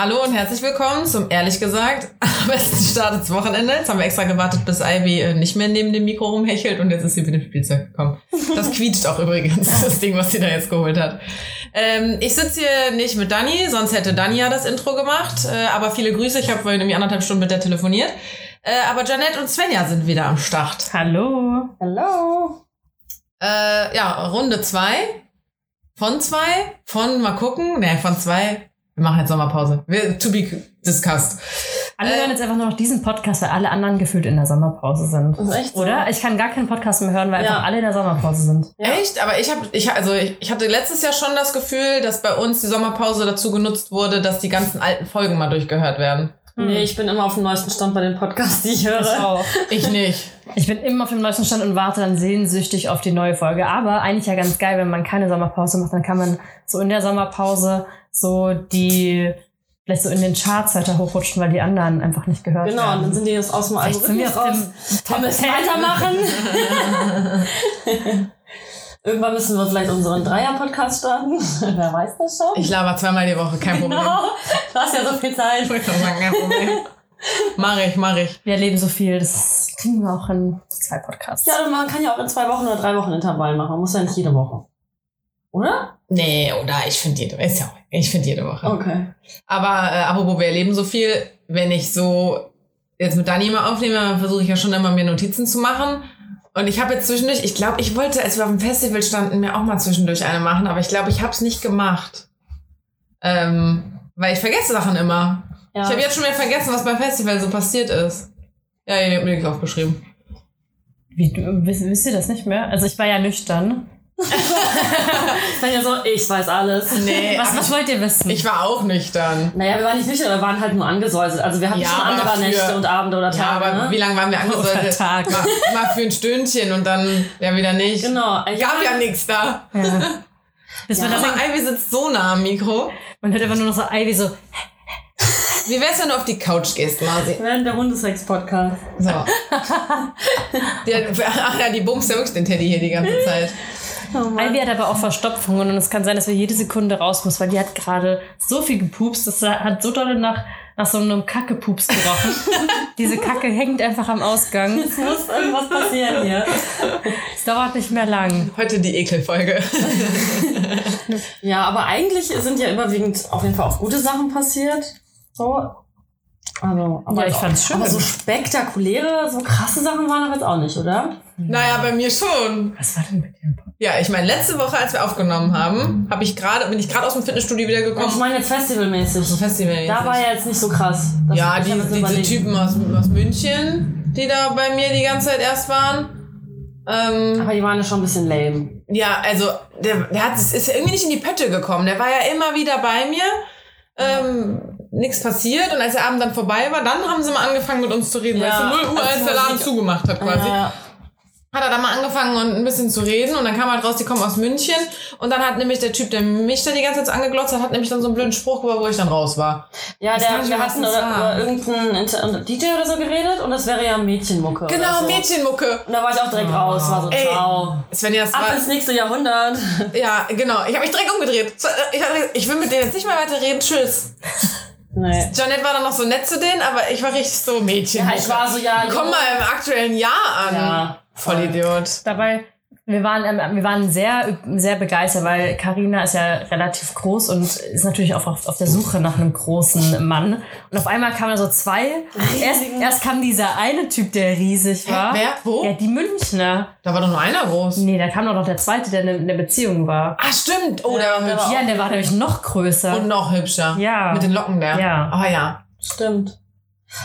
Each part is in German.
Hallo und herzlich willkommen zum, ehrlich gesagt, am besten Start ins Wochenende. Jetzt haben wir extra gewartet, bis Ivy äh, nicht mehr neben dem Mikro rumhechelt und jetzt ist sie mit dem Spielzeug gekommen. Das quietscht auch übrigens, das Ding, was sie da jetzt geholt hat. Ähm, ich sitze hier nicht mit Dani, sonst hätte Dani ja das Intro gemacht. Äh, aber viele Grüße, ich habe vorhin irgendwie anderthalb Stunden mit der telefoniert. Äh, aber Janet und Svenja sind wieder am Start. Hallo. Hallo. Äh, ja, Runde zwei Von zwei? Von mal gucken? Nee, von zwei wir machen jetzt Sommerpause. Wir, to be discussed. Alle hören jetzt einfach nur noch diesen Podcast, weil alle anderen gefühlt in der Sommerpause sind. Das ist echt so. Oder? Ich kann gar keinen Podcast mehr hören, weil Ja. einfach alle in der Sommerpause sind. Ja. Echt? Aber ich habe, ich, also ich, ich hatte letztes Jahr schon das Gefühl, dass bei uns die Sommerpause dazu genutzt wurde, dass die ganzen alten Folgen mal durchgehört werden. Nee, ich bin immer auf dem neuesten Stand bei den Podcasts, die ich höre. Ich auch. Ich nicht. Ich bin immer auf dem neuesten Stand und warte dann sehnsüchtig auf die neue Folge. Aber eigentlich ja ganz geil, wenn man keine Sommerpause macht, dann kann man so in der Sommerpause so die vielleicht so in den Charts weiter hochrutschen, weil die anderen einfach nicht gehört Genau, und werden. dann sind die jetzt aus dem Algorithmus raus. dem Wir weitermachen. Irgendwann müssen wir vielleicht unseren Dreier-Podcast starten. Wer weiß das schon? Ich laber zweimal die Woche, kein Problem. Genau. Du hast ja so viel Zeit. Ich wollte sagen, kein Problem. Mach ich, mach ich. Wir erleben so viel, das kriegen wir auch in zwei Podcasts. Ja, und man kann ja auch in zwei Wochen oder drei Wochen Intervall machen. Man muss ja nicht jede Woche. Oder? Nee, oder ich finde jede, ist ja auch, ich finde jede Woche. Okay. Aber äh, apropos, wir erleben so viel, wenn ich so jetzt mit Dani mal aufnehme, versuche ich ja schon immer mir Notizen zu machen. Und ich habe jetzt zwischendurch, ich glaube, ich wollte, als wir auf dem Festival standen, mir auch mal zwischendurch eine machen, aber ich glaube, ich habe es nicht gemacht. Ähm, weil ich vergesse Sachen immer. Ja. Ich habe jetzt schon wieder vergessen, was beim Festival so passiert ist. Ja, ihr habt mir nichts aufgeschrieben. Wie, wisst ihr das nicht mehr? Also ich war ja nüchtern. Ich ja so, ich weiß alles. Nee, Was, was wollt ihr wissen? ich war auch nüchtern. Naja, wir waren nicht nüchtern, wir waren halt nur angesäuselt. Also wir hatten Ja, schon andere für- Nächte und Abende oder Ja, Tage. aber ne? wie lange waren wir angesäuselt? Oder Tage. Mal, mal für ein Stündchen und dann ja wieder nicht. Genau. Gab ja nichts da. ja. Man, Ja. das, Aber Ivy sitzt so nah am Mikro. man hört einfach nur noch so Ivy so, Wie wär's, wenn du auf die Couch gehst, Marzi? Während der Hundesex-Podcast. So. Der, ach ja, die bumst ja wirklich den Teddy hier die ganze Zeit. Oh. Ivy hat aber auch Verstopfungen und es kann sein, dass wir jede Sekunde raus muss, weil die hat gerade so viel gepupst, das hat so dolle nach, nach so einem Kacke-Pups gerochen. Diese Kacke hängt einfach am Ausgang. Es muss irgendwas passieren hier. Es dauert nicht mehr lang. Heute die Ekelfolge. Ja, aber eigentlich sind ja überwiegend auf jeden Fall auch gute Sachen passiert. So. Also, aber, Ja, ich fand's schön. aber so spektakuläre, so krasse Sachen waren aber jetzt auch nicht, oder? Naja, bei mir schon. Was war denn mit dem Podcast? Ja, ich meine, letzte Woche, als wir aufgenommen haben, hab ich gerade, bin ich gerade aus dem Fitnessstudio wieder Ich gekommen. meine jetzt festivalmäßig. So Festival. Da war ja jetzt nicht so krass. Das- ja, ich die, diese überlegt. Typen aus, aus München, die da bei mir die ganze Zeit erst waren. Ähm, Aber die waren ja schon ein bisschen lame. Ja, also der, der hat, es ist ja irgendwie nicht in die Pötte gekommen. Der war ja immer wieder bei mir. Ähm, nichts passiert und als der Abend dann vorbei war, dann haben sie mal angefangen mit uns zu reden. Ja, du, 0 Uhr, als der Laden zugemacht hat quasi. Ja, Hat er dann mal angefangen und ein bisschen zu reden und dann kam halt raus, die kommen aus München und dann hat nämlich der Typ, der mich da die ganze Zeit angeglotzt hat, hat nämlich dann so einen blöden Spruch gebracht, wo ich dann raus war. ja Das der, wir hatten über, über irgendeinen DJ oder so geredet und das wäre ja Mädchenmucke. Genau, so. Mädchenmucke. Und da war ich auch direkt raus, war so, Ey, ciao. Svenja, das Ab war, ins nächste Jahrhundert. ja, genau. Ich habe mich direkt umgedreht. Äh, Ich, ich will mit denen jetzt nicht mehr weiter reden. Tschüss. Nee. Janet war dann noch so nett zu denen, aber ich war richtig so Mädchen. Ja, ich war so, ja. Komm mal im aktuellen Jahr an. Ja, Vollidiot. Dabei, wir waren, ähm, wir waren sehr, sehr begeistert, weil Karina ist ja relativ groß und ist natürlich auch auf, auf der Suche nach einem großen Mann. Und auf einmal kamen da so zwei. Erst, erst kam dieser eine Typ, der riesig war. Wer? Wo? Ja, die Münchner. Da war doch nur einer groß. Nee, da kam doch noch der zweite, der in einer Beziehung war. Ah, stimmt. Oh, der war der hübsch. Ja, der war nämlich noch größer. Und noch hübscher. Ja. Mit den Locken der. Ja. Aber ja. Stimmt.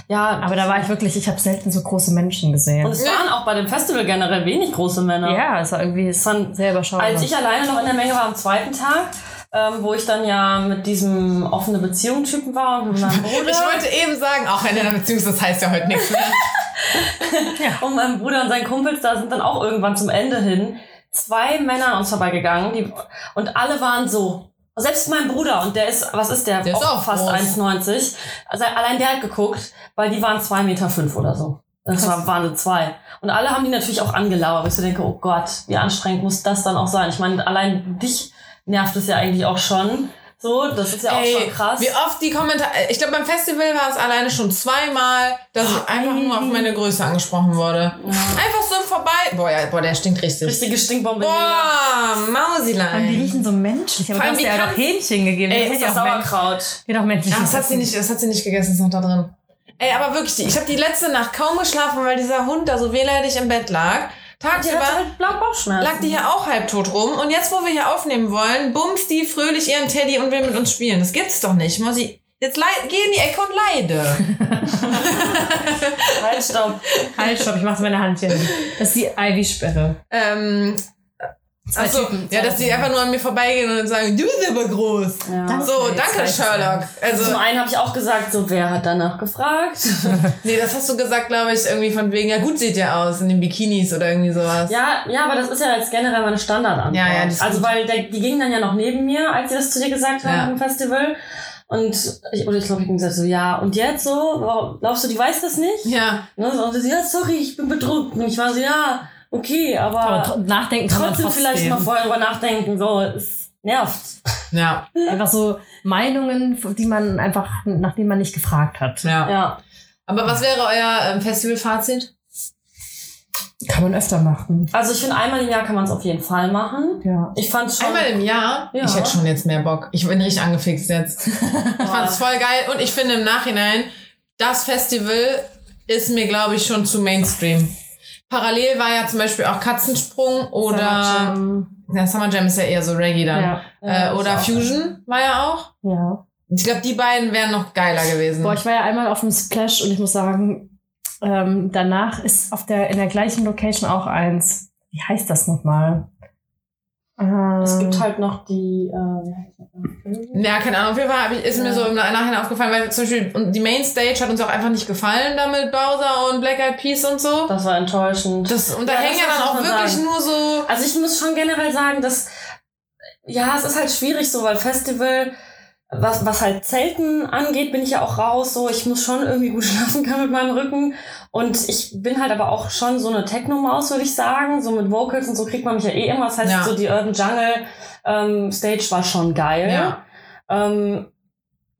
Ja, Aber da war ich wirklich, ich habe selten so große Menschen gesehen. und es waren auch bei dem Festival generell wenig große Männer. ja, es war irgendwie es Von- sehr überschaubar. Als ich alleine noch in der Menge war am zweiten Tag, ähm, wo ich dann ja mit diesem offene Beziehung-Typen war und mit meinem Bruder. Ich wollte eben sagen, auch in einer Beziehung, das heißt ja heute nichts mehr. und meinem Bruder und seinen Kumpels, da sind dann auch irgendwann zum Ende hin zwei Männer an uns vorbeigegangen die, und alle waren so. Selbst mein Bruder, und der ist, was ist der? Der ist auch fast groß. 1,90. Also allein der hat geguckt, weil die waren zwei Meter fünf oder so. Das war, waren so zwei. Und alle haben die natürlich auch angelauert. Ich so denke, oh Gott, wie anstrengend muss das dann auch sein? Ich meine, allein dich nervt es ja eigentlich auch schon. So, das ist ja auch Ey, schon krass. Wie oft die Kommentare. Ich glaube, beim Festival war es alleine schon zweimal, dass ich einfach nur auf meine Größe angesprochen wurde. Einfach so vorbei. Boah, ja, boah, der stinkt richtig. Richtige Stinkbombe. Boah, Und die Mausilein. riechen so menschlich. Aber du hast ja auch kannst- Hähnchen gegeben. Ey, Das ist ja auch Sauerkraut. Geht auch menschlich. Ach, das hat sie nicht, das hat sie nicht gegessen, ist noch da drin. Ey, aber wirklich, die- ich habe die letzte Nacht kaum geschlafen, weil dieser Hund da so wehleidig im Bett lag. Tagsüber halt lag die hier auch halbtot rum. Und jetzt, wo wir hier aufnehmen wollen, bumst die fröhlich ihren Teddy und will mit uns spielen. Das gibt's doch nicht. Mosi, jetzt leid, geh in die Ecke und leide. Halt, stopp. Halt, stopp, ich mach's mit meiner Hand hier. Das ist die Ivy-Sperre. ähm, Zwei achso, Typen, ja, dass die einfach nur an mir vorbeigehen und sagen, du bist aber groß. Ja. So, Okay, danke, Sherlock. Also, Zum einen habe ich auch gesagt, so, wer hat danach gefragt? nee, das hast du gesagt, glaube ich, irgendwie von wegen, ja gut sieht ja aus in den Bikinis oder irgendwie sowas. Ja, ja, aber das ist ja jetzt generell meine Standardantwort. Ja, ja, Also, gut. weil der, die gingen dann ja noch neben mir, als sie das zu dir gesagt haben Ja. im Festival. Und ich, oder ich glaube, ich habe gesagt so, ja, und jetzt so, warum- glaubst du, die weiß das nicht? Ja. Ne? so, Und sie so, ja, sorry, ich bin bedrückt. Und ich war so, ja, okay, aber, Aber tr- nachdenken kann man trotzdem trotzdem. vielleicht mal vorher drüber nachdenken, so, es nervt. Ja. Einfach so Meinungen, die man einfach, nach denen man nicht gefragt hat. ja. Ja. Aber was wäre euer ähm, Festivalfazit? Kann man öfter machen. Also ich finde, einmal im Jahr kann man es auf jeden Fall machen. Ja. Ich fand schon. Einmal im Jahr? Ja. Ich hätte schon jetzt mehr Bock. Ich bin richtig angefixt jetzt. Ich fand's voll geil und ich finde im Nachhinein, das Festival ist mir, glaube ich, schon zu Mainstream. Parallel war ja zum Beispiel auch Katzensprung oder ja, Summer Jam ist ja eher so Reggae dann. Ja. Äh, oder Fusion war ja auch. ja. Ich glaube, die beiden wären noch geiler gewesen. Boah, ich war ja einmal auf dem Splash und ich muss sagen, ähm, danach ist auf der, in der gleichen Location auch eins. Wie heißt das nochmal? Ähm, Es gibt halt noch die. Äh, wie heißt das? Ja, keine Ahnung. Auf jeden Fall ich, ist mir so im Nachhinein aufgefallen, weil zum Beispiel die Mainstage hat uns auch einfach nicht gefallen, da mit Bowser und Black Eyed Peas und so. das war enttäuschend. Das, und da Ja, hängen ja dann auch wirklich sagen. nur so. Also ich muss schon generell sagen, dass ja, es ist halt schwierig so, weil Festival, was, was halt Zelten angeht, bin ich ja auch raus. So, ich muss schon irgendwie gut schlafen können mit meinem Rücken. Und ich bin halt aber auch schon so eine Techno-Maus, würde ich sagen. So mit Vocals und so kriegt man mich ja eh immer. Das heißt, Ja. so die Urban Jungle ähm, Stage war schon geil. Ja. Ähm,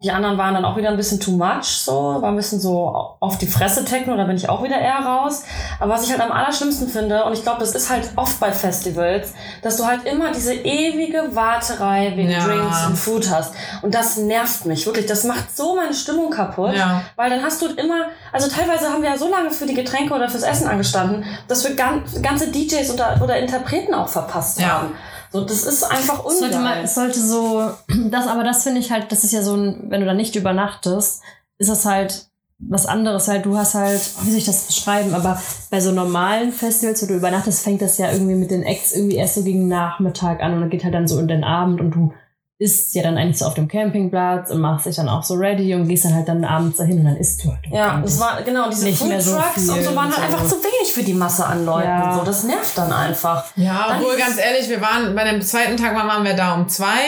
die anderen waren dann auch wieder ein bisschen too much, so, war ein bisschen so auf die Fresse Techno, da bin ich auch wieder eher raus. Aber was ich halt am allerschlimmsten finde, und ich glaube, das ist halt oft bei Festivals, dass du halt immer diese ewige Warterei wegen Ja. Drinks und Food hast. Und das nervt mich, wirklich. Das macht so meine Stimmung kaputt. Ja. Weil dann hast du immer, also teilweise haben wir ja so lange für die Getränke oder fürs Essen angestanden, dass wir gan ganze DJs oder, oder Interpreten auch verpasst Ja. haben. So, das ist einfach Es sollte, man, ungeil. sollte so, das, aber das finde ich halt, das ist ja so ein, wenn du da nicht übernachtest, ist das halt was anderes halt. Du hast halt, wie soll ich das beschreiben, aber bei so normalen Festivals, wo du übernachtest, fängt das ja irgendwie mit den Acts irgendwie erst so gegen Nachmittag an und dann geht halt dann so in den Abend und du isst ja dann eigentlich so auf dem Campingplatz und machst dich dann auch so ready und gehst dann halt dann abends dahin und dann isst du halt. Ja, es war genau diese Food mehr so Trucks und so waren halt so. einfach zu wenig für die Masse an Leuten. Ja. und So, das nervt dann einfach. Ja, Dann obwohl ganz ehrlich, wir waren bei dem zweiten Tag waren wir da um zwei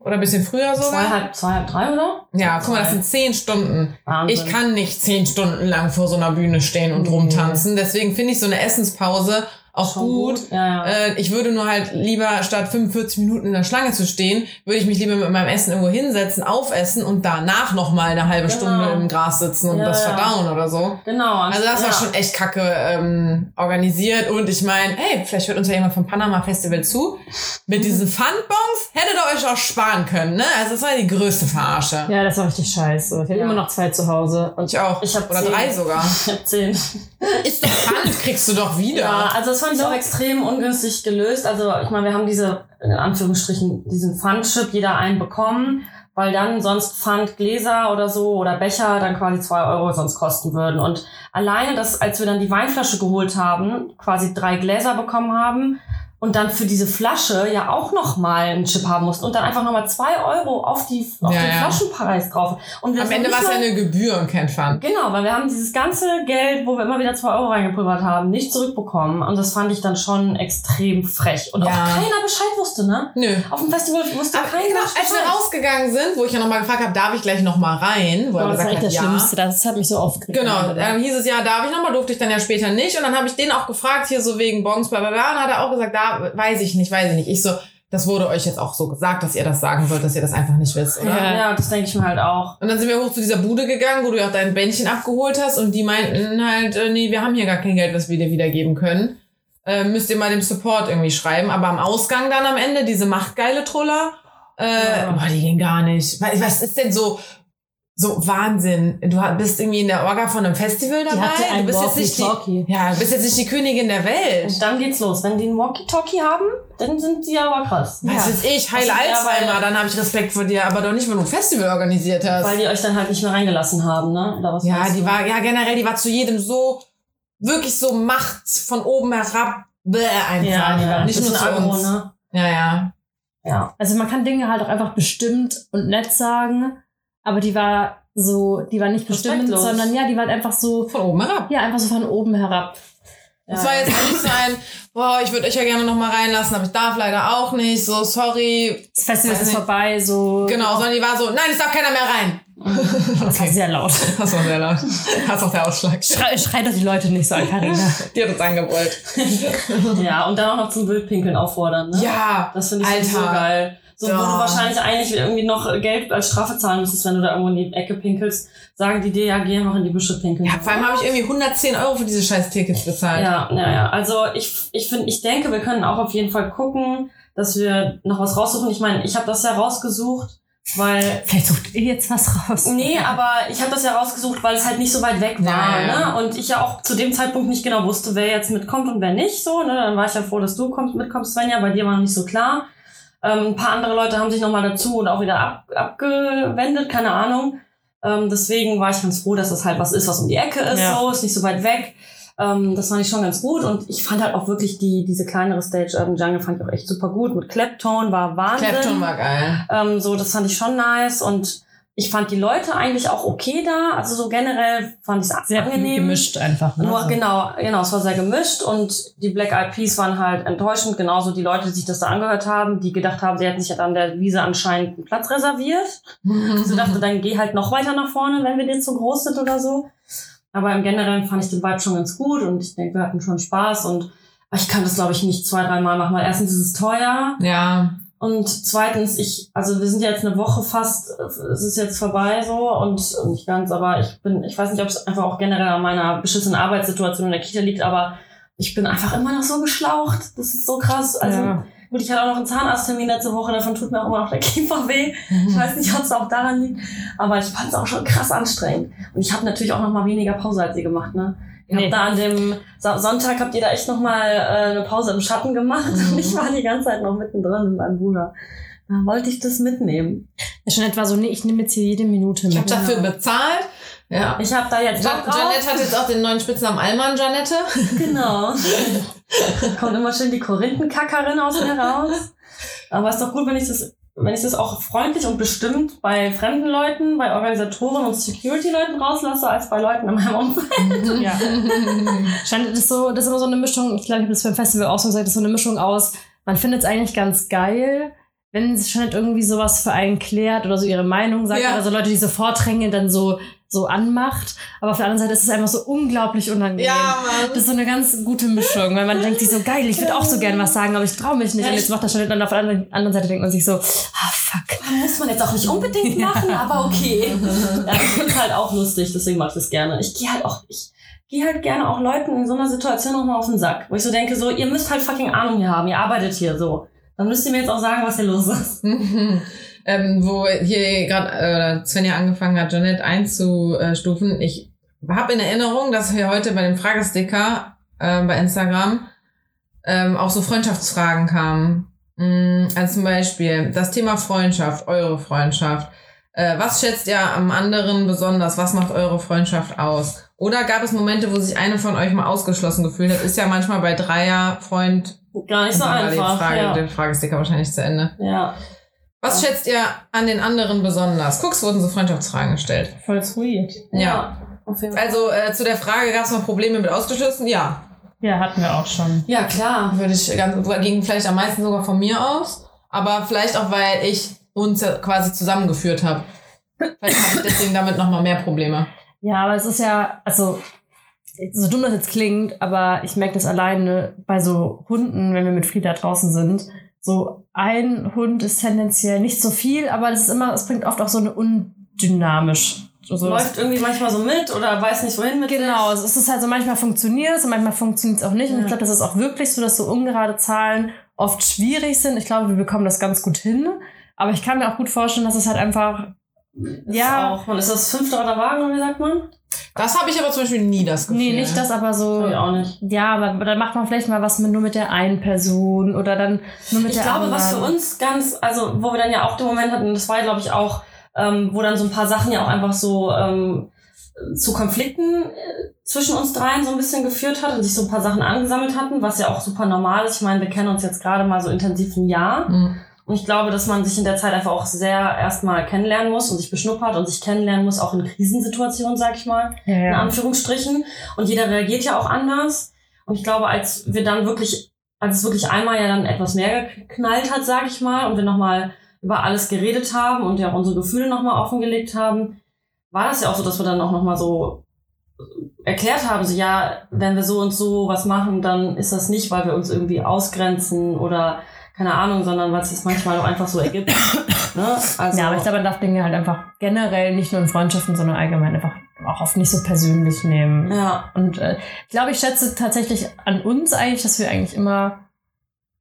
oder ein bisschen früher sogar. Zwei, halb, zwei, halb drei, oder? Ja, guck mal, das sind zehn Stunden. Wahnsinn. Ich kann nicht zehn Stunden lang vor so einer Bühne stehen und rumtanzen. Deswegen finde ich so eine Essenspause auch Schon gut. Ja, ja. Äh, ich würde nur halt lieber, statt 45 Minuten in der Schlange zu stehen, würde ich mich lieber mit meinem Essen irgendwo hinsetzen, aufessen und danach noch mal eine halbe Genau. Stunde im Gras sitzen und Ja, das verdauen oder so. genau. Also das war schon echt kacke ähm, organisiert und ich meine, hey, vielleicht hört uns ja jemand vom Panama Festival zu. Mit diesen Pfandbons hättet ihr euch auch sparen können, ne? Also das war die größte Verarsche. Ja, das war richtig scheiße. Ich habe immer noch zwei zu Hause. Und Ich auch. Ich hab Oder zehn. drei sogar. Ich hab zehn. Ist doch Pfand, kriegst du doch wieder. Ja, also fand ich auch extrem ungünstig gelöst. Also ich meine, wir haben diese, in Anführungsstrichen, diesen Pfandchip jeder einen bekommen, weil dann sonst Pfandgläser oder so oder Becher dann quasi zwei Euro sonst kosten würden. Und alleine das, als wir dann die Weinflasche geholt haben, quasi drei Gläser bekommen haben und dann für diese Flasche ja auch nochmal einen Chip haben mussten und dann einfach nochmal zwei Euro auf, die, auf Ja, den ja. Flaschenpreis drauf. Und Am Ende war es ja eine Gebühr und kein Pfand. Genau, weil wir haben dieses ganze Geld, wo wir immer wieder zwei Euro reingepulvert haben, nicht zurückbekommen. Und das fand ich dann schon extrem frech. Und Ja. auch keiner Bescheid wusste, ne? Nö. Auf dem Festival wusste Aber keiner genau, als wir Bescheid. rausgegangen sind, wo ich ja nochmal gefragt habe, darf ich gleich nochmal rein? Wo er das gesagt hat, das ja. Schlimmste. Das hat mich so aufgeregt. Genau, dann hieß es ja, darf ich nochmal, durfte ich dann ja später nicht. Und dann habe ich den auch gefragt, hier so wegen Bons, bla bla bla. Und hat er auch gesagt, weiß ich nicht, weiß ich nicht. Ich so, das wurde euch jetzt auch so gesagt, dass ihr das sagen sollt, dass ihr das einfach nicht wisst, oder? Ja. Ja, das denke ich mir halt auch. Und dann sind wir hoch zu dieser Bude gegangen, wo du ja auch dein Bändchen abgeholt hast und die meinten halt, äh, nee, wir haben hier gar kein Geld, was wir dir wiedergeben können. Äh, müsst ihr mal dem Support irgendwie schreiben. Aber am Ausgang dann am Ende, diese machtgeile Troller, äh, Ja. boah, die gehen gar nicht. Was ist denn so, so Wahnsinn? Du bist irgendwie in der Orga von einem Festival dabei. du bist jetzt nicht die, ja, du bist jetzt nicht die Königin der Welt. Und dann geht's los. Wenn die einen Walkie-Talkie haben, dann sind die aber krass. Was Ja. weiß ich, heile Also, Alzheimer, dann habe ich Respekt vor dir, aber doch nicht, wenn du ein Festival organisiert hast. Weil die euch dann halt nicht mehr reingelassen haben, ne? Oder was Ja, die du? war, ja, generell, die war zu jedem so, wirklich so Macht von oben herab, bäh, einfach. ja, ja, nicht nur zu aggro, uns. ne? Ja, ja. Ja. Also man kann Dinge halt auch einfach bestimmt und nett sagen, aber die war so, die war nicht bestimmt, sondern ja, die war einfach so, Von oben herab. ja, einfach so von oben herab. Das ja. war jetzt nicht so ein, boah, ich würde euch ja gerne noch mal reinlassen, aber ich darf leider auch nicht, so sorry. Das Festival Weiß ist nicht. vorbei, so. Genau, sondern die war so, nein, es darf keiner mehr rein. Das war sehr laut. Das war sehr laut. Das auch der Ausschlag. Schrei, schrei doch die Leute nicht so an, Carina. Die hat uns angebrüllt. ja, und dann auch noch zum Wildpinkeln auffordern, ne? Ja, Das finde ich so Alter. geil. So, wo Ja. du wahrscheinlich eigentlich irgendwie noch Geld als Strafe zahlen müsstest, wenn du da irgendwo in die Ecke pinkelst, sagen die dir, ja, geh einfach in die Büsche pinkeln. ja vor allem habe ich irgendwie 110 Euro für diese scheiß Tickets bezahlt. Ja, ja, ja. Also ich, ich finde, ich denke, wir können auch auf jeden Fall gucken, dass wir noch was raussuchen. Ich meine, ich habe das ja rausgesucht, weil Vielleicht sucht ihr jetzt was raus. Nee, aber ich habe das ja rausgesucht, weil es halt nicht so weit weg war. Ja. Ne? Und ich ja auch zu dem Zeitpunkt nicht genau wusste, wer jetzt mitkommt und wer nicht. So, ne? Dann war ich ja froh, dass du kommst, mitkommst, Svenja. Bei dir war noch nicht so klar. Ähm, ein paar andere Leute haben sich nochmal dazu und auch wieder ab, abgewendet, keine Ahnung. Ähm, deswegen war ich ganz froh, dass das halt was ist, was um die Ecke ist. Ja. So, ist nicht so weit weg. Ähm, das fand ich schon ganz gut. Und ich fand halt auch wirklich die, diese kleinere Stage Urban Jungle fand ich auch echt super gut. Mit Claptone war Wahnsinn. Clapton war geil. Ähm, so, das fand ich schon nice und ich fand die Leute eigentlich auch okay da. Also so generell fand ich es Sehr angenehm. gemischt einfach. Ne? Nur genau, genau, es war sehr gemischt und die Black Eyed Peas waren halt enttäuschend. Genauso die Leute, die sich das da angehört haben, die gedacht haben, sie hätten sich halt an der Wiese anscheinend einen Platz reserviert. So dachte, dann geh halt noch weiter nach vorne, wenn wir den zu groß sind oder so. Aber im Generellen fand ich den Vibe schon ganz gut und ich denke, wir hatten schon Spaß und ich kann das, glaube ich, nicht zwei, dreimal machen, weil erstens ist es teuer. Ja, Und zweitens, ich, also wir sind ja jetzt eine Woche fast, es ist jetzt vorbei so und und nicht ganz, aber ich bin, ich weiß nicht, ob es einfach auch generell an meiner beschissenen Arbeitssituation in der Kita liegt, aber ich bin einfach immer noch so geschlaucht. Das ist so krass. Also Ja. gut, ich hatte auch noch einen Zahnarzttermin letzte Woche, davon tut mir auch immer noch der Kiefer weh. Ich weiß nicht, ob es auch daran liegt, aber ich fand es auch schon krass anstrengend. Und ich habe natürlich auch noch mal weniger Pause als ihr gemacht, ne? Ihr Nee. habt da an dem Sonntag habt ihr da echt noch mal äh, eine Pause im Schatten gemacht und ich war die ganze Zeit noch mittendrin mit meinem Bruder. Da wollte ich das mitnehmen. Ja, schon etwa so, nee, ich nehme jetzt hier jede Minute ich mit. habe dafür bezahlt. Ja. Ich habe da jetzt Ja, Bock drauf. Janette hat jetzt auch den neuen Spitznamen Allmann Janette. Genau. Kommt immer schön die Korinthenkackerin aus mir raus. Aber ist doch gut, wenn ich das, wenn ich das auch freundlich und bestimmt bei fremden Leuten, bei Organisatoren und Security-Leuten rauslasse, als bei Leuten in meinem Umfeld. Ja. Scheint das ist so, das ist immer so eine Mischung, ich glaube, ich habe das beim Festival auch so gesagt, das ist so eine Mischung aus, man findet es eigentlich ganz geil, wenn es schon irgendwie sowas für einen klärt oder so ihre Meinung sagt Ja. oder so Leute, die so vordrängeln, dann so, so anmacht. Aber auf der anderen Seite ist es einfach so unglaublich unangenehm. Ja, Das Mann. ist so eine ganz gute Mischung, weil man denkt sich so, geil, ich würde auch so gerne was sagen, aber ich traue mich nicht. Ja, und jetzt macht das schon, und auf der anderen, anderen Seite denkt man sich so, ah, fuck. Muss man jetzt auch nicht unbedingt machen, aber okay. Ja, ich finde es halt auch lustig, deswegen mache ich das gerne. Ich gehe halt auch, ich gehe halt gerne auch Leuten in so einer Situation nochmal auf den Sack, wo ich so denke, so, ihr müsst halt fucking Ahnung hier haben, ihr arbeitet hier so. Dann müsst ihr mir jetzt auch sagen, was hier los ist. ähm, wo hier gerade äh, Svenja angefangen hat, Janette einzustufen. Ich habe in Erinnerung, dass wir heute bei dem Fragesticker äh, bei Instagram ähm, auch so Freundschaftsfragen kamen. Mm, also zum Beispiel das Thema Freundschaft, eure Freundschaft. Äh, was schätzt ihr am anderen besonders? Was macht eure Freundschaft aus? Oder gab es Momente, wo sich eine von euch mal ausgeschlossen gefühlt hat? Ist ja manchmal bei Dreier, Freund, Gar nicht so einfach. die Frage, ja. der Fragesticker wahrscheinlich zu Ende. ja. Was schätzt ihr an den anderen besonders? Gucks wurden so Freundschaftsfragen gestellt. Voll sweet. Ja. Auf jeden Fall. Also äh, zu der Frage, gab es noch Probleme mit ausgeschlossen? Ja. Ja, hatten wir auch schon. Ja, klar. Würde ich ganz, ging vielleicht am meisten sogar von mir aus. Aber vielleicht auch, weil ich uns ja quasi zusammengeführt habe. Vielleicht habe ich deswegen damit nochmal mehr Probleme. Ja, aber es ist ja, also, so dumm das jetzt klingt, aber ich merke das alleine bei so Hunden, wenn wir mit Frieda draußen sind. So ein Hund ist tendenziell nicht so viel, aber es ist immer, es bringt oft auch so eine undynamisch. So Läuft irgendwie manchmal so mit oder weiß nicht wohin mit. Genau, es ist halt so, manchmal funktioniert es und manchmal funktioniert es auch nicht. Und Ja. ich glaube, das ist auch wirklich so, dass so ungerade Zahlen oft schwierig sind. Ich glaube, wir bekommen das ganz gut hin. Aber ich kann mir auch gut vorstellen, dass es halt einfach, Ist ja, Auch, man ist das fünfte oder Wagen, wie sagt man? Das habe ich aber zum Beispiel nie das Gefühl. nee, nicht das, aber so, ich auch nicht. ja, aber dann macht man vielleicht mal was mit, nur mit der einen Person oder dann nur mit Ich der glaube, anderen. was für uns ganz, also wo wir dann ja auch den Moment hatten, das war glaube ich auch, ähm, wo dann so ein paar Sachen ja auch einfach so ähm, zu Konflikten äh, zwischen uns dreien so ein bisschen geführt hat und sich so ein paar Sachen angesammelt hatten, was ja auch super normal ist. Ich meine, wir kennen uns jetzt gerade mal so intensiv ein Jahr. Mhm. Und ich glaube, dass man sich in der Zeit einfach auch sehr erstmal kennenlernen muss und sich beschnuppert und sich kennenlernen muss, auch in Krisensituationen, sag ich mal ja, in ja. Anführungsstrichen. Und jeder reagiert ja auch anders. Und ich glaube, als wir dann wirklich, als es wirklich einmal ja dann etwas mehr geknallt hat, sag ich mal, und wir nochmal über alles geredet haben und ja auch unsere Gefühle nochmal offengelegt haben, war das ja auch so, dass wir dann auch nochmal so erklärt haben, so ja, wenn wir so und so was machen, dann ist das nicht, weil wir uns irgendwie ausgrenzen oder keine Ahnung, sondern weil es sich manchmal auch einfach so ergibt. ne? also, ja, aber ich glaube, man darf Dinge halt einfach generell nicht nur in Freundschaften, sondern allgemein einfach auch oft nicht so persönlich nehmen. ja, Und äh, ich glaube, ich schätze tatsächlich an uns eigentlich, dass wir eigentlich immer,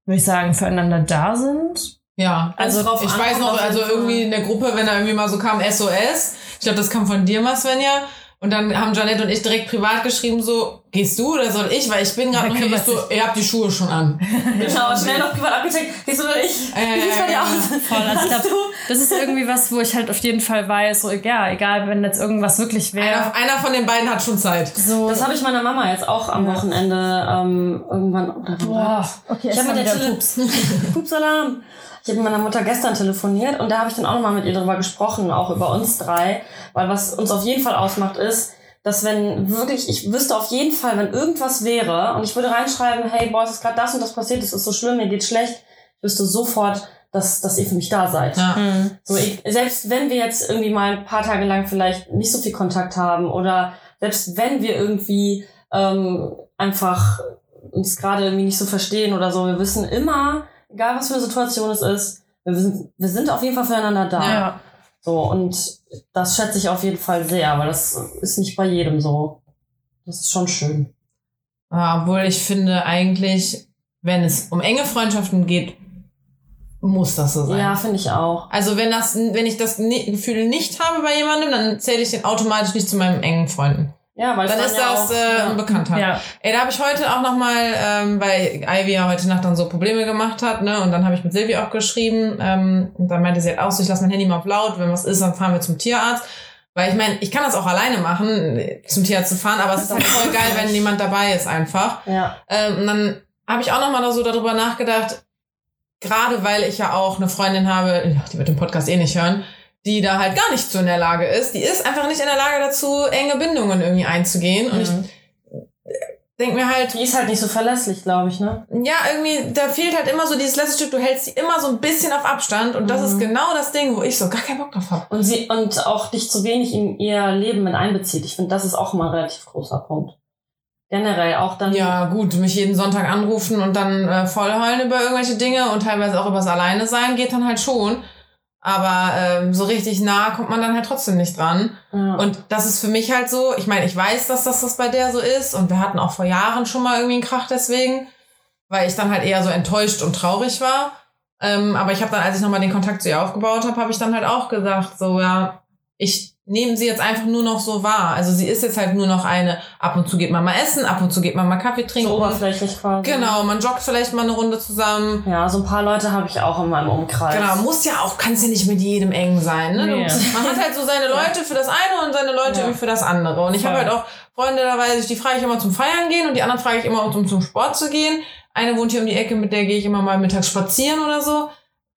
würde ich sagen, füreinander da sind. Ja, Also also drauf ich weiß noch, also irgendwie in der Gruppe, wenn da irgendwie mal so kam SOS, ich glaube, das kam von dir mal, Svenja. Und dann haben Janette und ich direkt privat geschrieben, so, gehst du oder soll ich? Weil ich bin gerade noch nicht kümmert so, ihr habt die Schuhe schon an. genau, schnell noch privat abgecheckt, gehst du oder ich? Äh, Wie sieht's bei dir aus? Voll, also ich glaube, das ist irgendwie was, wo ich halt auf jeden Fall weiß, so, ja, egal, wenn jetzt irgendwas wirklich wäre. Einer, einer von den beiden hat schon Zeit. So, Das habe ich meiner Mama jetzt auch am. Wochenende ähm, irgendwann. Oder boah, okay, Ich habe mit der Pups. Pupsalarm. Ich habe mit meiner Mutter gestern telefoniert und da habe ich dann auch nochmal mit ihr darüber gesprochen, auch über uns drei. Weil was uns auf jeden Fall ausmacht ist, dass wenn wirklich, ich wüsste auf jeden Fall, wenn irgendwas wäre und ich würde reinschreiben, hey Boys, ist gerade das und das passiert, es ist so schlimm, mir geht's schlecht, ich wüsste sofort, dass, dass ihr für mich da seid. Ja. Mhm. So, ich, selbst wenn wir jetzt irgendwie mal ein paar Tage lang vielleicht nicht so viel Kontakt haben oder selbst wenn wir irgendwie ähm, einfach uns gerade irgendwie nicht so verstehen oder so, wir wissen immer, egal was für eine Situation es ist, wir sind, wir sind auf jeden Fall füreinander da. Ja. So, und das schätze ich auf jeden Fall sehr, weil das ist nicht bei jedem so. Das ist schon schön. Ja, obwohl ich finde eigentlich, wenn es um enge Freundschaften geht, muss das so sein. Ja, finde ich auch. Also wenn das, wenn ich das Gefühl nicht habe bei jemandem, dann zähle ich den automatisch nicht zu meinen engen Freunden. Ja, weil Dann ist ja das auch, äh, ja. ein Bekannter. Ja. Ey, da habe ich heute auch noch mal, ähm, weil Ivy ja heute Nacht dann so Probleme gemacht hat, ne? Und dann habe ich mit Silvi auch geschrieben. Ähm, und dann meinte sie halt auch so, ich lasse mein Handy mal auf laut, wenn was ist, dann fahren wir zum Tierarzt. Weil ich meine, ich kann das auch alleine machen, zum Tierarzt zu fahren, aber es ist halt voll geil, wenn jemand dabei ist einfach. Ja, Ähm, und dann habe ich auch noch mal so darüber nachgedacht, gerade weil ich ja auch eine Freundin habe, die wird den Podcast eh nicht hören, die da halt gar nicht so in der Lage ist. Die ist einfach nicht in der Lage dazu, enge Bindungen irgendwie einzugehen. Und Mhm. ich denke mir halt, die ist halt nicht so verlässlich, glaube ich, ne? ja, irgendwie, da fehlt halt immer so dieses letzte Stück, du hältst sie immer so ein bisschen auf Abstand und das Mhm. ist genau das Ding, wo ich so gar keinen Bock drauf habe. Und sie und auch dich zu wenig in ihr Leben mit einbezieht. Ich finde, das ist auch mal ein relativ großer Punkt. Generell auch dann. Ja, gut, mich jeden Sonntag anrufen und dann äh, vollheulen über irgendwelche Dinge und teilweise auch übers Alleine sein, geht dann halt schon. Aber ähm, so richtig nah kommt man dann halt trotzdem nicht dran. Ja. Und das ist für mich halt so, ich meine, ich weiß, dass das, das bei der so ist und wir hatten auch vor Jahren schon mal irgendwie einen Krach deswegen, weil ich dann halt eher so enttäuscht und traurig war. Ähm, aber ich habe dann, als ich nochmal den Kontakt zu ihr aufgebaut habe, habe ich dann halt auch gesagt, so ja, ich nehme sie jetzt einfach nur noch so wahr. Also sie ist jetzt halt nur noch eine, ab und zu geht man mal essen, ab und zu geht man mal Kaffee trinken. so oberflächlich quasi. Genau, man joggt vielleicht mal eine Runde zusammen. Ja, so ein paar Leute habe ich auch in meinem Umkreis. Genau, muss ja auch, kann es ja nicht mit jedem eng sein. Ne? Du- Nee. Man hat halt so seine Leute für das eine und seine Leute Ja. für das andere. Und ich habe halt auch Freunde, da weiß ich, die frage ich immer zum Feiern gehen und die anderen frage ich immer, um zum Sport zu gehen. Eine wohnt hier um die Ecke, mit der gehe ich immer mal mittags spazieren oder so.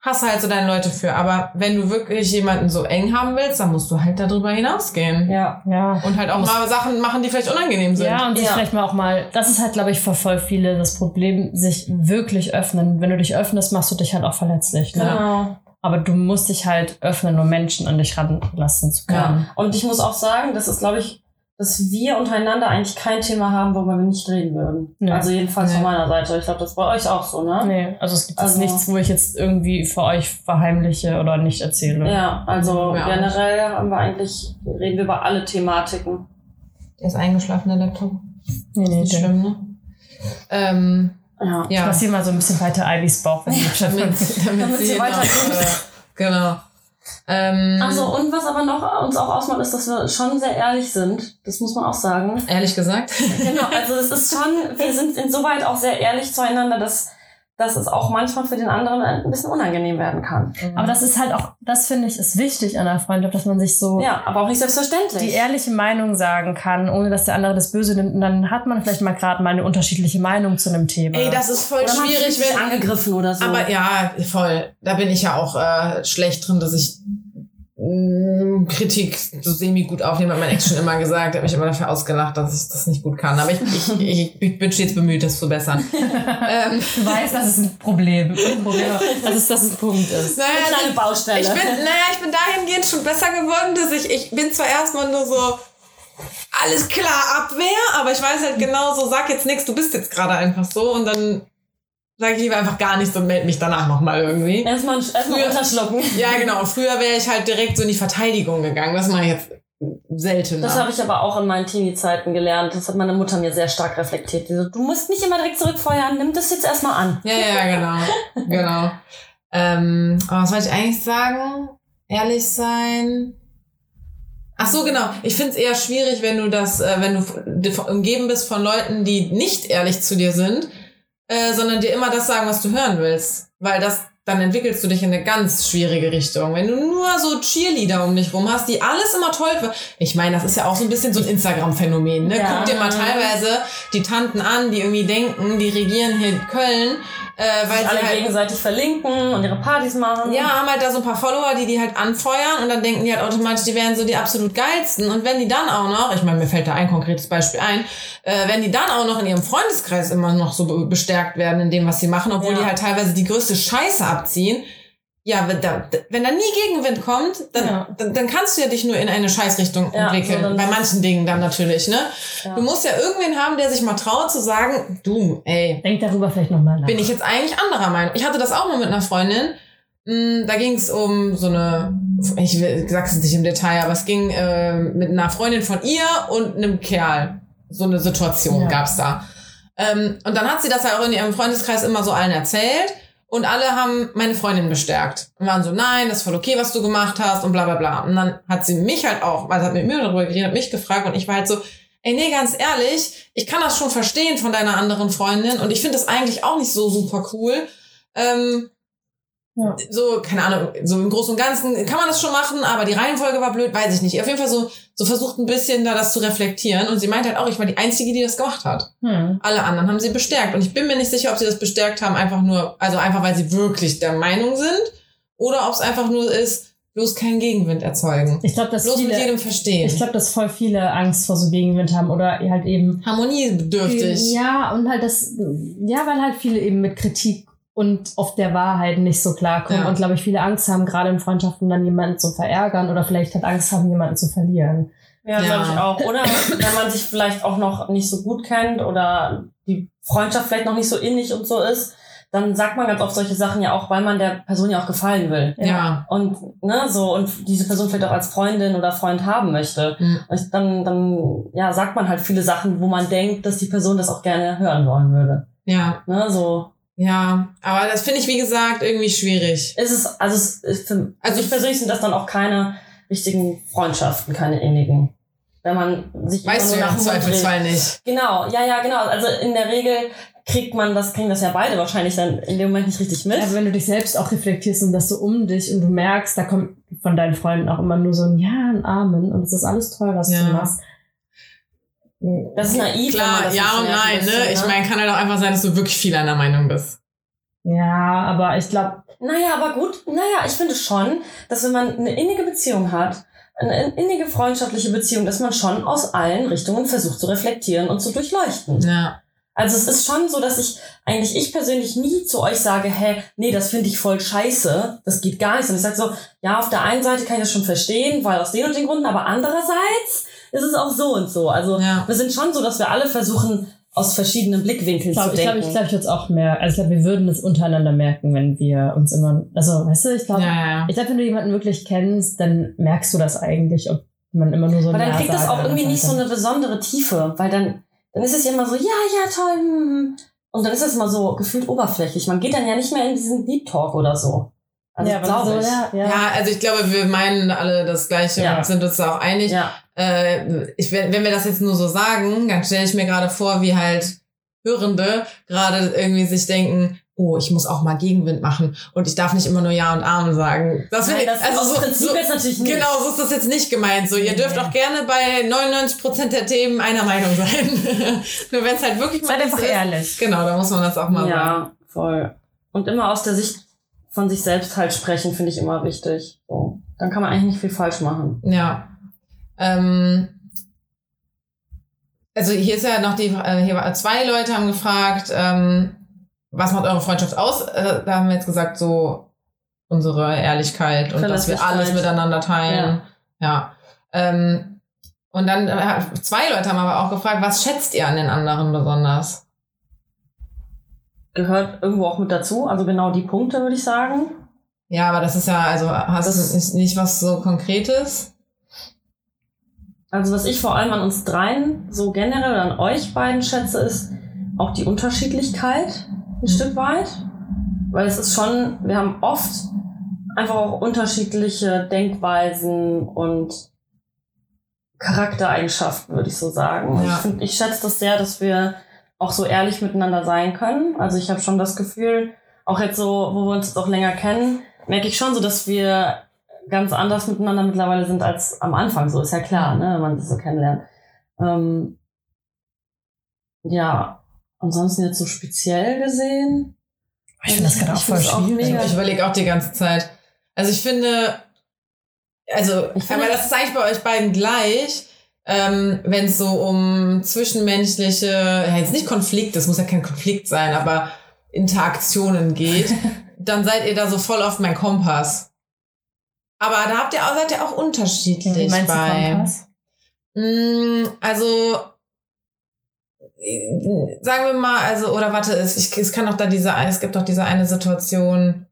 Hast halt so deine Leute für. Aber wenn du wirklich jemanden so eng haben willst, dann musst du halt darüber hinausgehen. Ja. Ja. Und halt auch mal Sachen machen, die vielleicht unangenehm sind. Ja, und sich Ja. vielleicht mal auch mal, das ist halt, glaube ich, für voll viele das Problem, sich wirklich öffnen. Wenn du dich öffnest, machst du dich halt auch verletzlich. Ne? Genau. Aber du musst dich halt öffnen, um Menschen an dich ranlassen zu können. Ja. Und ich muss auch sagen, das ist, glaube ich, dass wir untereinander eigentlich kein Thema haben, worüber wir nicht reden würden. Nee. Also jedenfalls von Nee. meiner Seite. Ich glaube, das ist bei euch auch so, ne? Nee, also es gibt Also- jetzt nichts, wo ich jetzt irgendwie für euch verheimliche oder nicht erzähle. Ja, also Ja, generell haben wir eigentlich, reden wir über alle Thematiken. Der ist eingeschlafen, der Laptop. Nee, nee, Nicht nee. schlimm, ne? Ähm, Ja. Ich ja. massiere mal so ein bisschen weiter Ivys Bauch, wenn die damit, damit, Damit sie sie weiter äh, Genau. Ähm, Also und was aber noch uns auch ausmacht, ist, dass wir schon sehr ehrlich sind. Das muss man auch sagen. ehrlich gesagt. Genau, also es ist schon, wir sind insoweit auch sehr ehrlich zueinander, dass, dass es auch manchmal für den anderen ein bisschen unangenehm werden kann. Aber das ist halt auch, das finde ich, ist wichtig an einer Freundschaft, dass man sich so Ja, aber auch nicht selbstverständlich. die ehrliche Meinung sagen kann, ohne dass der andere das Böse nimmt. Und dann hat man vielleicht mal gerade mal eine unterschiedliche Meinung zu einem Thema. Ey, das ist voll Oder schwierig, wenn. angegriffen oder so. Aber ja, voll. Da bin ich ja auch äh, schlecht drin, dass ich Kritik so semi gut aufnehme, hat mein Ex schon immer gesagt, hat mich immer dafür ausgelacht, dass ich das nicht gut kann. Aber ich, ich, ich, ich bin stets bemüht, das zu bessern. ähm, du weißt, dass es ein Problem, ein Problem dass es dass es ein Punkt ist. naja, eine kleine Baustelle. Ich bin, naja, ich bin dahingehend schon besser geworden, dass ich, ich bin zwar erstmal nur so, alles klar, Abwehr, aber ich weiß halt genau so, sag jetzt nichts, du bist jetzt gerade einfach so und dann sage ich lieber einfach gar nichts und melde mich danach nochmal irgendwie. erstmal erstmal Früher- runterschlucken. Ja, genau. Früher wäre ich halt direkt so in die Verteidigung gegangen. Das mache ich jetzt selten. Das habe ich aber auch in meinen Teenie-Zeiten gelernt. Das hat meine Mutter mir sehr stark reflektiert. Die so, du musst nicht immer direkt zurückfeuern, nimm das jetzt erstmal an. Ja, ja, genau. genau. Ähm, aber was wollte ich eigentlich sagen? Ehrlich sein. Ach so, genau. Ich finde es eher schwierig, wenn du das, äh, wenn du umgeben bist von Leuten, die nicht ehrlich zu dir sind, äh, sondern dir immer das sagen, was du hören willst. Weil das, dann entwickelst du dich in eine ganz schwierige Richtung. Wenn du nur so Cheerleader um dich rum hast, die alles immer toll. Ich meine, das ist ja auch so ein bisschen so ein Instagram-Phänomen. Ne? Ja. Guck dir mal teilweise die Tanten an, die irgendwie denken, die regieren hier Köln, äh, weil Sich alle sie halt gegenseitig verlinken und ihre Partys machen. ja, haben halt da so ein paar Follower, die die halt anfeuern und dann denken die halt automatisch, die wären so die absolut geilsten. Und wenn die dann auch noch, ich meine, mir fällt da ein konkretes Beispiel ein, äh, wenn die dann auch noch in ihrem Freundeskreis immer noch so be- bestärkt werden in dem, was sie machen, obwohl Ja. die halt teilweise die größte Scheiße abziehen, ja, wenn da, wenn da nie Gegenwind kommt, dann, Ja. dann, dann kannst du ja dich nur in eine Scheißrichtung Ja, entwickeln. so Bei manchen Dingen dann natürlich, ne? Ja. Du musst ja irgendwen haben, der sich mal traut zu sagen, du, ey, Denk darüber vielleicht nochmal nach. bin ich jetzt eigentlich anderer Meinung. Ich hatte das auch mal mit einer Freundin. Mm, Da ging es um so eine, ich sag's jetzt nicht im Detail, aber es ging äh, mit einer Freundin von ihr und einem Kerl. So eine Situation gab's da. Ähm, und dann hat sie das ja auch in ihrem Freundeskreis immer so allen erzählt. Und alle haben meine Freundin bestärkt. Und waren so, nein, das ist voll okay, was du gemacht hast und bla bla bla. Und dann hat sie mich halt auch, weil sie hat mit mir darüber geredet, hat mich gefragt und ich war halt so, ey, nee, ganz ehrlich, ich kann das schon verstehen von deiner anderen Freundin und ich finde das eigentlich auch nicht so super cool. Ähm, Ja. So, keine Ahnung, so im Großen und Ganzen kann man das schon machen, aber die Reihenfolge war blöd, weiß ich nicht. Auf jeden Fall so, so versucht ein bisschen da das zu reflektieren und sie meint halt auch, ich war die Einzige, die das gemacht hat. Hm. Alle anderen haben sie bestärkt. Und ich bin mir nicht sicher, ob sie das bestärkt haben, einfach nur, also einfach, weil sie wirklich der Meinung sind, oder ob es einfach nur ist, bloß keinen Gegenwind erzeugen. Ich glaube, dass Bloß mit viele, jedem verstehen. ich glaube, dass voll viele Angst vor so Gegenwind haben oder halt eben Harmoniebedürftig. Ja, und halt das, ja, weil halt viele eben mit Kritik und auf der Wahrheit nicht so klarkommen Ja. und glaube ich viele Angst haben, gerade in Freundschaften dann jemanden zu verärgern oder vielleicht halt Angst haben, jemanden zu verlieren. Ja, Ja. glaube ich auch. Oder wenn man sich vielleicht auch noch nicht so gut kennt oder die Freundschaft vielleicht noch nicht so innig und so ist, dann sagt man ganz oft solche Sachen ja auch, weil man der Person ja auch gefallen will. Ja. Und ne, so und diese Person vielleicht auch als Freundin oder Freund haben möchte. Mhm. Und dann, dann ja, sagt man halt viele Sachen, wo man denkt, dass die Person das auch gerne hören wollen würde. Ja. Ne, so Ja. Aber das finde ich, wie gesagt, irgendwie schwierig. ist es, also es ist für, Also also ich persönlich sind das dann auch keine richtigen Freundschaften, keine innigen. Wenn man sich Weißt du ja nach im. Zweifelsfall nicht. Genau, ja, ja, genau. Also in der Regel kriegt man das, kriegen das ja beide wahrscheinlich dann in dem Moment nicht richtig mit. Aber wenn du dich selbst auch reflektierst und das so um dich und du merkst, da kommt von deinen Freunden auch immer nur so ein Ja, ein Amen und es ist alles toll, was Ja. du machst. Das ist naiv. wenn man Klar, das ja und nein, ein ne? Ich meine, kann halt auch einfach sein, dass du wirklich viel einer Meinung bist. Ja, aber ich glaube, Naja, aber gut, naja, ich finde schon, dass wenn man eine innige Beziehung hat, eine innige freundschaftliche Beziehung, dass man schon aus allen Richtungen versucht zu reflektieren und zu durchleuchten. Ja. Also es ist schon so, dass ich eigentlich ich persönlich nie zu euch sage, hä, nee, das finde ich voll scheiße, das geht gar nicht. Und ich sage so, ja, auf der einen Seite kann ich das schon verstehen, weil aus den und den Gründen, aber andererseits ist es auch so und so. Also Ja. wir sind schon so, dass wir alle versuchen, aus verschiedenen Blickwinkeln Ich glaube, zu ich, glaub, denken. ich, glaub, ich würde es auch mehr, also ich glaube, wir würden es untereinander merken, wenn wir uns immer, also weißt du, ich glaube, Ja, ja. ich glaube, wenn du jemanden wirklich kennst, dann merkst du das eigentlich, ob man immer nur so Weil dann kriegt das auch irgendwie nicht so eine besondere Tiefe, weil dann, dann ist es ja immer so, ja, ja, toll. hm. Und dann ist es mal so gefühlt oberflächlich. Man geht dann ja nicht mehr in diesen Deep Talk oder so. Also ja, aber glaube so, ich. ja, ja. Ja, also ich glaube, wir meinen alle das Gleiche Ja. und sind uns da auch einig. Ja. Äh, ich, wenn wir das jetzt nur so sagen, dann stelle ich mir gerade vor, wie halt Hörende gerade irgendwie sich denken, oh, ich muss auch mal Gegenwind machen und ich darf nicht immer nur Ja und Amen sagen. Das Nein, ich, das also so, Prinzip so, jetzt natürlich nicht. Genau, so ist das jetzt nicht gemeint. So, ihr dürft auch gerne bei 99% der Themen einer Meinung sein. nur wenn es halt wirklich mal Seid einfach ist. ehrlich. Genau, da muss man das auch mal sagen. Ja, voll. Und immer aus der Sicht von sich selbst halt sprechen, finde ich immer wichtig. So. Dann kann man eigentlich nicht viel falsch machen. Ja. Ähm, also hier ist ja noch die, äh, hier zwei Leute haben gefragt, ähm, was macht eure Freundschaft aus? Äh, da haben wir jetzt gesagt, so unsere Ehrlichkeit und dass wir alles miteinander teilen. Ja. Ähm, und dann äh, zwei Leute haben aber auch gefragt, was schätzt ihr an den anderen besonders? Gehört irgendwo auch mit dazu. Also genau die Punkte, würde ich sagen. Ja, aber das ist ja, also hast Das- du nicht was so Konkretes? Also was ich vor allem an uns dreien so generell oder an euch beiden schätze, ist auch die Unterschiedlichkeit ein. Stück weit. Weil es ist schon, wir haben oft einfach auch unterschiedliche Denkweisen und Charaktereigenschaften, würde ich so sagen. Ja. Ich, find, ich schätze das sehr, dass wir auch so ehrlich miteinander sein können. Also ich habe schon das Gefühl, auch jetzt so, wo wir uns jetzt auch länger kennen, merke ich schon so, dass wir ganz anders miteinander mittlerweile sind als am Anfang. So ist ja klar, ne, wenn man sich so kennenlernt. Ähm, ja, ansonsten jetzt so speziell gesehen. Ich finde das gerade auch voll auch schwierig. mega. Ich überlege auch die ganze Zeit. Also ich finde, also, Ich finde- aber das ist eigentlich bei euch beiden gleich, ähm, wenn es so um zwischenmenschliche, ja, jetzt nicht Konflikte, es muss ja kein Konflikt sein, aber Interaktionen geht, dann seid ihr da so voll auf mein Kompass. Aber da habt ihr auch, seid ihr auch unterschiedlich du bei. Mm, Also sagen wir mal, also oder warte, es, ich, es kann doch da diese, es gibt doch diese eine Situation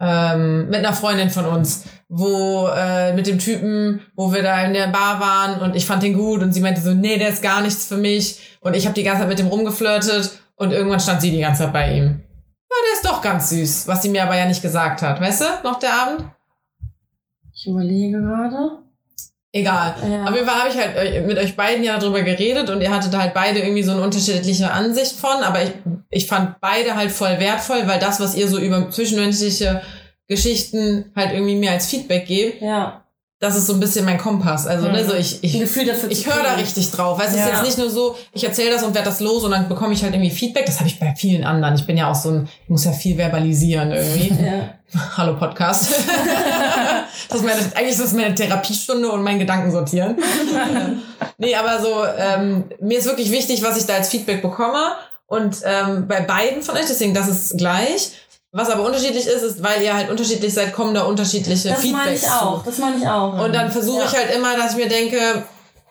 ähm, mit einer Freundin von uns, wo äh, mit dem Typen, wo wir da in der Bar waren und ich fand den gut und sie meinte so, nee, der ist gar nichts für mich und ich habe die ganze Zeit mit dem rumgeflirtet und irgendwann stand sie die ganze Zeit bei ihm. Ja, der ist doch ganz süß, was sie mir aber ja nicht gesagt hat, weißt du, noch der Abend? Ich überlege gerade. Egal. Ja. Auf jeden Fall habe ich halt äh, mit euch beiden ja darüber geredet und ihr hattet halt beide irgendwie so eine unterschiedliche Ansicht von, aber ich, ich fand beide halt voll wertvoll, weil das, was ihr so über zwischenmenschliche Geschichten halt irgendwie mir als Feedback gebt, Ja, das ist so ein bisschen mein Kompass. Also, ne, so ich, ein ich, ich zu höre da richtig drauf. Du, es ist Ja. jetzt nicht nur so, ich erzähle das und werde das los und dann bekomme ich halt irgendwie Feedback. Das habe ich bei vielen anderen. Ich bin ja auch so ein, ich muss ja viel verbalisieren irgendwie. Ja. Hallo Podcast. das ist meine, eigentlich ist das meine Therapiestunde und mein Gedanken sortieren. nee, aber so, ähm, mir ist wirklich wichtig, was ich da als Feedback bekomme. Und ähm, bei beiden von euch, deswegen, das ist gleich. Was aber unterschiedlich ist, ist, weil ihr halt unterschiedlich seid, kommen da unterschiedliche Das meine Feedbacks ich auch. zu. Das meine ich auch. Und dann versuche ich Ja. halt immer, dass ich mir denke,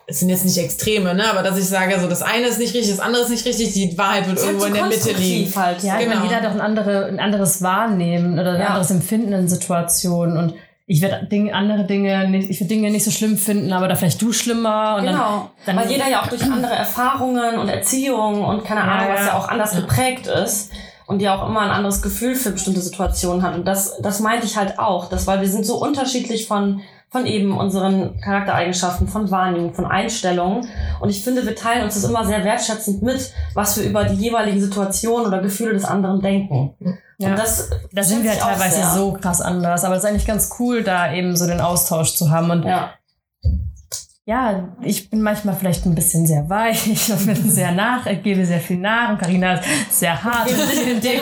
es sind jetzt nicht Extreme, ne? Aber dass ich sage, so das eine ist nicht richtig, das andere ist nicht richtig, die Wahrheit wird halt irgendwo in der Mitte liegen. Halt. Ja, ich Genau. meine, jeder hat auch ein, andere, ein anderes Wahrnehmen oder ein Ja. anderes Empfinden in Situationen. Und ich werde Dinge, andere Dinge nicht, ich werde Dinge nicht so schlimm finden, aber da vielleicht du schlimmer. Und Genau, dann, weil jeder ja auch durch andere Erfahrungen und Erziehung und keine Ja, Ahnung, was ja. ja auch anders geprägt ist und ja auch immer ein anderes Gefühl für bestimmte Situationen hat. Und das, das meinte ich halt auch, dass, weil wir sind so unterschiedlich von, von eben unseren Charaktereigenschaften, von Wahrnehmung, von Einstellungen. Und ich finde, wir teilen uns das immer sehr wertschätzend mit, was wir über die jeweiligen Situationen oder Gefühle des anderen denken. Ja. Und das, da sind wir halt teilweise so krass anders. Aber es ist eigentlich ganz cool, da eben so den Austausch zu haben. Und Ja. Ja, ich bin manchmal vielleicht ein bisschen sehr weich und bin sehr nach, ich gebe sehr viel nach und Karina ist sehr hart. Du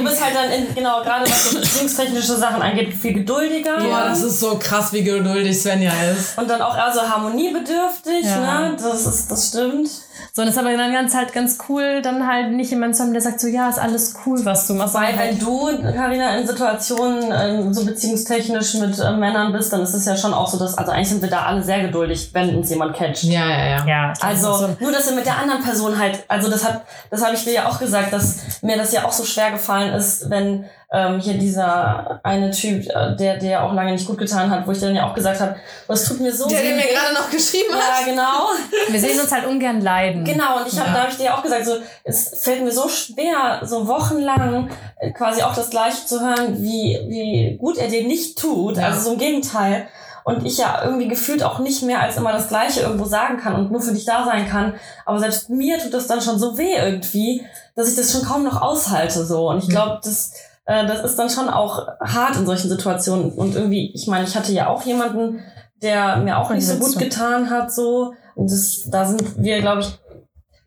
bist halt dann, in, genau, gerade was so beziehungstechnische Sachen angeht, viel geduldiger. Boah, das ist so krass, wie geduldig Svenja ist. Und dann auch eher so harmoniebedürftig, Ja. ne? Das ist, das stimmt. So, und es ist aber dann ganz halt ganz cool, dann halt nicht jemand zu haben, der sagt so, ja, ist alles cool, was du machst. Weil sondern wenn halt, du, Karina, in Situationen ähm, so beziehungstechnisch mit äh, Männern bist, dann ist es ja schon auch so, dass, also eigentlich sind wir da alle sehr geduldig, wenn uns jemand catchen. Ja, ja, ja. Ja, Also so nur, dass er mit der anderen Person halt, also das hat, das habe ich dir ja auch gesagt, dass mir das ja auch so schwer gefallen ist, wenn ähm, hier dieser eine Typ, äh, der der auch lange nicht gut getan hat, wo ich dann ja auch gesagt habe, das tut mir so Der, der mir gerade noch geschrieben hat. ja genau, wir sehen uns halt ungern leiden. genau. Und ich habe, Ja. da habe ich dir ja auch gesagt, so es fällt mir so schwer, so wochenlang äh, quasi auch das Gleiche zu hören, wie wie gut er dir nicht tut. Ja. Also so im Gegenteil. Und ich ja irgendwie gefühlt auch nicht mehr als immer das Gleiche irgendwo sagen kann und nur für dich da sein kann. Aber selbst mir tut das dann schon so weh irgendwie, dass ich das schon kaum noch aushalte so. Und ich glaube, das, äh, das ist dann schon auch hart in solchen Situationen. Und irgendwie, ich meine, ich hatte ja auch jemanden, der mir auch nicht so gut getan hat so. Und das, da sind wir, glaube ich,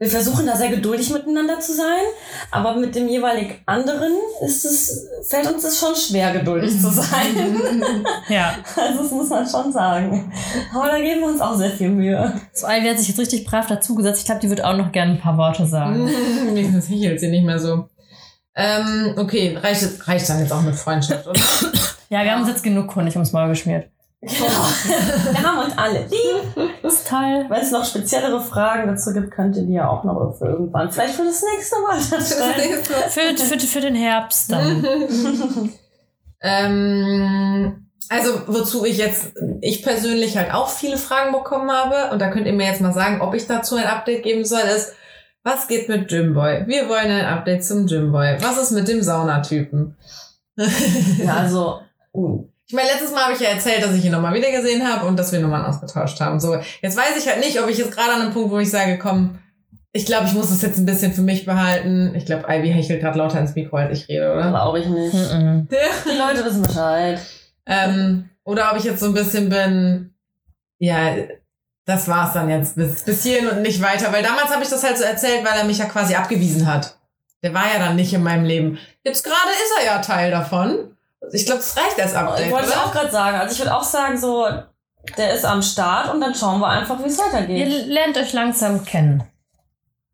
wir versuchen da sehr geduldig miteinander zu sein, aber mit dem jeweilig anderen ist es, fällt uns das schon schwer, geduldig zu sein. Ja. Also das muss man schon sagen. Aber da geben wir uns auch sehr viel Mühe. So, Ivy hat sich jetzt richtig brav dazugesetzt. Ich glaube, die wird auch noch gerne ein paar Worte sagen. Wenigstens hechelt sie nicht mehr so. Ähm, okay, reicht, es- reicht dann jetzt auch mit Freundschaft, oder? Ja, wir haben uns jetzt genug Honig ums Maul geschmiert. Genau. Wir haben uns alle lieb. Das ist toll. Wenn es noch speziellere Fragen dazu gibt, könnt ihr die ja auch noch für irgendwann, vielleicht für das nächste Mal stellen. Für, für, für den Herbst dann. ähm, also, wozu ich jetzt, ich persönlich halt auch viele Fragen bekommen habe, und da könnt ihr mir jetzt mal sagen, ob ich dazu ein Update geben soll, ist, was geht mit Gymboy? Wir wollen ein Update zum Gymboy. Was ist mit dem Saunatypen? Ja, also, uh, Ich meine, letztes Mal habe ich ja erzählt, dass ich ihn nochmal wieder gesehen habe und dass wir Nummern ausgetauscht haben. So, jetzt weiß ich halt nicht, ob ich jetzt gerade an einem Punkt, wo ich sage, komm, ich glaube, ich muss das jetzt ein bisschen für mich behalten. Ich glaube, Ivy hechelt gerade lauter ins Mikro, als ich rede, oder? glaube ich nicht. Mhm. Die Leute wissen Bescheid. Ähm, oder ob ich jetzt so ein bisschen bin, ja, das war's dann jetzt bis, bis hierhin und nicht weiter. Weil damals habe ich das halt so erzählt, weil er mich ja quasi abgewiesen hat. Der war ja dann nicht in meinem Leben. Jetzt gerade ist er ja Teil davon. Ich glaube, das reicht als Update, Ich wollte es oder? auch gerade sagen. Also ich würde auch sagen, so, der ist am Start und dann schauen wir einfach, wie es Ihr weitergeht. lernt euch langsam kennen.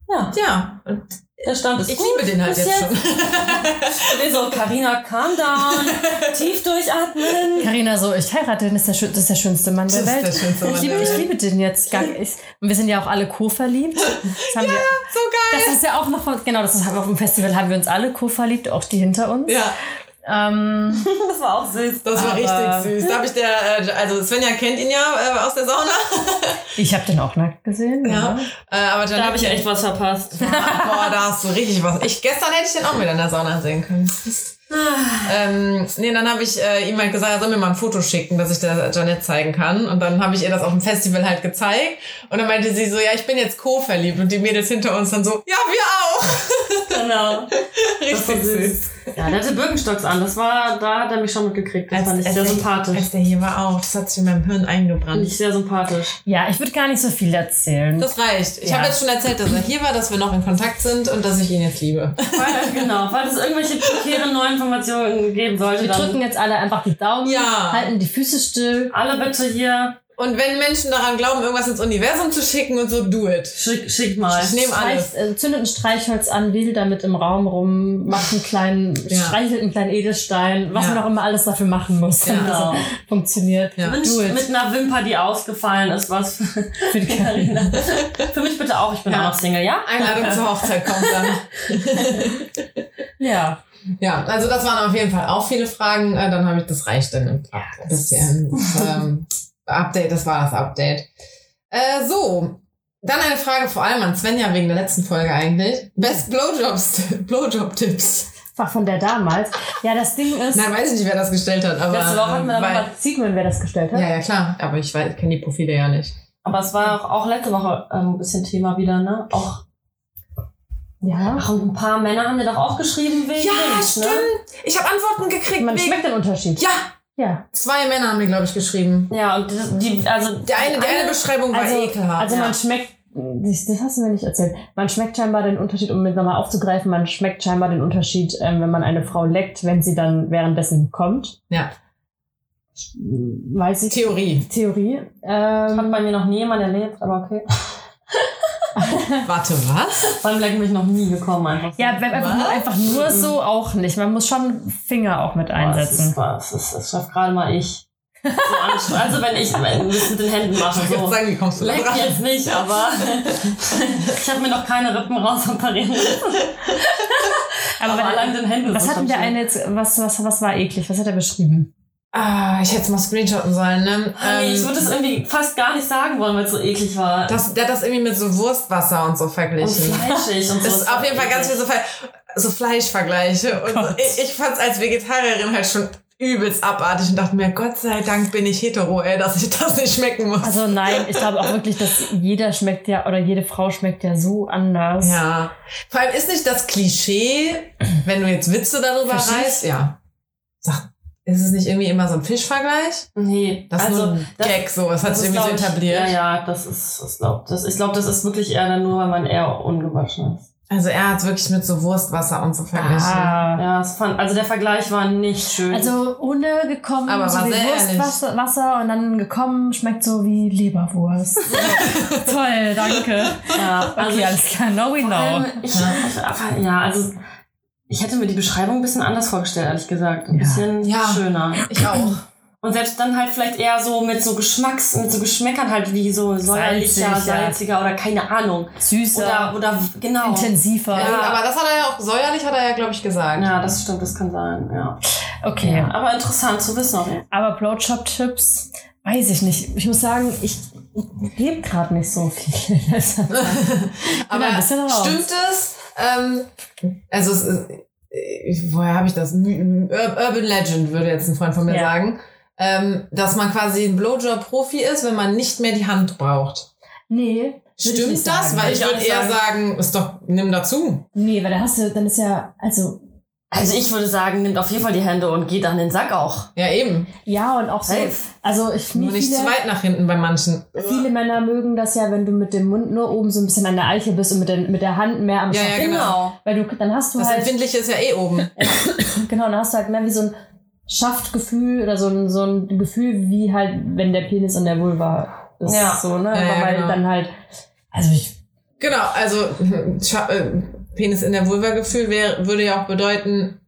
Ja, Ja, und der Stand ist ich gut. liebe den halt bis jetzt schon. Und ich so, Carina, calm down, tief durchatmen. Carina so, ich heirate den, das ist der, das ist der schönste Mann der Das ist Welt. der schönste Mann ich, liebe, ich Welt. liebe den jetzt. Gar, ich, und wir sind ja auch alle co-verliebt. Haben wir, So geil. das ist ja auch noch von, genau, das ist auf dem Festival haben wir uns alle co-verliebt, auch die hinter uns. Ja, Ähm, Das war auch süß. das war richtig süß. Da habe ich der, äh, also Svenja kennt ihn ja äh, aus der Sauna. ich habe den auch nackt gesehen. Ja. Äh, aber Da habe ich echt was verpasst. Boah, da hast du richtig was. Ich, gestern hätte ich den auch wieder in der Sauna sehen können. ähm, nee, dann habe ich äh, ihm halt gesagt, er soll mir mal ein Foto schicken, dass ich der Janette zeigen kann. Und dann habe ich ihr das auf dem Festival halt gezeigt. Und dann meinte sie so, ja, ich bin jetzt co-verliebt. Und die Mädels hinter uns dann so, ja, wir auch. Genau. Richtig süß. Ja, der hatte Birkenstocks an. Das war, da hat er mich schon mitgekriegt. Das fand ich sehr der, sympathisch. Als der hier war auch. Das hat sich in meinem Hirn eingebrannt. ich sehr sympathisch. Ja, ich würde gar nicht so viel erzählen. Das reicht. Ich Ja. habe jetzt schon erzählt, dass er hier war, dass wir noch in Kontakt sind und dass ich ihn jetzt liebe. Weil, genau, falls es irgendwelche prekären neuen Informationen geben sollte, wir dann drücken jetzt alle einfach die Daumen, Ja. halten die Füße still. alle bitte hier, Und wenn Menschen daran glauben, irgendwas ins Universum zu schicken und so, do it. schick, schick mal. Ich nehme alles. Äh, zündet ein Streichholz an, wedelt damit im Raum rum, macht einen kleinen, Ja. streichelt einen kleinen Edelstein, was Ja. man auch immer alles dafür machen muss, damit Genau. das funktioniert. Ja. Wünsch Do it. mit einer Wimper, die ausgefallen ist, was für, die Carina. für mich bitte auch. Ich bin Ja. auch noch Single, ja? Einladung zur Hochzeit kommt dann. Ja. Ja, also das waren auf jeden Fall auch viele Fragen. Äh, dann habe ich, das reicht dann im Ja, Up- bisschen. Ähm, Update, das war das Update. Äh, so, dann eine Frage vor allem an Svenja wegen der letzten Folge eigentlich. Best Blowjobs, Blowjob-Tipps. War von der damals. Ja, das Ding ist, Nein, weiß ich nicht, wer das gestellt hat. Aber, Letzte Woche hatten wir darüber sieht man, wer das gestellt hat. Ja, ja, klar. Aber ich weiß, ich kenne die Profile ja nicht. Aber es war auch, auch letzte Woche ähm, ein bisschen Thema wieder, ne? Auch, Ja. ach, und ein paar Männer haben dir doch auch geschrieben wegen Dings, Ne? Ich habe Antworten gekriegt. Man wegen- schmeckt den Unterschied. ja, Ja. zwei Männer haben mir, glaube ich, geschrieben. Ja, und das, die, also Der eine, die eine Beschreibung war Also, ekelhaft. also ja. man schmeckt, das, das hast du mir nicht erzählt. Man schmeckt scheinbar den Unterschied, um mit nochmal aufzugreifen, man schmeckt scheinbar den Unterschied, ähm, wenn man eine Frau leckt, wenn sie dann währenddessen kommt. Ja. Weiß ich. Theorie. Theorie. hat Ähm, bei mir noch nie jemand erlebt, aber okay. Warte, was? Beim Lecken bin ich noch nie gekommen, einfach so. ja, wenn einfach nur, einfach nur so auch nicht. Man muss schon Finger auch mit Boah, das, einsetzen. ist, was, das, das schafft gerade mal ich. So also wenn ich das mit den Händen mache. So. sagen, wie kommst du da Leck dran? jetzt nicht, aber ich habe mir noch keine Rippen rausoperieren lassen. Aber, Aber wenn- allein mit den Händen was hat denn der eine jetzt, was, was, was war eklig? Was hat er beschrieben? Ah, ich hätte es mal screenshotten sollen, ne? Ah, nee, ich Ähm, würde es irgendwie fast gar nicht sagen wollen, weil es so eklig war. das, der hat das irgendwie mit so Wurstwasser und so und verglichen. fleischig und so. Das ist auf jeden Fall ganz viel so, so Fleischvergleiche. Und Gott. ich, ich fand es als Vegetarierin halt schon übelst abartig und dachte mir, Gott sei Dank bin ich hetero, ey, dass ich das nicht schmecken muss. Also nein, ich glaube auch wirklich, dass jeder schmeckt ja oder jede Frau schmeckt ja so anders. ja. Vor allem ist nicht das Klischee, wenn du jetzt Witze darüber Verstehst? reißt, ja. Sag, ist es nicht irgendwie immer so ein Fischvergleich? Nee, Das ist also nur ein das- Gag, so. Das hat sich irgendwie so glaub ich, etabliert. Ja, ja, das ist, das glaub, das, ich glaube, das ist wirklich eher dann nur, weil man eher ungewaschen ist. Also er hat es wirklich mit so Wurstwasser und so verglichen. Ah. Ja, es fand, also der Vergleich war nicht schön. Also ohne gekommen, Aber so wie. Wurstwasser Wasser und dann gekommen, schmeckt so wie Leberwurst. Toll, danke. ja, also Okay, alles klar, now we know. ich, ich, aber, ja, also ich hätte mir die Beschreibung ein bisschen anders vorgestellt, ehrlich gesagt. Ein Ja. bisschen Ja. schöner. Ich auch. Und selbst dann halt vielleicht eher so mit so Geschmacks, mit so Geschmäckern halt wie so säuerlicher, Salzig, ja. salziger oder keine Ahnung. Süßer, Oder, oder genau. intensiver. Ja. Aber das hat er ja auch, säuerlich hat er ja, glaube ich, gesagt. Ja, das stimmt, das kann sein, ja. Okay. ja. Aber interessant zu wissen Fall. Aber Blowjob-Tipps, weiß ich nicht. Ich muss sagen, ich gebe gerade nicht so viel. Aber stimmt es? Ähm, also es ist, äh, woher habe ich das? Urban Legend würde jetzt ein Freund von mir Ja. sagen. Ähm, dass man quasi ein Blowjob-Profi ist, wenn man nicht mehr die Hand braucht. nee. Stimmt das? sagen. Weil ich Würde eher sagen, ist doch, nimm dazu. Nee, weil da hast du, dann ist ja, also, Also ich würde sagen, nimmt auf jeden Fall die Hände und geht an den Sack auch. Ja, eben. ja, und auch so, Safe. also ich Nur nicht zu viele, weit nach hinten bei manchen. viele Männer mögen das ja, wenn du mit dem Mund nur oben so ein bisschen an der Eiche bist und mit der, mit der Hand mehr am Ja, ja, genau. Weil du, dann hast du Das halt, Empfindliche ist ja eh oben. genau, dann hast du halt mehr wie so ein Schaftgefühl oder so ein, so ein Gefühl, wie halt, wenn der Penis an der Vulva ist. Ja. So, ne? Ja, ja, Aber weil genau. dann halt, also ich, Genau, also Scha äh, Penis in der Vulva-Gefühl wär, würde ja auch bedeuten,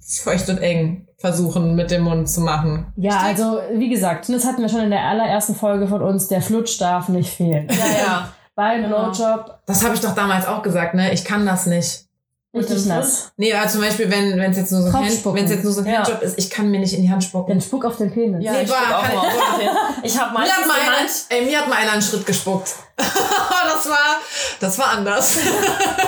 feucht und eng versuchen mit dem Mund zu machen. ja, also wie gesagt, das hatten wir schon in der allerersten Folge von uns, der Flutsch darf nicht fehlen. Ja, ja. Beim Genau. Blowjob Das habe ich doch damals auch gesagt, ne? Ich kann das nicht. richtig nass. Nee, aber zum Beispiel, wenn es jetzt nur so ein, Hand, wenn's jetzt nur so ein Ja. Handjob ist, ich kann mir nicht in die Hand spucken. Dann spuck auf den Penis. Ja, Nee, ich mal ich- auf den Ich habe mir, meistens hat mal einer, ey, mir hat mal einer einen Schritt gespuckt. das war, das war anders.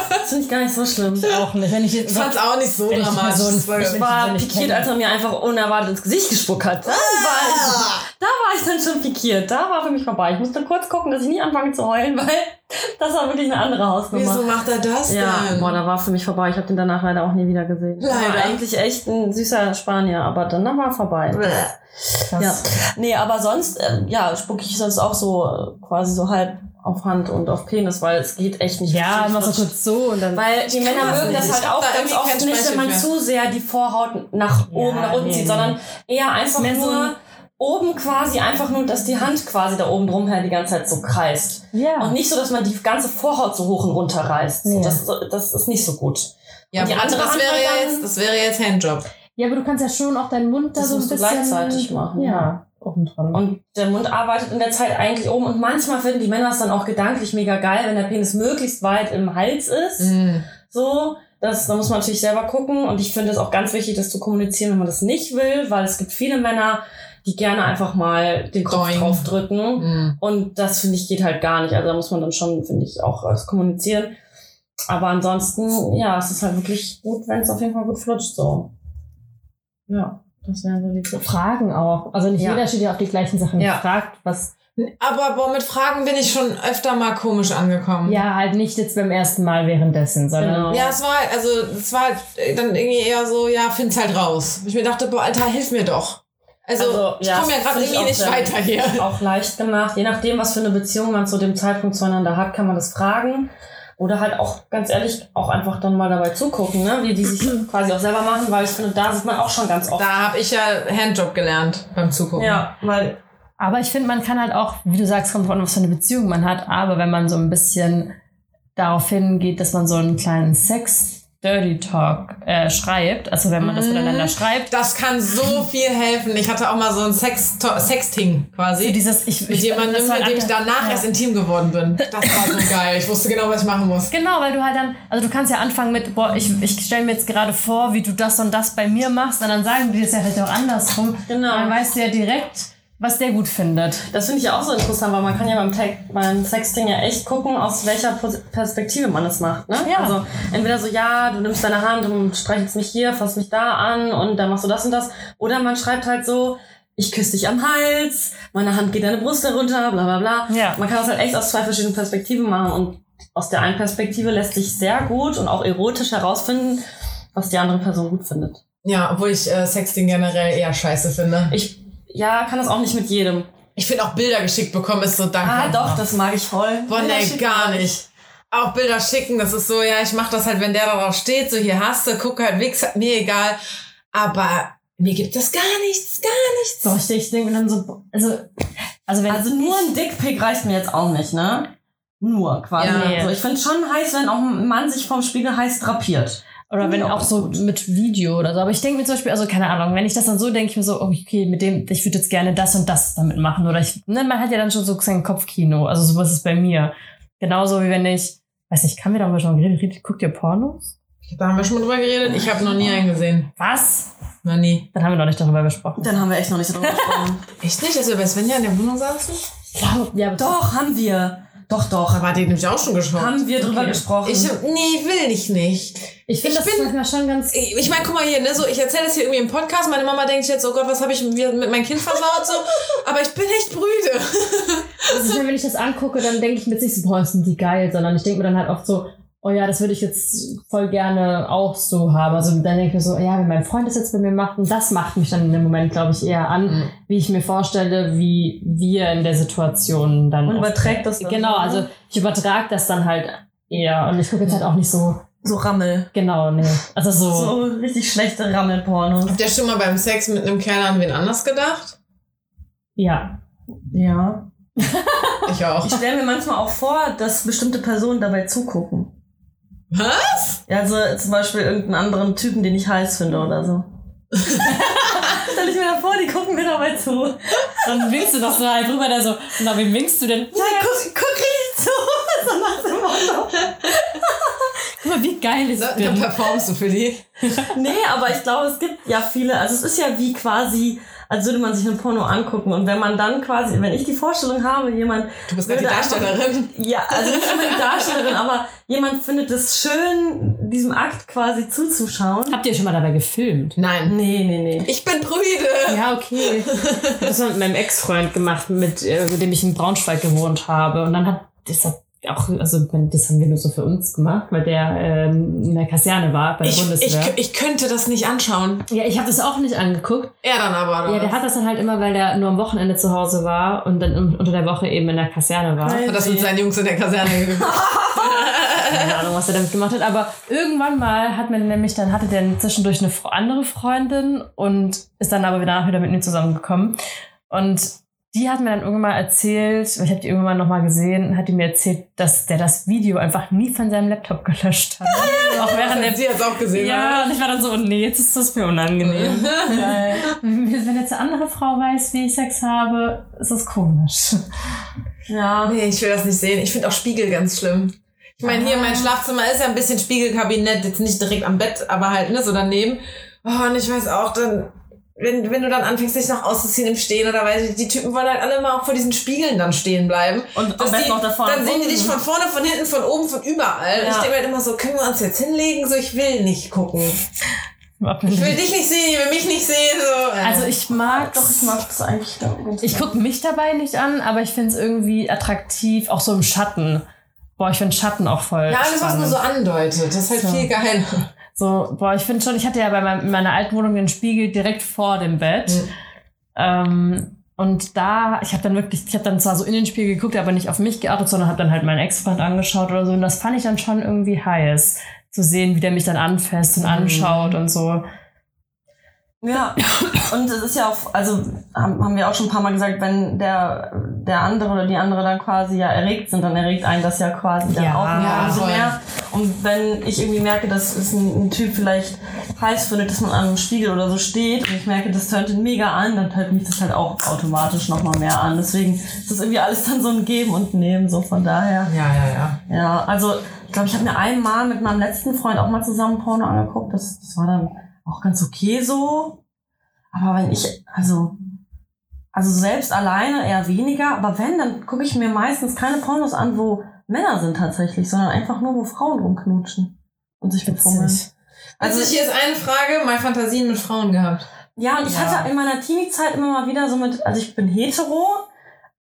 Das finde ich gar nicht so schlimm. Auch nicht. Wenn ich Ich fand's auch nicht so Wenn ich dramatisch. War- wenn Ich war ich pikiert, kenne. als er mir einfach unerwartet ins Gesicht gespuckt hat. Dann war ich, da war ich dann schon pikiert. Da war für mich vorbei. Ich musste kurz gucken, dass ich nie anfange zu heulen, weil das war wirklich eine andere Hausnummer. Wieso macht er das Ja, denn? boah, da war für mich vorbei. Ich habe den danach leider auch nie wieder gesehen. Leider. War eigentlich echt ein süßer Spanier, aber danach war er vorbei. Krass. Ja. Nee, aber sonst, ähm, ja, spucke ich sonst auch so äh, quasi so halb auf Hand und auf Penis, weil es geht echt nicht. Ja, mach so kurz so und dann. Weil die Männer das mögen das halt auch da ganz oft nicht, wenn man zu sehr die Vorhaut nach Ja, oben, nach unten nee, zieht, nee. sondern eher einfach so nur ein- oben quasi einfach nur, dass die Hand quasi da oben drum her die ganze Zeit so kreist. ja. Und nicht so, dass man die ganze Vorhaut so hoch und runter reißt. Ja. das, das ist nicht so gut. Ja, Und die aber andere das Hand wäre halt ja dann- jetzt, das wäre jetzt Handjob. Ja, aber du kannst ja schon auch deinen Mund da Das so ein musst du bisschen. gleichzeitig machen, Ja, ja. oben dran. Und der Mund arbeitet in der Zeit eigentlich oben. Und manchmal finden die Männer es dann auch gedanklich mega geil, wenn der Penis möglichst weit im Hals ist. Mhm. So, das, da muss man natürlich selber gucken. Und ich finde es auch ganz wichtig, das zu kommunizieren, wenn man das nicht will, weil es gibt viele Männer, die gerne einfach mal den Kopf Doing. draufdrücken. Mhm. Und das finde ich geht halt gar nicht. Also da muss man dann schon, finde ich, auch äh, kommunizieren. Aber ansonsten, ja, es ist halt wirklich gut, wenn es auf jeden Fall gut flutscht, so. Ja, das wären so die Tipps. Fragen auch. Also nicht Ja. jeder steht ja auf die gleichen Sachen Ja. gefragt, was. Aber boah, mit Fragen bin ich schon öfter mal komisch angekommen. Ja, halt nicht jetzt beim ersten Mal währenddessen, sondern. Genau. Ja, es war halt, also es war halt dann irgendwie eher so, ja, find's halt raus. Ich mir dachte, boah, Alter, hilf mir doch. Also, Also, ich ja, komme ja gerade irgendwie nicht weiter hier. Auch leicht gemacht. Je nachdem, was für eine Beziehung man zu dem Zeitpunkt zueinander hat, kann man das fragen. Oder halt auch, ganz ehrlich, auch einfach dann mal dabei zugucken, ne? wie die sich quasi auch selber machen, weil ich finde, da sieht man auch schon ganz oft. Da habe ich ja Handjob gelernt beim Zugucken. Ja, weil Aber ich finde, man kann halt auch, wie du sagst, kommt von was für eine Beziehung man hat, aber wenn man so ein bisschen darauf hingeht, dass man so einen kleinen Sex Dirty Talk äh, schreibt, also wenn man das miteinander schreibt. Das kann so viel helfen. Ich hatte auch mal so ein Sex Sexting quasi. So dieses, ich, mit ich- jemandem, mit dem ich danach ja. erst intim geworden bin. Das war so geil. Ich wusste genau, was ich machen muss. Genau, weil du halt dann, also du kannst ja anfangen mit, boah, ich, ich stelle mir jetzt gerade vor, wie du das und das bei mir machst, und dann sagen die das ja vielleicht auch andersrum. Genau. Und dann weißt du ja direkt, was der gut findet. Das finde ich ja auch so interessant, weil man kann ja beim, Tag, beim Sexting ja echt gucken, aus welcher Perspektive man es macht. Ne? Ja. Also entweder so, ja, du nimmst deine Hand und streichelst mich hier, fasst mich da an und dann machst du das und das. Oder man schreibt halt so, ich küsse dich am Hals, meine Hand geht deine Brust herunter, bla bla bla. Ja. Man kann das halt echt aus zwei verschiedenen Perspektiven machen und aus der einen Perspektive lässt sich sehr gut und auch erotisch herausfinden, was die andere Person gut findet. Ja, obwohl ich äh, Sexting generell eher scheiße finde. Ich, ja, kann das auch nicht mit jedem. Ich finde auch Bilder geschickt bekommen ist so danke. Ah, doch, das mag ich voll. Boah, nee, gar nicht. Auch Bilder schicken, das ist so, ja, ich mach das halt, wenn der darauf steht, so hier hast du, guck halt, wichs, halt, mir egal. Aber mir gibt das gar nichts, gar nichts. So, ich, ich denke mir dann so, also, also wenn Also nur ein Dickpick reicht mir jetzt auch nicht, ne? Nur quasi. Ja. Also ich finde schon heiß, wenn auch ein Mann sich vorm Spiegel heiß drapiert. Oder wenn Ja, auch so mit Video oder so. Aber ich denke mir zum Beispiel, also keine Ahnung, wenn ich das dann so denke, ich mir so, okay, mit dem, ich würde jetzt gerne das und das damit machen. Oder ich, ne, man hat ja dann schon so sein Kopfkino. Also sowas ist bei mir. Genauso wie wenn ich, weiß nicht, kann wir darüber schon geredet? Redet- Guckt ihr Pornos? Da haben wir schon mal drüber geredet. Ich habe noch nie einen gesehen. Was? Noch nie. Dann haben wir noch nicht darüber gesprochen. Dann haben wir echt noch nicht drüber gesprochen. Echt nicht, dass wir bei Svenja in der Wohnung saßen? Ja, aber doch, haben wir. Doch, doch. Aber die nämlich auch schon gesprochen. Haben wir drüber Okay. gesprochen. Ich, nee, will ich nicht. ich finde ich das bin- manchmal schon ganz. Ich ich meine, guck mal hier, ne, so, ich erzähle das hier irgendwie im Podcast. Meine Mama denkt jetzt, oh Gott, was habe ich mit meinem Kind versaut, so. Aber ich bin echt brüde. Also wenn ich das angucke, dann denke ich mir jetzt nicht so, boah, sind die geil, sondern ich denke mir dann halt oft so, oh ja, das würde ich jetzt voll gerne auch so haben. Also dann denke ich mir so, ja, wenn mein Freund das jetzt bei mir macht, und das macht mich dann in dem Moment, glaube ich, eher an, Mhm. wie ich mir vorstelle, wie wir in der Situation dann. Und überträgt das dann Genau, so, ne? also ich übertrage das dann halt eher. Und ich gucke jetzt halt auch nicht so, so Rammel. genau, nee. Also so, So richtig schlechte Rammelpornos. Habt ihr schon mal beim Sex mit einem Kerl an wen anders gedacht? ja. Ja. Ich auch. Ich stelle mir manchmal auch vor, dass bestimmte Personen dabei zugucken. Was? Ja, also zum Beispiel irgendeinen anderen Typen, den ich heiß finde oder so. Stell ich mir da vor, die gucken mir dabei zu. Dann winkst du doch so halt rüber, der so, na, wem winkst du denn? Ja, guck, guck richtig zu. So nach dem Motto. Guck mal, wie geil ich Da, da bin. performst du für die. Nee, aber ich glaube, es gibt ja viele, also es ist ja wie quasi, als würde man sich ein Porno angucken. Und wenn man dann quasi, wenn ich die Vorstellung habe, jemand. Du bist gerade die würde einfach- Darstellerin. Ja, also nicht unbedingt Darstellerin, aber jemand findet es schön, diesem Akt quasi zuzuschauen. Habt ihr schon mal dabei gefilmt? Nein. Nee, nee, nee. Ich bin brüde. Ja, okay. Ich hab das mal mit meinem Ex-Freund gemacht, mit, äh, mit dem ich in Braunschweig gewohnt habe. Und dann hat das hat auch, also das haben wir nur so für uns gemacht, weil der ähm, in der Kaserne war bei der Ich, ich, Bundeswehr. ich könnte das nicht anschauen. ja, ich habe das auch nicht angeguckt. Er dann aber. oder Ja, der hat das dann halt immer, weil der nur am Wochenende zu Hause war und dann unter der Woche eben in der Kaserne war. Hat das mit seinen Jungs in der Kaserne gemacht. Keine Ahnung, was er damit gemacht hat. Aber irgendwann mal hat man nämlich, dann hatte der zwischendurch eine andere Freundin und ist dann aber danach wieder mit mir zusammengekommen. Und die hat mir dann irgendwann mal erzählt, ich habe die irgendwann noch mal gesehen, hat die mir erzählt, dass der das Video einfach nie von seinem Laptop gelöscht hat. Auch während der Sie hat auch gesehen. ja, und ich war dann so, oh nee, jetzt ist das mir unangenehm. Geil. Wenn jetzt eine andere Frau weiß, wie ich Sex habe, ist das komisch. Ja. Nee, ich will das nicht sehen. Ich finde auch Spiegel ganz schlimm. Ich meine, hier mein Schlafzimmer ist ja ein bisschen Spiegelkabinett, jetzt nicht direkt am Bett, aber halt ne, so daneben. Oh, und ich weiß auch, dann, wenn, wenn du dann anfängst, dich noch auszuziehen im Stehen oder weil die Typen wollen halt alle immer auch vor diesen Spiegeln dann stehen bleiben. Und am besten die, noch da vorne Dann sehen die dich von vorne, von hinten, von oben, von überall. Ja. Ich denke mir halt immer so, können wir uns jetzt hinlegen? So, ich will nicht gucken. Ich will dich nicht sehen, ich will mich nicht sehen. So. Also ich mag Doch, ich mag das eigentlich Ich gucke mich dabei nicht an, aber ich finde es irgendwie attraktiv, auch so im Schatten. Boah, ich finde Schatten auch voll ja, alles, was spannend. nur so andeutet, das ist halt So. viel geiler. So, boah, ich finde schon, ich hatte ja bei meinem, in meiner alten Wohnung den Spiegel direkt vor dem Bett. Mhm. Ähm, und da, ich habe dann wirklich, ich habe dann zwar so in den Spiegel geguckt, aber nicht auf mich geachtet, sondern habe dann halt meinen Ex-Freund angeschaut oder so. Und das fand ich dann schon irgendwie heiß, zu sehen, wie der mich dann anfasst und Mhm. anschaut und so. Ja, und es ist ja auch, also haben, wir auch schon ein paar Mal gesagt, wenn der, der andere oder die andere dann quasi ja erregt sind, dann erregt einen das ja quasi dann Ja, auch ja, umso mehr. Und wenn ich irgendwie merke, dass es ein, ein Typ vielleicht heiß findet, dass man an einem Spiegel oder so steht und ich merke, das tönt ihn mega an, dann tönt mich das halt auch automatisch nochmal mehr an. Deswegen ist das irgendwie alles dann so ein Geben und Nehmen, so von daher. Ja, ja, ja. Ja, also ich glaube, ich habe mir einmal mit meinem letzten Freund auch mal zusammen Porno angeguckt. Das, das war dann auch ganz okay so. Aber wenn ich, also, also selbst alleine eher weniger, aber wenn, dann gucke ich mir meistens keine Pornos an, wo Männer sind tatsächlich, sondern einfach nur, wo Frauen rumknutschen und sich befummeln. Also hier ist eine Frage, mal Fantasien mit Frauen gehabt. Ja, und ich Ja. hatte in meiner Teenie-Zeit immer mal wieder so mit, also ich bin hetero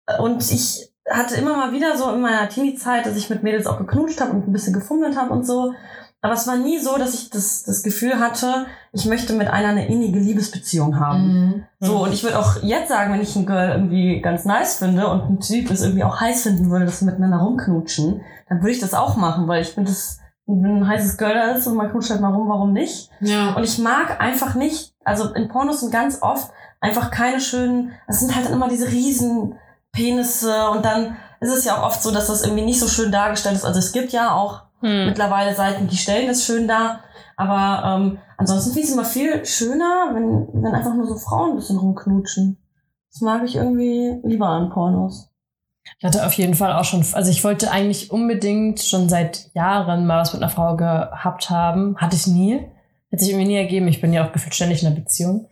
äh, und ich hatte immer mal wieder so in meiner Teenie-Zeit, dass ich mit Mädels auch geknutscht habe und ein bisschen gefummelt habe und so. Aber es war nie so, dass ich das, das Gefühl hatte, ich möchte mit einer eine innige Liebesbeziehung haben. Mhm. So, und ich würde auch jetzt sagen, wenn ich ein Girl irgendwie ganz nice finde und ein Typ es irgendwie auch heiß finden würde, dass wir miteinander rumknutschen, dann würde ich das auch machen, weil ich finde das, wenn ein heißes Girl da ist und man knutscht halt mal rum, warum nicht? Ja. Und ich mag einfach nicht, also in Pornos sind ganz oft einfach keine schönen, es sind halt immer diese riesen Penisse und dann ist es ja auch oft so, dass das irgendwie nicht so schön dargestellt ist. Also es gibt ja auch Hm. mittlerweile Seiten, die stellen das schön dar. Aber ähm, ansonsten finde ich es immer viel schöner, wenn, wenn einfach nur so Frauen ein bisschen rumknutschen. Das mag ich irgendwie lieber an Pornos. Ich hatte auf jeden Fall auch schon, also ich wollte eigentlich unbedingt schon seit Jahren mal was mit einer Frau gehabt haben. Hatte ich nie. Hat sich irgendwie nie ergeben. Ich bin ja auch gefühlt ständig in einer Beziehung.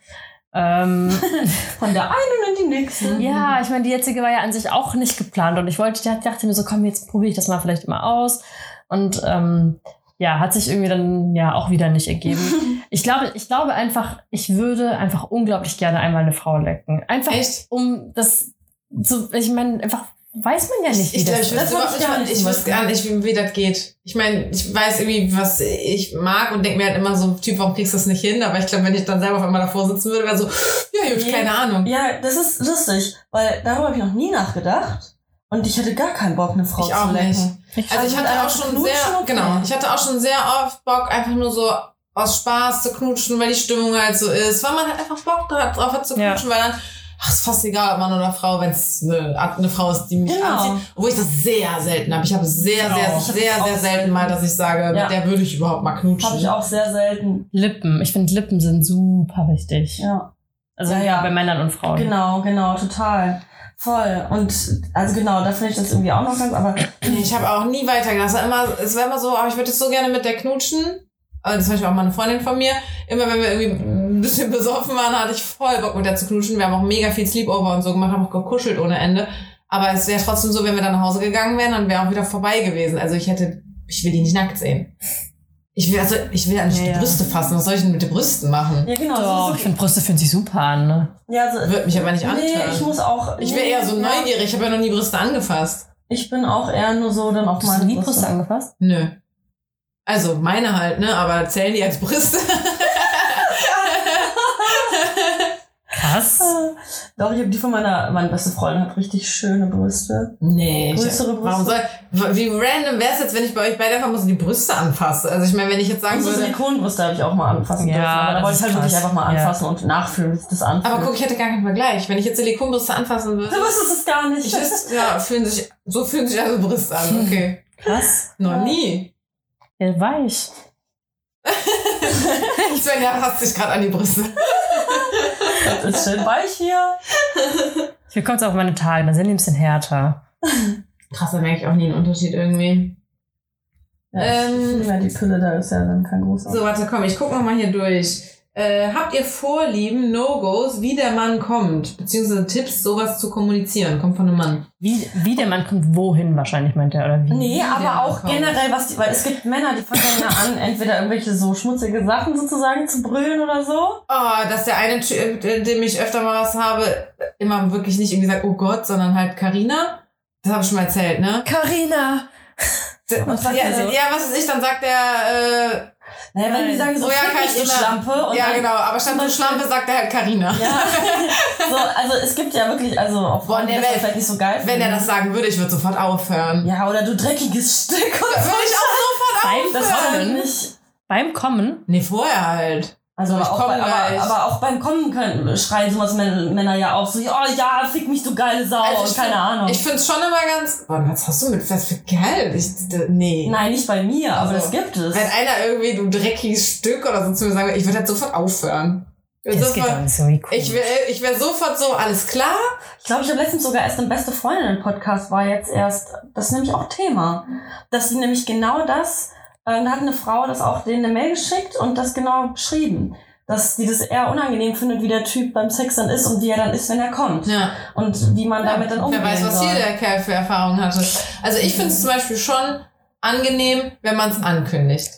Ähm, Von der einen in die nächste. ja, ich meine, die jetzige war ja an sich auch nicht geplant und ich wollte, ich dachte mir so, komm, jetzt probiere ich das mal vielleicht mal aus. Und ähm, ja, hat sich irgendwie dann ja auch wieder nicht ergeben. Ich glaube, ich glaube einfach, ich würde einfach unglaublich gerne einmal eine Frau lecken. Einfach Echt? um das so, ich meine, einfach weiß man ja nicht, wie Ich glaube, das ich wüsste Das nicht, ich gar nicht ich wüsste gar nicht, wie, wie das geht. Ich meine, ich weiß irgendwie, was ich mag und denke mir halt immer so, Typ, warum kriegst du das nicht hin? Aber ich glaube, wenn ich dann selber auf einmal davor sitzen würde, wäre so, ja, gut, Nee. keine Ahnung. Ja, das ist lustig, weil darüber habe ich noch nie nachgedacht. Und ich hatte gar keinen Bock, eine Frau Ich auch zu lecken. nicht. Also ich Also mit hatte auch schon knutschen, sehr, genau, ich hatte auch schon sehr oft Bock, einfach nur so aus Spaß zu knutschen, weil die Stimmung halt so ist, weil man halt einfach Bock drauf drauf hat zu Ja. knutschen, weil dann, ach, ist fast egal, ob Mann oder Frau, wenn es eine, eine Frau ist, die mich Genau. anzieht. Obwohl ich das sehr selten habe. Ich habe sehr, sehr, auch. sehr, sehr, auch selten mal, dass ich sage, Ja. mit der würde ich überhaupt mal knutschen. Habe ich auch sehr selten. Lippen. Ich finde, Lippen sind super wichtig. Ja. Also Ja, ja, bei Männern und Frauen. Genau, genau, total. Voll. Und also genau, da finde ich das irgendwie auch noch ganz, aber Nee, ich habe auch nie weitergedacht. Es war immer, es war immer so, aber ich würde jetzt so gerne mit der knutschen. Also das war auch mal eine Freundin von mir. Immer wenn wir irgendwie ein bisschen besoffen waren, hatte ich voll Bock mit der zu knutschen. Wir haben auch mega viel Sleepover und so gemacht, haben auch gekuschelt ohne Ende. Aber es wäre trotzdem so, wenn wir dann nach Hause gegangen wären, dann wäre auch wieder vorbei gewesen. Also ich hätte, ich will die nicht nackt sehen. Ich will, also, ich will ja nicht Ja, die ja. Brüste fassen. Was soll ich denn mit den Brüsten machen? ja genau. Doch, so ich finde, Brüste fühlen sich super an, ne? ja, also, Wird mich aber nicht nee, antören. ich muss auch. Ich wäre nee, eher so ja, neugierig. Ich habe ja noch nie Brüste angefasst. Ich bin auch eher nur so dann auf Hast du nie Brüste. angefasst? Nö. Also meine halt, ne? Aber zählen die als Brüste? Krass. Doch, ich habe die von meiner, meine beste Freundin hat richtig schöne Brüste. Nee. Ich, Größere Brüste? warum soll, wie random wäre es jetzt, wenn ich bei euch beide einfach mal so die Brüste anfasse? Also ich meine, wenn ich jetzt sagen Und so würde, Silikonbrüste habe ich auch mal anfassen Ja, dürfen. Aber da wollte ich halt wirklich einfach mal Ja. anfassen und nachfühlen, das anfühlt. aber guck, ich hätte gar keinen Vergleich. Wenn ich jetzt Silikonbrüste anfassen würde, du wüsstest es gar nicht. ich wüsste, ja, fühlen sich, so fühlen sich also Brüste an, okay. Krass. Noch nie. Ja, weich. Svenja fasst sich gerade an die Brüste. das ist schön weich hier. Hier kommt es auf meine Tage, dann sind die ein bisschen härter. Krass, da merke ich auch nie einen Unterschied irgendwie. Ja, Ähm, ich ja die Pille, da ist ja dann kein großer. So, warte, komm, ich guck noch mal hier durch. Äh, habt ihr Vorlieben, No-Gos, wie der Mann kommt? Beziehungsweise Tipps, sowas zu kommunizieren? Kommt von einem Mann. Wie, wie der Mann kommt wohin wahrscheinlich, meint er, oder wie? Nee, der aber auch kommt. generell, was die, weil es gibt Männer, die fangen dann ja an, entweder irgendwelche so schmutzige Sachen sozusagen zu brüllen oder so. Oh, dass der eine Typ, äh, dem ich öfter mal was habe, immer wirklich nicht irgendwie sagt, oh Gott, sondern halt Karina. Das habe ich schon mal erzählt, ne? Carina! Was sagt ja, er so? ja, was weiß ich, dann sagt er, Naja, wenn die sagen so, Oh ja, fick mich, du Karina. Schlampe. Und ja dann, genau, aber statt du Beispiel- Schlampe sagt er halt Karina. Ja, so, also es gibt ja wirklich, also auch Boah, nee, das wenn- vielleicht nicht so geil Wenn er das sagen würde, ich würde sofort aufhören. Ja, oder du dreckiges Stück. Und Würde ich auch sofort Beim das aufhören. finde Kommen? ich. Beim Kommen? Nee, vorher halt. Also Aber ich auch bei, aber, aber auch beim Kommen können, schreien sowas Männer, Männer ja auch so, oh ja, fick mich, du geile Sau, Also und keine find- Ahnung. Ich find's schon immer ganz. Boah, was hast du mit was für Geld? Ich, nee. Nein, nicht bei mir, aber Also, das gibt es. Wenn einer irgendwie, du dreckiges Stück oder so zu mir sagen würde, ich würde halt sofort aufhören. Ich würd Das geht sofort- so wie cool. Ich wäre ich wär sofort so, alles klar? Ich glaube, ich habe letztens sogar erst eine beste Freundin Podcast war jetzt erst, das ist nämlich auch Thema. Dass sie nämlich genau das, äh, da hat eine Frau das auch denen eine Mail geschickt und das genau beschrieben. Dass sie das eher unangenehm findet, wie der Typ beim Sex dann ist und wie er dann ist, wenn er kommt. Ja. Und wie man damit dann umgehen Wer weiß, was hier der Kerl für Erfahrungen hatte. Also ich finde es zum Beispiel schon angenehm, wenn man es ankündigt.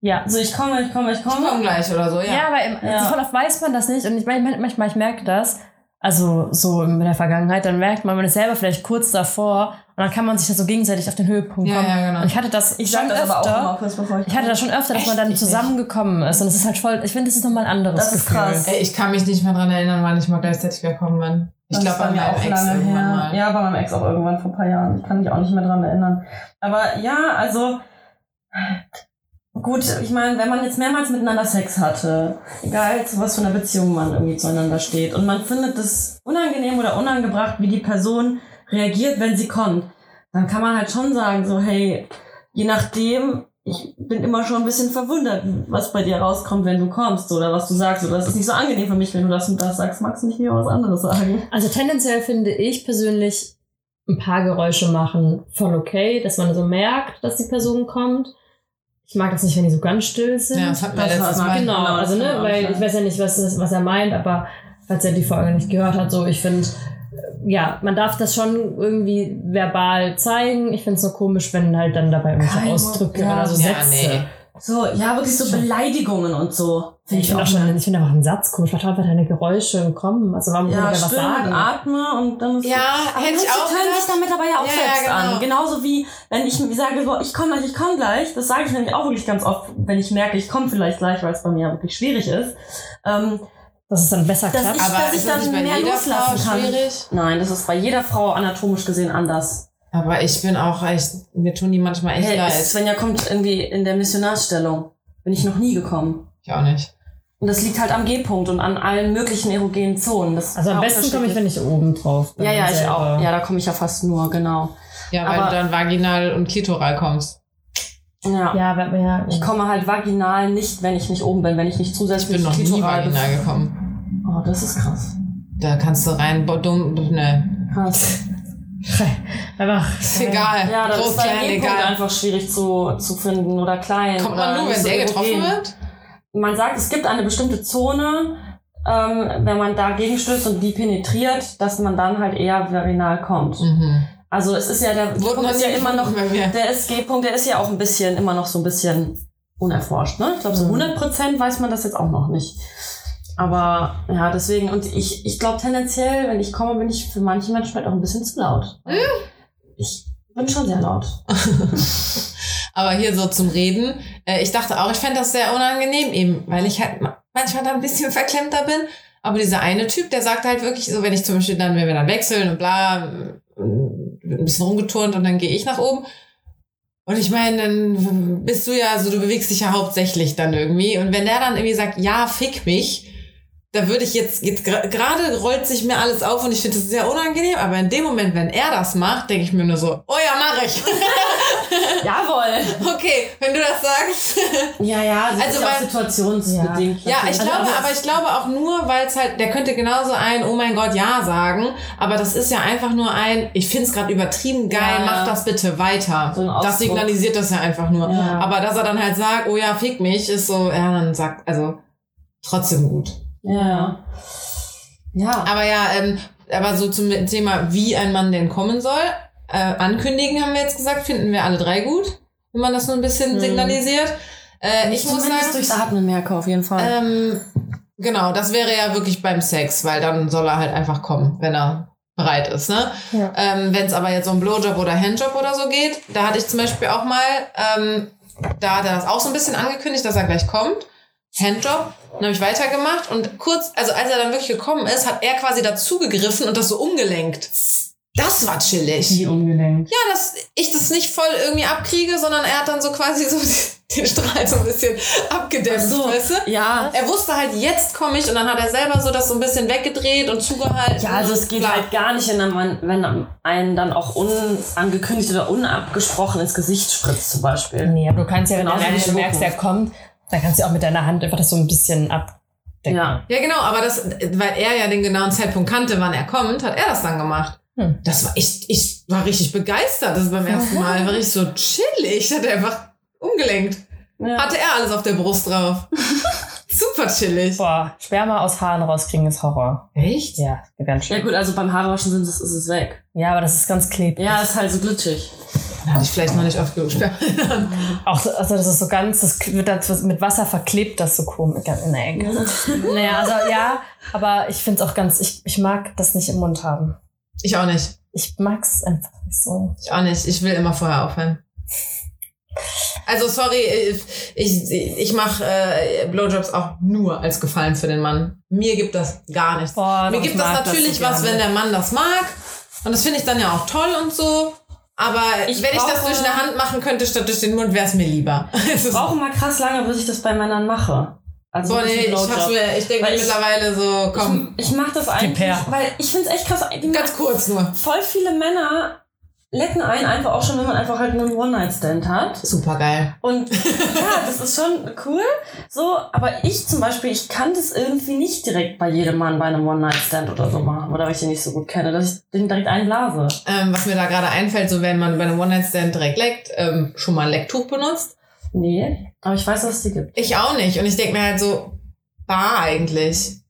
ja. So, ich komme, ich komme, ich Ich komme. komme gleich oder so, ja. Ja, aber im, Ja. voll oft weiß man das nicht. Und ich meine, manchmal, ich merke das, also so in der Vergangenheit, dann merkt man, man ist selber vielleicht kurz davor und dann kann man sich das so gegenseitig auf den Höhepunkt Ja, kommen. ja, genau. Und ich hatte das Ich schon das öfter. aber auch immer kurz bevor ich ich hatte das schon öfter, dass Echt? man dann zusammengekommen ist. Und es ist halt voll, ich finde, das ist nochmal ein anderes Das ist Gefühl. krass. Ey, ich kann mich nicht mehr dran erinnern, wann ich mal gleichzeitig gekommen bin. Ich glaube, bei mir meinem auch Ex lange irgendwann her. mal. Ja, bei meinem Ex auch irgendwann vor ein paar Jahren. Ich kann mich auch nicht mehr dran erinnern. Aber ja, also gut, ich meine, wenn man jetzt mehrmals miteinander Sex hatte, egal zu was für einer Beziehung man irgendwie zueinander steht, und man findet es unangenehm oder unangebracht, wie die Person reagiert, wenn sie kommt, dann kann man halt schon sagen, so, hey, je nachdem, ich bin immer schon ein bisschen verwundert, was bei dir rauskommt, wenn du kommst oder was du sagst. Oder es ist nicht so angenehm für mich, wenn du das und das sagst. Magst du nicht lieber was anderes sagen? Also tendenziell finde ich persönlich ein paar Geräusche machen voll okay, dass man so merkt, dass die Person kommt. Ich mag das nicht, wenn die so ganz still sind. Ja, das wir Das letztes Mal. Genau, Genau, also ne, weil ich weiß ja nicht, was, was er meint, aber falls er die Folge nicht gehört hat, so ich finde, ja, man darf das schon irgendwie verbal zeigen. Ich finde es nur komisch, wenn halt dann dabei irgendwelche Ausdrücke ja. oder so Ja, Sätze. nee. So, ja, wirklich so Beleidigungen und so. Finde ich, finde auch schon, ich finde einfach einen Satz komisch. Warte einfach deine Geräusche kommen. Also warum Ja, würde der was sagen? atme und dann ist Ja, aber hätte ich auch tönen sich damit aber ja auch Ja, ja, selbst genau. an. Genauso wie, wenn ich sage, so, ich komme gleich, ich komme gleich. Das sage ich nämlich auch wirklich ganz oft, wenn ich merke, ich komme vielleicht gleich, weil es bei mir wirklich schwierig ist. Ähm, Dass es dann besser Dass klappt. ich- Aber dass ist dann das nicht bei mehr jeder loslassen Frau kann. schwierig? nein, das ist bei jeder Frau anatomisch gesehen anders. Aber ich bin auch echt, mir tun die manchmal echt Hey, leid. Svenja kommt irgendwie in der Missionarsstellung. Bin ich noch nie gekommen. Ich auch nicht. Und das liegt halt am G-Punkt und an allen möglichen erogenen Zonen. Das also am ist besten komme ich, wenn ich oben drauf bin. Ja, ja, ich selber. auch. Ja, da komme ich ja fast nur, genau. Ja, weil Aber- du dann vaginal und klitoral kommst. Ja. Ja, aber, ja. Ich komme halt vaginal nicht, wenn ich nicht oben bin, wenn ich nicht Ich zusätzlich bin noch nie vaginal gekommen. Oh, das ist krass. Da kannst du rein, dumm, ne. Krass. einfach. Ist egal. Ja, das Groß, ist bei klein, egal. einfach schwierig zu, zu finden oder klein. Kommt man nur, wenn so der getroffen erogen. wird? Man sagt, es gibt eine bestimmte Zone, ähm, wenn man dagegen stößt und die penetriert, dass man dann halt eher vaginal kommt. Mhm. Also es ist ja der G-Punkt ist ja immer noch, gefunden bei mir. der SG-Punkt, der ist ja auch ein bisschen, immer noch so ein bisschen unerforscht, ne? Ich glaube, so Mhm. 100 Prozent weiß man das jetzt auch noch nicht. Aber ja, deswegen, und ich, ich glaube tendenziell, wenn ich komme, bin ich für manche Menschen halt auch ein bisschen zu laut. Hm? Ich bin schon sehr laut. Aber hier so zum Reden. Äh, ich dachte auch, ich fände das sehr unangenehm, eben, weil ich halt ma- manchmal da ein bisschen verklemmter bin. Aber dieser eine Typ, der sagt halt wirklich so, wenn ich zum Beispiel dann, wenn wir dann wechseln und bla, ein bisschen rumgeturnt und dann gehe ich nach oben. Und ich meine, dann bist du ja, also du bewegst dich ja hauptsächlich dann irgendwie. Und wenn der dann irgendwie sagt, ja, fick mich, da würde ich jetzt, jetzt gerade rollt sich mir alles auf und ich finde das sehr unangenehm. Aber in dem Moment, wenn er das macht, denke ich mir nur so, oh ja, mach ich. Jawohl! okay, wenn du das sagst. Ja, ja, das Also ist ja auch weil- situationsbedingt. Ja, ich natürlich. glaube, aber ich glaube auch nur, weil es halt, der könnte genauso ein, oh mein Gott, ja sagen, aber das ist ja einfach nur ein, ich finde es gerade übertrieben geil, Ja, ja. mach das bitte weiter. So das signalisiert das ja einfach nur. Ja. Aber dass er dann halt sagt, oh ja, fick mich, ist so, ja, dann sagt, also trotzdem gut. Ja, ja. Aber ja, ähm, aber so zum Thema, wie ein Mann denn kommen soll, äh, ankündigen haben wir jetzt gesagt, finden wir alle drei gut, wenn man das nur ein bisschen Hm. signalisiert. Äh, ich muss Zumindest sagen, durchs Atmen merke auf jeden Fall. ähm, genau, das wäre ja wirklich beim Sex, weil dann soll er halt einfach kommen, wenn er bereit ist. Ne? Ja. Ähm, wenn es aber jetzt um Blowjob oder Handjob oder so geht, da hatte ich zum Beispiel auch mal, ähm, da hat er das auch so ein bisschen angekündigt, dass er gleich kommt. Handjob, dann habe ich weitergemacht und kurz, also als er dann wirklich gekommen ist, hat er quasi dazugegriffen und das so umgelenkt. Das war chillig. Wie ungelenkt. Ja, dass ich das nicht voll irgendwie abkriege, sondern er hat dann so quasi so den Strahl so ein bisschen abgedämpft, so, weißt du? Ja. Er wusste halt, jetzt komme ich und dann hat er selber so das so ein bisschen weggedreht und zugehalten. Ja, also es geht Klar. halt gar nicht, wenn man, wenn einen dann auch unangekündigt oder unabgesprochen ins Gesicht spritzt zum Beispiel. Nee, aber du kannst ja, wenn, du merkst, der kommt, dann kannst du auch mit deiner Hand einfach das so ein bisschen abdecken. Ja. Ja, genau, aber das, weil er ja den genauen Zeitpunkt kannte, wann er kommt, hat er das dann gemacht. Hm. Das war, ich, ich war richtig begeistert, das ist beim ersten Mal. War richtig so chillig, hat er einfach umgelenkt. ja. Hatte er alles auf der Brust drauf. Super chillig. Boah, Sperma aus Haaren rauskriegen ist Horror. Echt? Ja, ganz ja schön. gut, also beim Haarewaschen sind es, ist es weg. Ja, aber das ist ganz klebrig. Ja, ist halt so glitschig. Dann hatte ich vielleicht noch nicht oft genug. Auch so, also das ist so ganz, das wird dann mit Wasser verklebt, das so komisch in der Ecke. naja, also ja, aber ich finde es auch ganz, ich, ich mag das nicht im Mund haben. Ich auch nicht. Ich mag's einfach nicht so. Ich auch nicht. Ich will immer vorher aufhören. Also sorry, ich, ich, ich mache äh, Blowjobs auch nur als Gefallen für den Mann. Mir gibt das gar nichts. Boah, Mir gibt das mag natürlich so was, gerne. wenn der Mann das mag. Und das finde ich dann ja auch toll und so. Aber Ich wenn ich das brauche- durch eine Hand machen könnte statt durch den Mund, wäre es mir lieber. Es Ich ist- brauche mal krass lange, bis ich das bei Männern mache. Also Boah, nee, ich, hab's mir, ich denke mittlerweile so, komm, Ich, ich mach das eigentlich, weil ich finde es echt krass. Die ganz kurz nur. voll viele Männer lecken einen einfach auch schon, wenn man einfach halt einen One-Night-Stand hat. Super geil. Und ja, das ist schon cool. So, aber ich zum Beispiel, ich kann das irgendwie nicht direkt bei jedem Mann bei einem One-Night-Stand oder so machen. Oder weil ich den nicht so gut kenne, dass ich den direkt einblase. Ähm, was mir da gerade einfällt, so wenn man bei einem One-Night-Stand direkt leckt, ähm, schon mal ein Lecktuch benutzt. Nee, aber ich weiß, dass es die gibt. Ich auch nicht. Und ich denke mir halt so, bar eigentlich.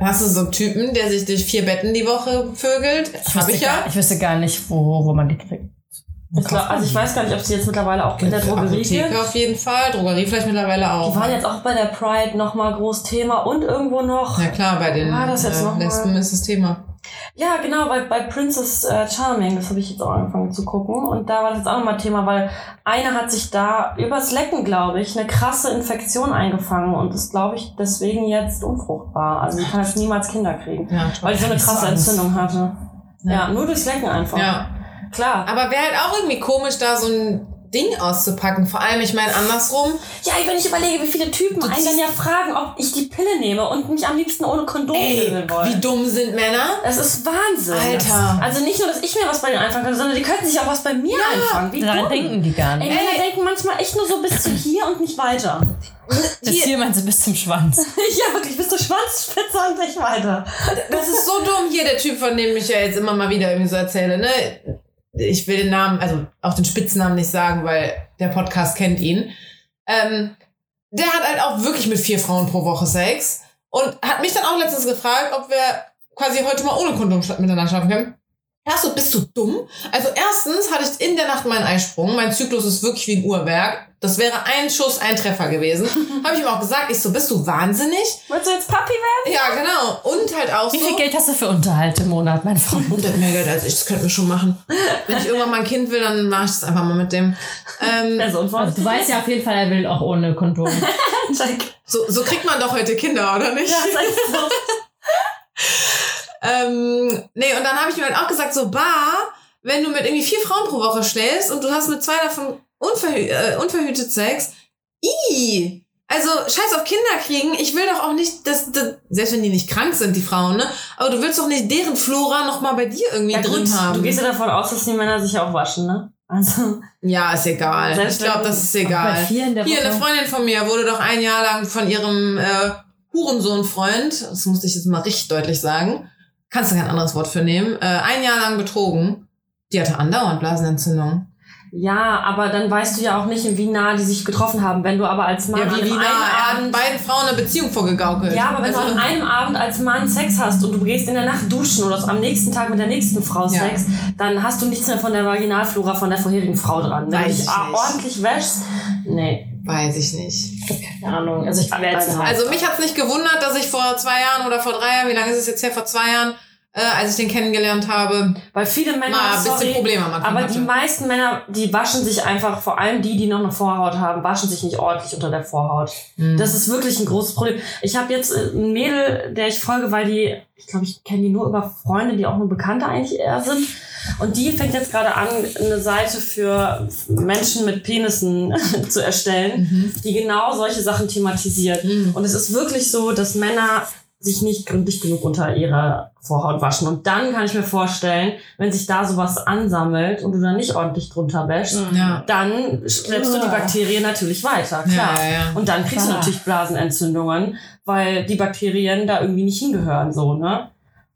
Hast du so einen Typen, der sich durch vier Betten die Woche vögelt? Ich Hab wüsste, ich ja. gar, ich wüsste gar nicht, wo, wo man die kriegt. Ich glaub, also ich weiß gar nicht, ob sie jetzt mittlerweile auch in der Drogerie gibt. Auf jeden Fall, Drogerie vielleicht mittlerweile auch. Die waren jetzt auch bei der Pride nochmal groß Thema und irgendwo noch. ja klar, bei den War das jetzt noch äh, mal? Lesben ist das Thema. Ja, genau, bei, bei Princess äh, Charming, das habe ich jetzt auch angefangen zu gucken. Und da war das jetzt auch nochmal Thema, weil eine hat sich da übers Lecken, glaube ich, eine krasse Infektion eingefangen und ist, glaube ich, deswegen jetzt unfruchtbar. Also sie kann jetzt niemals Kinder kriegen. Ja, Weil sie so eine krasse. Entzündung hatte. Ja, Ja. nur durchs Lecken einfach. ja. Klar. Aber wäre halt auch irgendwie komisch, da so ein Ding auszupacken. Vor allem, ich meine, andersrum. Ja, wenn ich überlege, wie viele Typen einen dann ja fragen, ob ich die Pille nehme und mich am liebsten ohne Kondom pillen wollen. wie dumm sind Männer? Das ist Wahnsinn. Alter. Also nicht nur, dass ich mir was bei denen einfangen kann, sondern die könnten sich auch was bei mir einfangen. Wie Daran dumm. denken die gar Ey, nicht. Männer denken manchmal echt nur so bis zu hier und nicht weiter. Das Ziel meinst du bis zum Schwanz. ja, wirklich, bis zur Schwanzspitze und nicht weiter. Das ist so dumm. Hier der Typ, von dem ich ja jetzt immer mal wieder irgendwie so erzähle, ne? Ich will den Namen, also auch den Spitznamen nicht sagen, weil der Podcast kennt ihn. Ähm, der hat halt auch wirklich mit vier Frauen pro Woche Sex und hat mich dann auch letztens gefragt, ob wir quasi heute mal ohne Kondom miteinander schlafen können. Erst so, bist du dumm? Also erstens hatte ich in der Nacht meinen Eisprung. Mein Zyklus ist wirklich wie ein Uhrwerk. Das wäre ein Schuss, ein Treffer gewesen. Habe ich ihm auch gesagt. Ich so, bist du wahnsinnig? Willst du jetzt Papi werden? Ja, genau. Und halt auch Wie so. viel Geld hast du für Unterhalt im Monat, mein Freund? Und der hat mehr Geld als ich, das könnten wir schon machen. Wenn ich irgendwann mal ein Kind will, dann mache ich das einfach mal mit dem. Ähm. Also, du weißt ja auf jeden Fall, er will auch ohne Kondom. So, so kriegt man doch heute Kinder, oder nicht? Ja, ist echt so. Ähm, nee, und dann habe ich mir halt auch gesagt, so bar, wenn du mit irgendwie vier Frauen pro Woche schläfst und du hast mit zwei davon unverhü äh, unverhütet Sex, i. Also scheiß auf Kinder kriegen. Ich will doch auch nicht, dass, dass selbst wenn die nicht krank sind, die Frauen, ne? Aber du willst doch nicht deren Flora noch mal bei dir irgendwie Ja, drin gut, haben. du gehst ja davon aus, dass die Männer sich auch waschen, ne? Also, ja, ist egal. Selbst ich glaube, das ist egal. Hier, eine. Freundin von mir wurde doch ein Jahr lang von ihrem äh, Hurensohn-Freund, das musste ich jetzt mal richtig deutlich sagen, kannst du kein anderes Wort für nehmen, äh, ein Jahr lang betrogen. Die hatte andauernd Blasenentzündung. Ja, aber dann weißt du ja auch nicht, wie nah die sich getroffen haben. Wenn du aber als Mann Ja, wie, wie nah, er hat Abend beiden Frauen eine Beziehung vorgegaukelt. Ja, aber wenn Also- du an einem Abend als Mann Sex hast und du gehst in der Nacht duschen oder am nächsten Tag mit der nächsten Frau Ja. Sex, dann hast du nichts mehr von der Vaginalflora von der vorherigen Frau dran. Wenn du ich dich ordentlich wäschst, nee, Weiß ich nicht. keine Ahnung. Also ich jetzt Also mich hat's nicht gewundert, dass ich vor zwei Jahren oder vor drei Jahren, wie lange ist es jetzt her, vor zwei Jahren, äh, als ich den kennengelernt habe, Weil viele Männer, mal ein bisschen sorry, Probleme am Anfang aber hatte. die meisten Männer, die waschen sich einfach, vor allem die, die noch eine Vorhaut haben, waschen sich nicht ordentlich unter der Vorhaut. Mhm. Das ist wirklich ein großes Problem. Ich habe jetzt äh, ein Mädel, der ich folge, weil die, ich glaube, ich kenne die nur über Freunde, die auch nur Bekannte eigentlich eher sind. Und die fängt jetzt gerade an, eine Seite für Menschen mit Penissen zu erstellen, Mhm. die genau solche Sachen thematisiert. Mhm. Und es ist wirklich so, dass Männer sich nicht gründlich genug unter ihrer Vorhaut waschen. Und dann kann ich mir vorstellen, wenn sich da sowas ansammelt und du dann nicht ordentlich drunter wäschst, Ja. dann schleppst du die Bakterien natürlich weiter, klar. Ja, ja. Und dann kriegst du natürlich Blasenentzündungen, weil die Bakterien da irgendwie nicht hingehören, so, ne?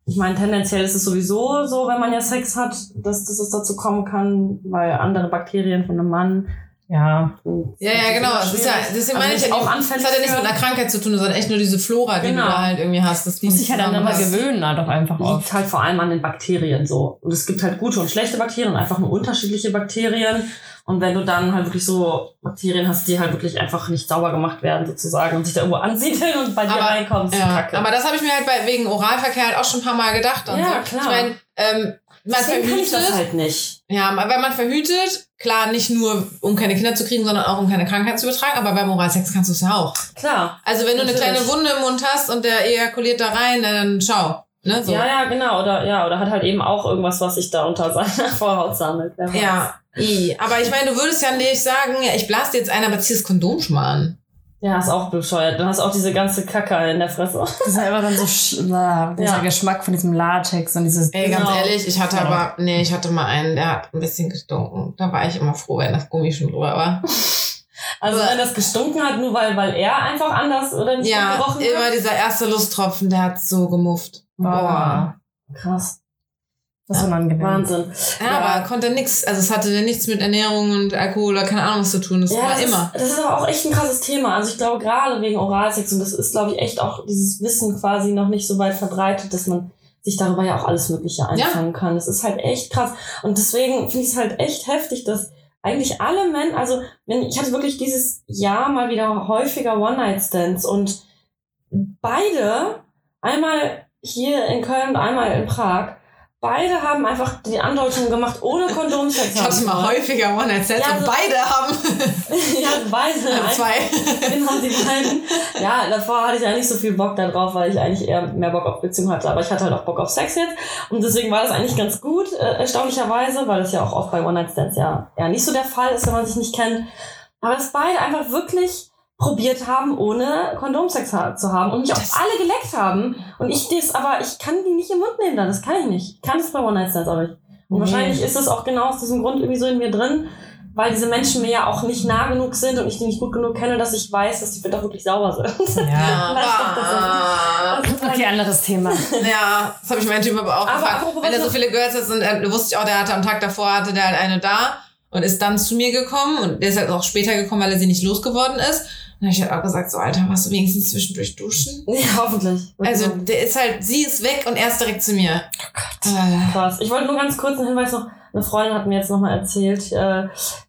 Ich meine, tendenziell ist es sowieso so, wenn man ja Sex hat, dass, dass es dazu kommen kann, weil andere Bakterien von einem Mann. Ja. Ja, ja, genau. Das ist ja, deswegen meine ich auch anfällig das hat ja nichts mit einer Krankheit zu tun, sondern echt nur diese Flora, die Genau. du da halt irgendwie hast. Das Muss sich halt aneinander gewöhnen, halt auch einfach oft. liegt halt vor allem an den Bakterien so. Und es gibt halt gute und schlechte Bakterien und einfach nur unterschiedliche Bakterien. Und wenn du dann halt wirklich so Bakterien hast, die halt wirklich einfach nicht sauber gemacht werden sozusagen und sich da irgendwo ansiedeln und bei dir Aber- reinkommen, ist Ja, kacke. aber das habe ich mir halt bei, wegen Oralverkehr halt auch schon ein paar Mal gedacht. Und Ja, so. klar. Ich meine, ähm, man Deswegen kann ich verhütet. das halt nicht. Ja, wenn man verhütet, klar, nicht nur um keine Kinder zu kriegen, sondern auch um keine Krankheit zu übertragen, aber beim Oralsex kannst du es ja auch. Klar. Also wenn du eine Natürlich. kleine Wunde im Mund hast und der ejakuliert da rein, dann schau. Ne, so. Ja, ja, genau. Oder ja, oder hat halt eben auch irgendwas, was sich da unter seiner Vorhaut sammelt. Ja, i. aber ich meine, du würdest ja nicht sagen, ja, ich blase jetzt ein, aber zieh das Kondom schon mal an. Ja, ist auch bescheuert. Du hast auch diese ganze Kacke in der Fresse. Das ist ja immer dann so sch ah, dieser Ja. Geschmack von diesem Latex und dieses. Ey, ganz Genau. ehrlich, ich hatte Ja. aber, nee, ich hatte mal einen, der hat ein bisschen gestunken. Da war ich immer froh, wenn das Gummi schon drüber war. Also wenn das gestunken hat, nur weil, weil er einfach anders oder nicht Ja, gerochen immer hat. dieser erste Lusttropfen, der hat so gemufft. Boah. Krass. Das ist unangenehm. Wahnsinn. Ja, Ja. aber konnte nix, also es hatte nichts mit Ernährung und Alkohol oder keine Ahnung was zu tun. Das war das immer. Ist, das ist aber auch echt ein krasses Thema. Also ich glaube gerade wegen Oralsex und das ist, glaube ich, echt auch dieses Wissen quasi noch nicht so weit verbreitet, dass man sich darüber ja auch alles Mögliche einfangen kann. Das ist halt echt krass. Und deswegen finde ich es halt echt heftig, dass eigentlich alle Männer, also wenn ich hatte wirklich dieses Jahr mal wieder häufiger One-Night-Stands und beide, einmal hier in Köln und einmal in Prag, beide haben einfach die Andeutung gemacht, ohne Kondomsex Ich hatte mal häufiger One Night Stands Ja, und so- beide haben ja, beide. zwei. Genau, die beiden. Ja, davor hatte ich eigentlich so viel Bock darauf, weil ich eigentlich eher mehr Bock auf Beziehung hatte. Aber ich hatte halt auch Bock auf Sex jetzt. Und deswegen war das eigentlich ganz gut, äh, erstaunlicherweise, weil das ja auch oft bei One-Night-Stands ja, ja nicht so der Fall ist, wenn man sich nicht kennt. Aber dass beide einfach wirklich probiert haben, ohne Kondomsex zu haben und mich auch Das- alle geleckt haben. Und ich das, aber ich kann die nicht im Mund nehmen dann. Das kann ich nicht. Ich kann das bei One-Night-Stands auch nicht. Und Nee. wahrscheinlich ist es auch genau aus diesem Grund irgendwie so in mir drin, weil diese Menschen mir ja auch nicht nah genug sind und ich die nicht gut genug kenne, dass ich weiß, dass die auch wirklich sauber sind. Ja, Das doch das. Das ist halt- Okay, anderes Thema. ja, das habe ich meinen Typen aber auch Aber gefragt. apropos, Wenn er so viele Girls hat, und äh, wusste ich auch, der hatte am Tag davor, hatte der halt eine da und ist dann zu mir gekommen und der ist halt auch später gekommen, weil er sie nicht losgeworden ist. Dann habe ich halt auch gesagt, so Alter, warst du wenigstens zwischendurch duschen? Ja, hoffentlich. Also der ist halt, sie ist weg und er ist direkt zu mir. Oh Gott. Krass. Ich wollte nur ganz kurz einen Hinweis noch. Eine Freundin hat mir jetzt nochmal erzählt, äh,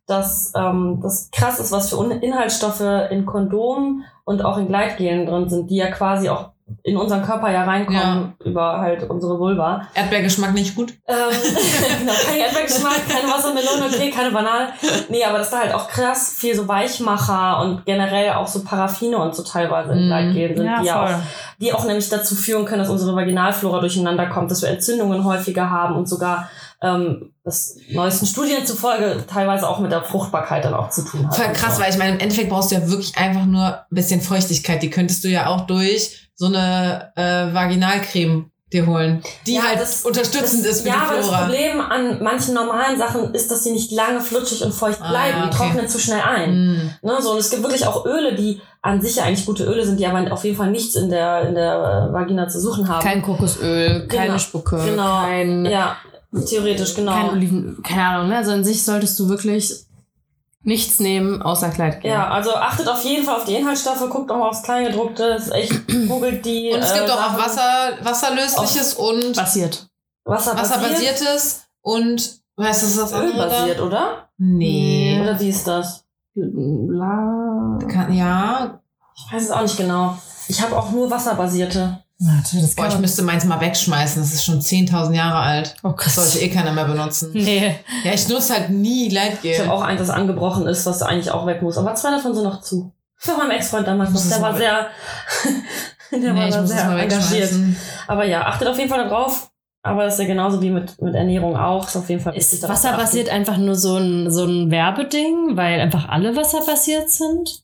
dass ähm, das krass ist, was für Inhaltsstoffe in Kondomen und auch in Gleitgelen drin sind, die ja quasi auch in unseren Körper ja reinkommen über halt unsere Vulva. Erdbeergeschmack nicht gut. Ähm, genau, kein Erdbeergeschmack, keine Wassermelone, okay, keine Banane. Nee, aber das ist da halt auch krass viel so Weichmacher und generell auch so Paraffine und so teilweise in Mhm. Gleitgelen sind, Ja, die ja auch voll. Die auch nämlich dazu führen können, dass unsere Vaginalflora durcheinander kommt, dass wir Entzündungen häufiger haben und sogar ähm, das neuesten Studien zufolge teilweise auch mit der Fruchtbarkeit dann auch zu tun hat. Voll krass, weil ich meine, im Endeffekt brauchst du ja wirklich einfach nur ein bisschen Feuchtigkeit. Die könntest du ja auch durch so eine äh, Vaginalcreme dir holen, die Ja, halt das- unterstützend das, ist für ja, die aber das Flora. Problem an manchen normalen Sachen ist, dass sie nicht lange flutschig und feucht Ah, bleiben. ja, Die okay. trocknen zu schnell ein. Mm. Ne, so, und es gibt wirklich auch Öle, die an sich ja eigentlich gute Öle sind, die aber auf jeden Fall nichts in der, in der äh, Vagina zu suchen haben. Kein Kokosöl, keine Genau. Spucke, Genau. kein, ja, theoretisch, genau. kein Oliven, keine Ahnung. Ne? Also an sich solltest du wirklich nichts nehmen außer Kleidgel. Ja, also achtet auf jeden Fall auf die Inhaltsstoffe, guckt auch mal aufs Kleingedruckte, ist echt, googelt die. Und es äh, gibt auch Sachen. auf Wasser, Wasserlösliches und Basiert. Wasserbasiert, Wasserbasiertes und weißt du, was das andere Ölbasiert, oder? Nee. Oder wie ist das? La Kann, ja. Ich weiß es auch nicht genau. Ich habe auch nur wasserbasierte. Warte, das Boah, ich müsste meins mal wegschmeißen. Das ist schon 10.000 Jahre alt. Oh Das Gott. sollte eh keiner mehr benutzen. Nee. Ja, ich nutze halt nie Ich habe auch eins, das angebrochen ist, was eigentlich auch weg muss. Aber zwei davon sind noch zu. Für meinen Ex-Freund damals noch. Der war sehr, der Nee, war ich da sehr mal engagiert. wegschmeißen. Aber ja, achtet auf jeden Fall darauf. Aber das ist ja genauso wie mit, mit Ernährung auch. Ist auf jeden Fall Ist wasserbasiert einfach nur so ein, so ein Werbeding, weil einfach alle wasserbasiert sind?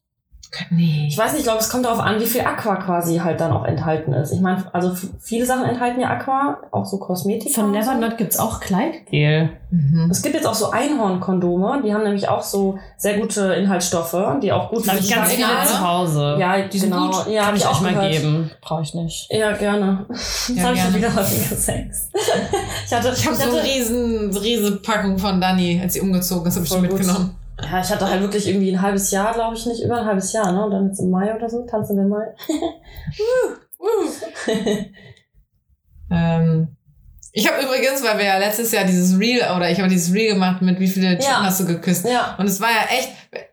Nee. Ich weiß nicht, ich glaube, es kommt darauf an, wie viel Aqua quasi halt dann auch enthalten ist. Ich meine, also viele Sachen enthalten ja Aqua, auch so Kosmetik. Von und so. Nevernot gibt's auch Kleidgel. Mhm. Es gibt jetzt auch so Einhornkondome, die haben nämlich auch so sehr gute Inhaltsstoffe, die auch gut Da habe ich ganz viele zu Hause. Ja, Die sind genau. gut. Ja, Kann ich auch mal gehört. geben. Brauche ich nicht. Ja, gerne. Jetzt Ja, habe ich schon wieder häufiger Sex. ich hatte, Ich habe so eine riesen, riesen Packung von Dani, als sie umgezogen ist, habe ich die Voll gut. Ja, ich hatte halt wirklich irgendwie ein halbes Jahr, glaube ich, nicht über ein halbes Jahr, ne? Und dann jetzt im Mai oder so, tanzen den Mai. Ähm, ich habe übrigens, weil wir ja letztes Jahr dieses Reel, oder ich habe dieses Reel gemacht mit wie viele Typen Ja. hast du geküsst. ja. Und es war ja echt,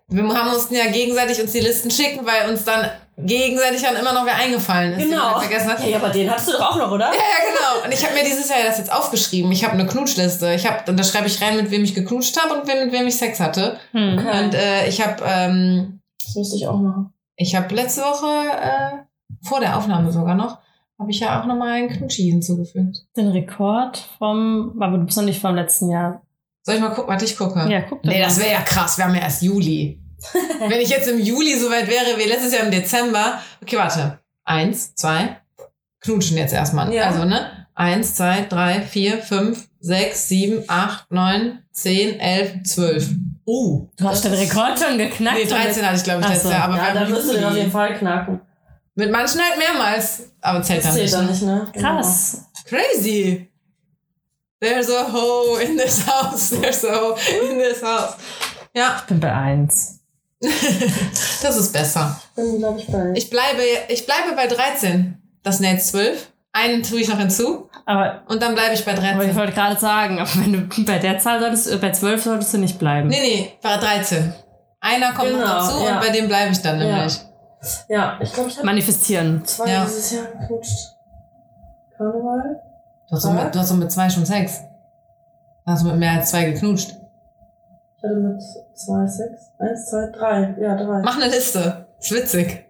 wir haben mussten ja gegenseitig uns die Listen schicken, weil uns dann gegenseitig dann immer noch wer eingefallen ist. Genau. vergessen hat. Ja, aber den hattest du doch auch noch, oder? Ja, ja, genau. Und ich habe mir dieses Jahr das jetzt aufgeschrieben. Ich habe eine Knutschliste. Ich hab, und da schreibe ich rein, mit wem ich geknutscht habe und mit wem ich Sex hatte. Hm. Und äh, ich habe ähm, Das müsste ich auch machen. ich habe letzte Woche, äh, vor der Aufnahme sogar noch, habe ich ja auch nochmal einen Knutschi hinzugefügt. Den Rekord vom, aber du bist noch nicht vom letzten Jahr. Soll ich mal gucken? Warte, ich gucke. Ja, guck Nee, das wäre ja krass. Wir haben ja erst Juli. Wenn ich jetzt im Juli so weit wäre wie letztes Jahr im Dezember. Okay, warte. Eins, zwei. Knutschen jetzt erstmal. Ja. Also, ne? Eins, zwei, drei, vier, fünf, sechs, sieben, acht, neun, zehn, elf, zwölf. Uh. Du hast den Rekord schon geknackt. Nee, 13 hatte ich, glaube ich, letztes so. Jahr. Aber ja, wir da haben wirst du den auf jeden Fall knacken. Mit manchen halt mehrmals. Aber zählt Das dann zählt nicht. dann ne? nicht, ne? Krass. Crazy. There's a hole in this house. There's a hole in this house. Ja, Ich bin bei eins. das ist besser. Genau. Bin, glaube ich, bei. Ich bleibe, ich bleibe bei 13. Das sind jetzt 12. Einen tue ich noch hinzu Aber, und dann bleibe ich bei aber ich 13. wollte gerade sagen, aber wenn du bei der Zahl solltest, äh, bei zwölf solltest du nicht bleiben. Nee, nee, bei 13. Einer kommt noch Genau, dazu ja. und bei dem bleibe ich dann Ja. nämlich. ja, ich glaube, ich habe Manifestieren. zwei Ja. dieses Jahr geknutscht. Karneval? Du hast, doch mit, du hast doch mit zwei schon Sex. Du hast mit mehr als zwei geknutscht. Ich hatte mit zwei Sex. Eins, zwei, drei. Ja, drei. Mach eine Liste. Ist witzig.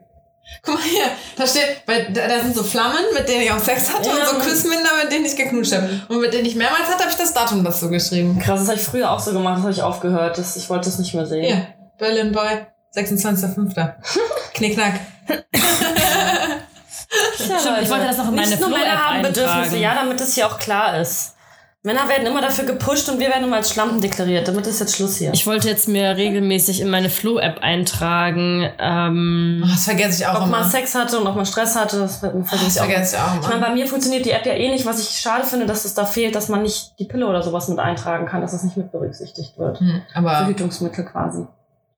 Guck mal hier, da steht, weil da, da sind so Flammen, mit denen ich auch Sex hatte Ja. und so Küssminder, mit denen ich geknutscht habe. Und mit denen ich mehrmals hatte, habe ich das Datum dazu geschrieben. Krass, das habe ich früher auch so gemacht, das habe ich aufgehört. Das, ich wollte das nicht mehr sehen. Hier, Berlin Boy, 26.05. Knickknack. Ja, Stimmt, ich wollte das noch in meine Nicht nur Männer haben Bedürfnisse, eintragen. ja, damit es hier auch klar ist. Männer werden immer dafür gepusht und wir werden immer als Schlampen deklariert. Damit ist jetzt Schluss hier. Ich wollte jetzt mir regelmäßig in meine Flo-App eintragen. Ähm, Oh, das vergesse ich auch ob man immer. Sex hatte und ob man Stress hatte, das vergesse Das ich auch. vergesse ich auch Ich meine, immer. bei mir funktioniert die App ja eh nicht, was ich schade finde, dass es da fehlt, dass man nicht die Pille oder sowas mit eintragen kann, dass das nicht mit berücksichtigt wird. Hm, aber, Verhütungsmittel quasi.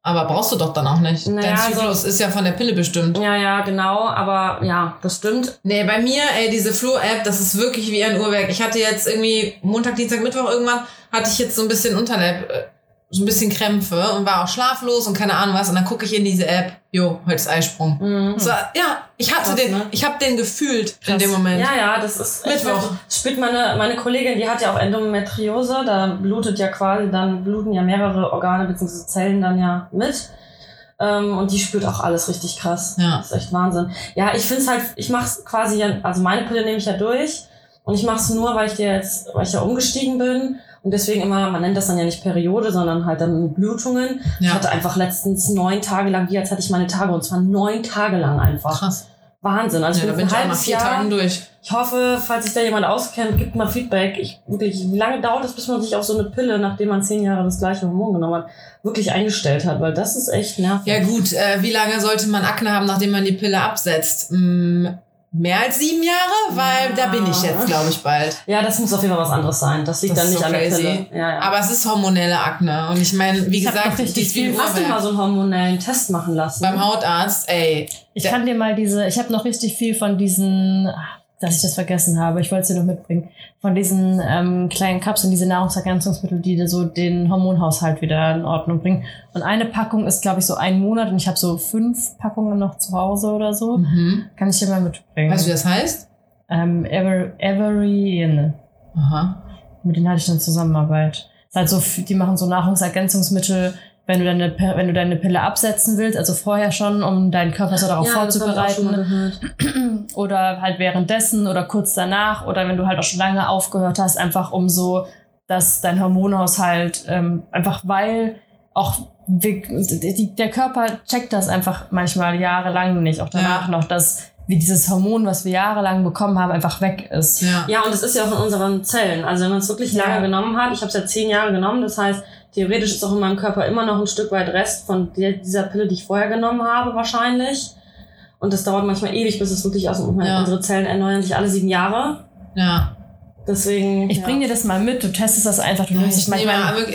Aber brauchst du doch dann auch nicht. Naja, Dein Zyklus ist ja von der Pille bestimmt. Ja, ja, genau, aber ja, das stimmt. Nee, bei mir, ey, diese Flo-App, das ist wirklich wie ein Uhrwerk. Ich hatte jetzt irgendwie Montag, Dienstag, Mittwoch irgendwann, hatte ich jetzt so ein bisschen Unterleib, äh, so ein bisschen Krämpfe und war auch schlaflos und keine Ahnung was. Und dann gucke ich in diese App, jo, heute ist Eisprung. Mhm. So, ja, ich hatte Krass, den, ne? ich habe den gefühlt in Krass. dem Moment. Ja, ja, das ist Mittwoch. Spielt meine, meine Kollegin, die hat ja auch Endometriose, da blutet ja quasi, dann bluten ja mehrere Organe bzw. Zellen dann ja mit. Ähm, und die spürt auch alles richtig krass. Ja. Das ist echt Wahnsinn. Ja, ich find's halt, ich mach's quasi, ja- also meine Pille nehme ich ja durch und ich mach's nur, weil ich dir jetzt, weil ich ja umgestiegen bin und deswegen immer, man nennt das dann ja nicht Periode, sondern halt dann Blutungen. Ich Ja, hatte einfach letztens neun Tage lang, wie als hatte ich meine Tage und zwar neun Tage lang einfach. krass. Wahnsinn. Also Ja, ich bin bin ich ein halbes vier Jahr. Tagen durch. Ich hoffe, falls sich da jemand auskennt, gibt mal Feedback. Ich, wirklich, wie lange dauert es, bis man sich auf so eine Pille, nachdem man zehn Jahre das gleiche Hormon genommen hat, wirklich eingestellt hat? Weil das ist echt nervig. Ja gut, äh, wie lange sollte man Akne haben, nachdem man die Pille absetzt? Mm, mehr als sieben Jahre? Weil da bin ich jetzt, glaube ich, bald. Ja, das muss auf jeden Fall was anderes sein. Das liegt Das dann nicht so an der. Pille. Ja, ja. Aber es ist hormonelle Akne. Und ich meine, wie Ich hab gesagt, noch richtig viel- Hast du mal so einen hormonellen Test machen lassen? Beim Hautarzt, ey. ich Ja. kann dir mal diese, ich habe noch richtig viel von diesen, ach, dass ich das vergessen habe, ich wollte es dir noch mitbringen, von diesen ähm, kleinen Kapseln, diese Nahrungsergänzungsmittel, die dir so den Hormonhaushalt wieder in Ordnung bringen. Und eine Packung ist, glaube ich, so ein Monat und ich habe so fünf Packungen noch zu Hause oder so. Mhm. Kann ich dir mal mitbringen. Weißt du, wie das heißt? Ähm, Ever, Every, Aha. mit denen hatte ich eine Zusammenarbeit. Ist halt so, die machen so Nahrungsergänzungsmittel, wenn du deine, wenn du deine Pille absetzen willst, also vorher schon, um deinen Körper so darauf Ja, vorzubereiten. oder halt währenddessen oder kurz danach oder wenn du halt auch schon lange aufgehört hast, einfach um so, dass dein Hormonhaushalt ähm, einfach weil auch wir, die, der Körper checkt das einfach manchmal jahrelang nicht, auch danach Ja. noch, dass wie dieses Hormon, was wir jahrelang bekommen haben, einfach weg ist. Ja. Ja, und es ist ja auch in unseren Zellen. Also wenn man es wirklich Ja. lange genommen hat, ich habe es ja zehn Jahre genommen, das heißt, theoretisch ist auch in meinem Körper immer noch ein Stück weit Rest von der, dieser Pille, die ich vorher genommen habe, wahrscheinlich. Und das dauert manchmal ewig, bis es wirklich aus Ja. unsere Zellen erneuern sich alle sieben Jahre. Ja. Deswegen. Ich ja. bring dir das mal mit, du testest das einfach, du Ja, nimmst ich es nehme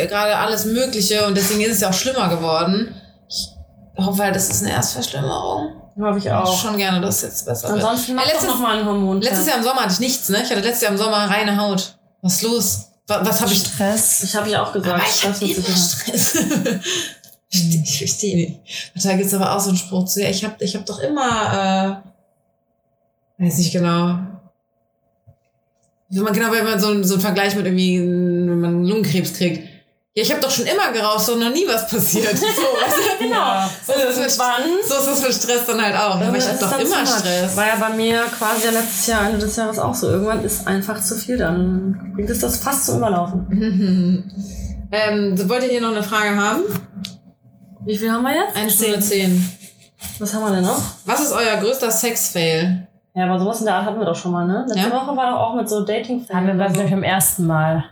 gerade alles Mögliche und deswegen ist es ja auch schlimmer geworden. Ich hoffe halt, das ist eine Erstverschlimmerung. Habe ich Ich auch. schon gerne, dass es jetzt besser wird. Ansonsten mach Ja, doch letztes- noch mal einen Hormon. Letztes Jahr im Sommer hatte ich nichts, ne? Ich hatte letztes Jahr im Sommer reine Haut. Was ist los? Was, was habe ich? Stress. Ich habe ja auch gesagt, Aber ich habe immer. Stress. ich ich verstehe nicht. Da gibt's aber auch so einen Spruch zu. Ja, ich habe ich hab doch immer, äh, weiß nicht genau. Wenn man, genau, wenn man so, so einen Vergleich mit irgendwie, wenn man Lungenkrebs kriegt. Ja, ich habe doch schon immer geraucht, doch noch nie was passiert. So, weißt du? Genau. So ist, Irgendwann. so ist das für Stress dann halt auch. Aber ich habe doch immer. Stress. War ja bei mir quasi ja letztes Jahr, Ende des Jahres auch so. Irgendwann ist einfach zu viel, dann bringt es das fast zum Überlaufen. ähm, so, wollt ihr hier noch eine Frage haben? Wie viel haben wir jetzt? Eine Stunde zehn. Was haben wir denn noch? Was ist euer größter Sex-Fail? Ja, aber sowas in der Art hatten wir doch schon mal, ne? Letzte Ja. Woche war doch auch mit so dating Haben wir, glaube ich, beim ersten Mal.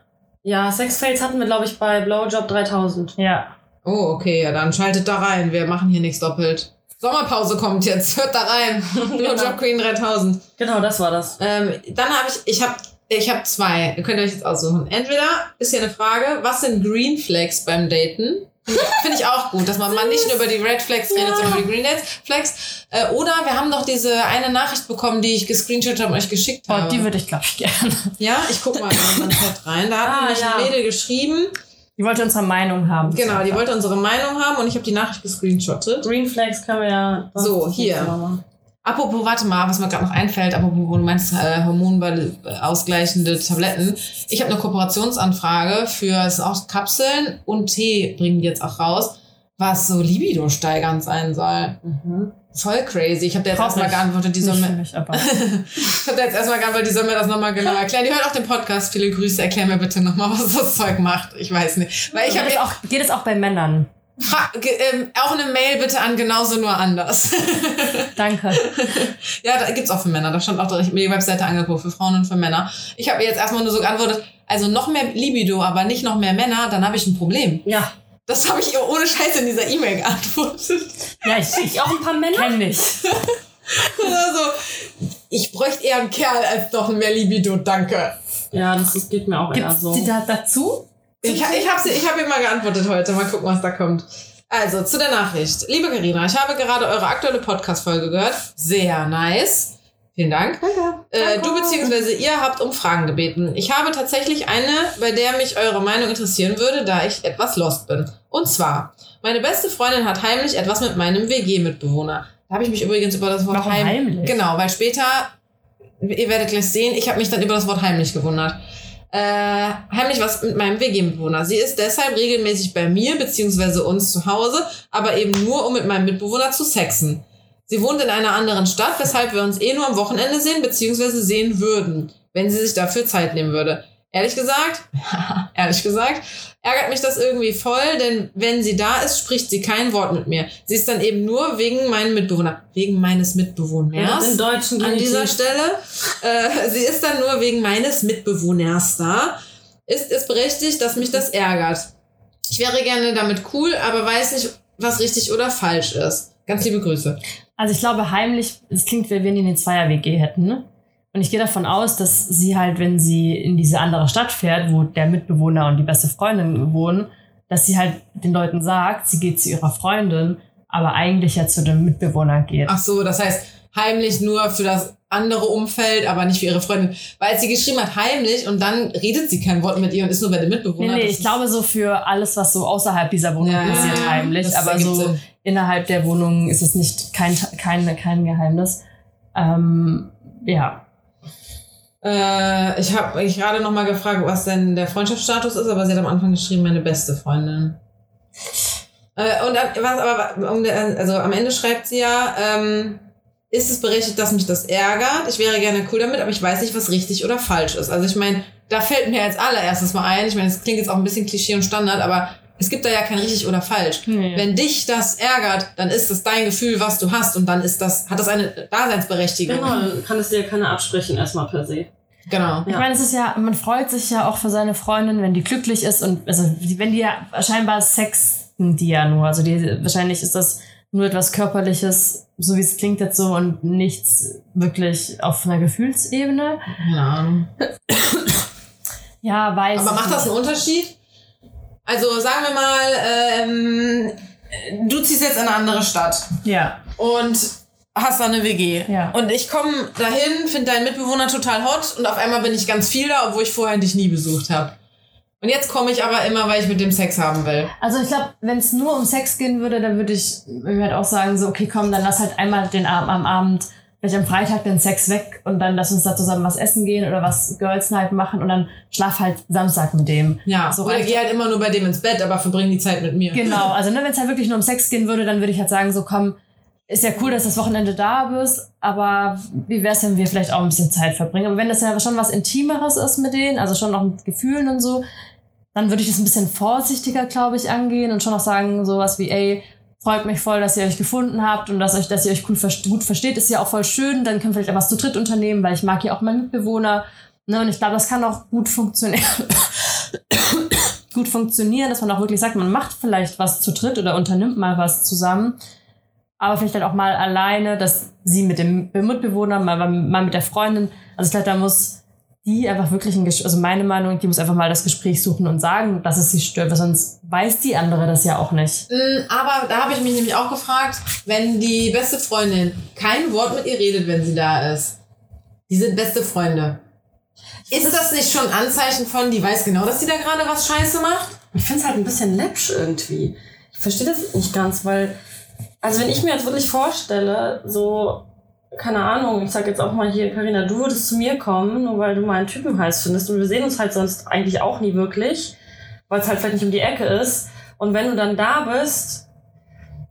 Ja, Sexfails hatten wir, glaube ich, bei Blowjob 3000. Ja. Oh, okay, ja, dann schaltet da rein. Wir machen hier nichts doppelt. Sommerpause kommt jetzt. Hört da rein. Blowjob Queen 3000. Genau, das war das. Ähm, dann habe ich, ich habe ich hab zwei. Ihr könnt euch jetzt aussuchen. Entweder ist hier eine Frage, was sind Green Flags beim Daten? Finde ich auch gut, dass man mal nicht nur über die Red Flags redet, sondern über die Green Flags. Äh, oder wir haben doch diese eine Nachricht bekommen, die ich gescreenshot und euch geschickt Oh, habe. die würde ich, glaube ich, gerne. ja, ich guck mal in unseren Chat rein. Da hat Ah, nämlich ja. ein Mädel geschrieben. Die wollte unsere Meinung haben. Genau, die wollte unsere Meinung haben und ich habe die Nachricht gescreenshottet. Green Flags können wir ja. So, hier. Apropos, warte mal, was mir gerade noch einfällt, apropos, wo du meinst, äh, hormonausgleichende Tabletten. Ich habe eine Kooperationsanfrage für, es sind auch Kapseln und Tee bringen die jetzt auch raus, was so Libido steigernd sein soll. Mhm. Voll crazy. Ich habe dir jetzt erstmal geantwortet, die soll mir, mich, aber. ich habe dir jetzt erstmal geantwortet, die soll mir das nochmal genau erklären. Die hört auch den Podcast. Viele Grüße. Erklär mir bitte nochmal, was das Zeug macht. Ich weiß nicht. Weil ich habe es auch, geht es auch bei Männern? Ge- ähm, auch eine Mail bitte an genauso nur anders. Danke. Ja, da gibt's auch für Männer. Da stand auch direkt mir die Webseite angeguckt, für Frauen und für Männer. Ich habe jetzt erstmal nur so geantwortet, also noch mehr Libido, aber nicht noch mehr Männer, dann habe ich ein Problem. Ja. Das habe ich ihr ohne Scheiß in dieser E-Mail geantwortet. Ja, ich, ich Auch ein paar Männer? kenne dich. Also, ich bräuchte eher einen Kerl als noch mehr Libido, danke. Ja, das, das geht mir auch eher Gibt es so. die da dazu? Ich, ich habe ich hab ihr mal geantwortet heute. Mal gucken, was da kommt. Also, zu der Nachricht. Liebe Karina, ich habe gerade eure aktuelle Podcast-Folge gehört. Sehr nice. Vielen Dank. Danke. Äh, du bzw. ihr habt um Fragen gebeten. Ich habe tatsächlich eine, bei der mich eure Meinung interessieren würde, da ich etwas lost bin. Und zwar, meine beste Freundin hat heimlich etwas mit meinem WG-Mitbewohner. Da habe ich mich übrigens über das Wort Warum heim heimlich? Genau, weil später, ihr werdet gleich sehen, ich habe mich dann über das Wort heimlich gewundert. Äh, heimlich was mit meinem WG-Mitbewohner. Sie ist deshalb regelmäßig bei mir bzw. uns zu Hause, aber eben nur, um mit meinem Mitbewohner zu sexen. Sie wohnt in einer anderen Stadt, weshalb wir uns eh nur am Wochenende sehen bzw. sehen würden, wenn sie sich dafür Zeit nehmen würde. Ehrlich gesagt, ehrlich gesagt, ärgert mich das irgendwie voll, denn wenn sie da ist, spricht sie kein Wort mit mir. Sie ist dann eben nur wegen meinem Mitbewohner, wegen meines Mitbewohners In deutschen an dieser. Stelle. Äh, sie ist dann nur wegen meines Mitbewohners da. Ist es berechtigt, dass mich das ärgert? Ich wäre gerne damit cool, aber weiß nicht, was richtig oder falsch ist. Ganz liebe Grüße. Also ich glaube heimlich, es klingt, wie wenn die eine Zweier-WG hätten. Ne? Und ich gehe davon aus, dass sie halt, wenn sie in diese andere Stadt fährt, wo der Mitbewohner und die beste Freundin wohnen, dass sie halt den Leuten sagt, sie geht zu ihrer Freundin, aber eigentlich ja zu dem Mitbewohner geht. Ach so, das heißt heimlich nur für das andere Umfeld, aber nicht für ihre Freundin. Weil sie geschrieben hat heimlich und dann redet sie kein Wort mit ihr und ist nur bei dem Nee, Mitbewohner. nee, Das ich glaube so für alles, was so außerhalb dieser Wohnung Ja, passiert, heimlich. Aber so Sinn. innerhalb der Wohnung ist es nicht kein, kein, kein Geheimnis. Ähm, ja. Äh, ich habe mich gerade noch mal gefragt, was denn der Freundschaftsstatus ist, aber sie hat am Anfang geschrieben, meine beste Freundin. Äh, und äh, was aber, um, also am Ende schreibt sie ja, ähm, ist es berechtigt, dass mich das ärgert? Ich wäre gerne cool damit, aber ich weiß nicht, was richtig oder falsch ist. Also ich meine, da fällt mir als allererstes mal ein, ich meine, es klingt jetzt auch ein bisschen Klischee und Standard, aber es gibt da ja kein richtig oder falsch. Nee. Wenn dich das ärgert, dann ist das dein Gefühl, was du hast und dann ist das, hat das eine Daseinsberechtigung. Genau, dann kann es dir keiner absprechen, erstmal per se. Genau. Ich meine, es ist ja, man freut sich ja auch für seine Freundin, wenn die glücklich ist und also wenn die ja scheinbar sexten die ja nur. Also die, wahrscheinlich ist das nur etwas Körperliches, so wie es klingt jetzt so und nichts wirklich auf einer Gefühlsebene. Keine Ahnung. Ja, weiß. Aber macht das einen Unterschied? Also sagen wir mal, ähm, du ziehst jetzt in eine andere Stadt. Ja. und hast da eine WG. Ja. Und ich komme dahin, finde deinen Mitbewohner total hot und auf einmal bin ich ganz viel da, obwohl ich vorher dich nie besucht habe. Und jetzt komme ich aber immer, weil ich mit dem Sex haben will. Also ich glaube, wenn es nur um Sex gehen würde, dann würde ich, ich halt auch sagen, so, okay, komm, dann lass halt einmal den Abend am Abend, vielleicht am Freitag den Sex weg und dann lass uns da zusammen was essen gehen oder was Girls Night machen und dann schlaf halt Samstag mit dem. Ja, So oder geh halt immer nur bei dem ins Bett, aber verbring die Zeit mit mir. Genau, also ne, wenn es halt wirklich nur um Sex gehen würde, dann würde ich halt sagen, so komm, ist ja cool, dass du das Wochenende da bist, aber wie wär's, wenn wir vielleicht auch ein bisschen Zeit verbringen? Aber wenn das ja schon was Intimeres ist mit denen, also schon noch mit Gefühlen und so, dann würde ich das ein bisschen vorsichtiger, glaube ich, angehen und schon auch sagen, sowas wie, ey, freut mich voll, dass ihr euch gefunden habt und dass euch, dass ihr euch cool, gut versteht, ist ja auch voll schön, dann können wir vielleicht auch was zu dritt unternehmen, weil ich mag ja auch meinen Mitbewohner, ne, und ich glaube, das kann auch gut funktionieren. gut funktionieren, dass man auch wirklich sagt, man macht vielleicht was zu dritt oder unternimmt mal was zusammen. Aber vielleicht dann auch mal alleine, dass sie mit dem Mitbewohner, mal, mal mit der Freundin. Also ich glaube, da muss die einfach wirklich ein Gespräch, also meine Meinung, die muss einfach mal das Gespräch suchen und sagen, dass es sie stört, weil sonst weiß die andere das ja auch nicht. Mm, Aber da habe ich mich nämlich auch gefragt, wenn die beste Freundin kein Wort mit ihr redet, wenn sie da ist. Die sind beste Freunde. Ist das nicht schon ein Anzeichen von, die weiß genau, dass sie da gerade was scheiße macht? Ich finde es halt ein bisschen läppsch irgendwie. Ich verstehe das nicht ganz, weil, also wenn ich mir jetzt wirklich vorstelle, so, keine Ahnung, ich sag jetzt auch mal hier, Karina, du würdest zu mir kommen, nur weil du meinen Typen heiß findest und wir sehen uns halt sonst eigentlich auch nie wirklich, weil es halt vielleicht nicht um die Ecke ist. Und wenn du dann da bist,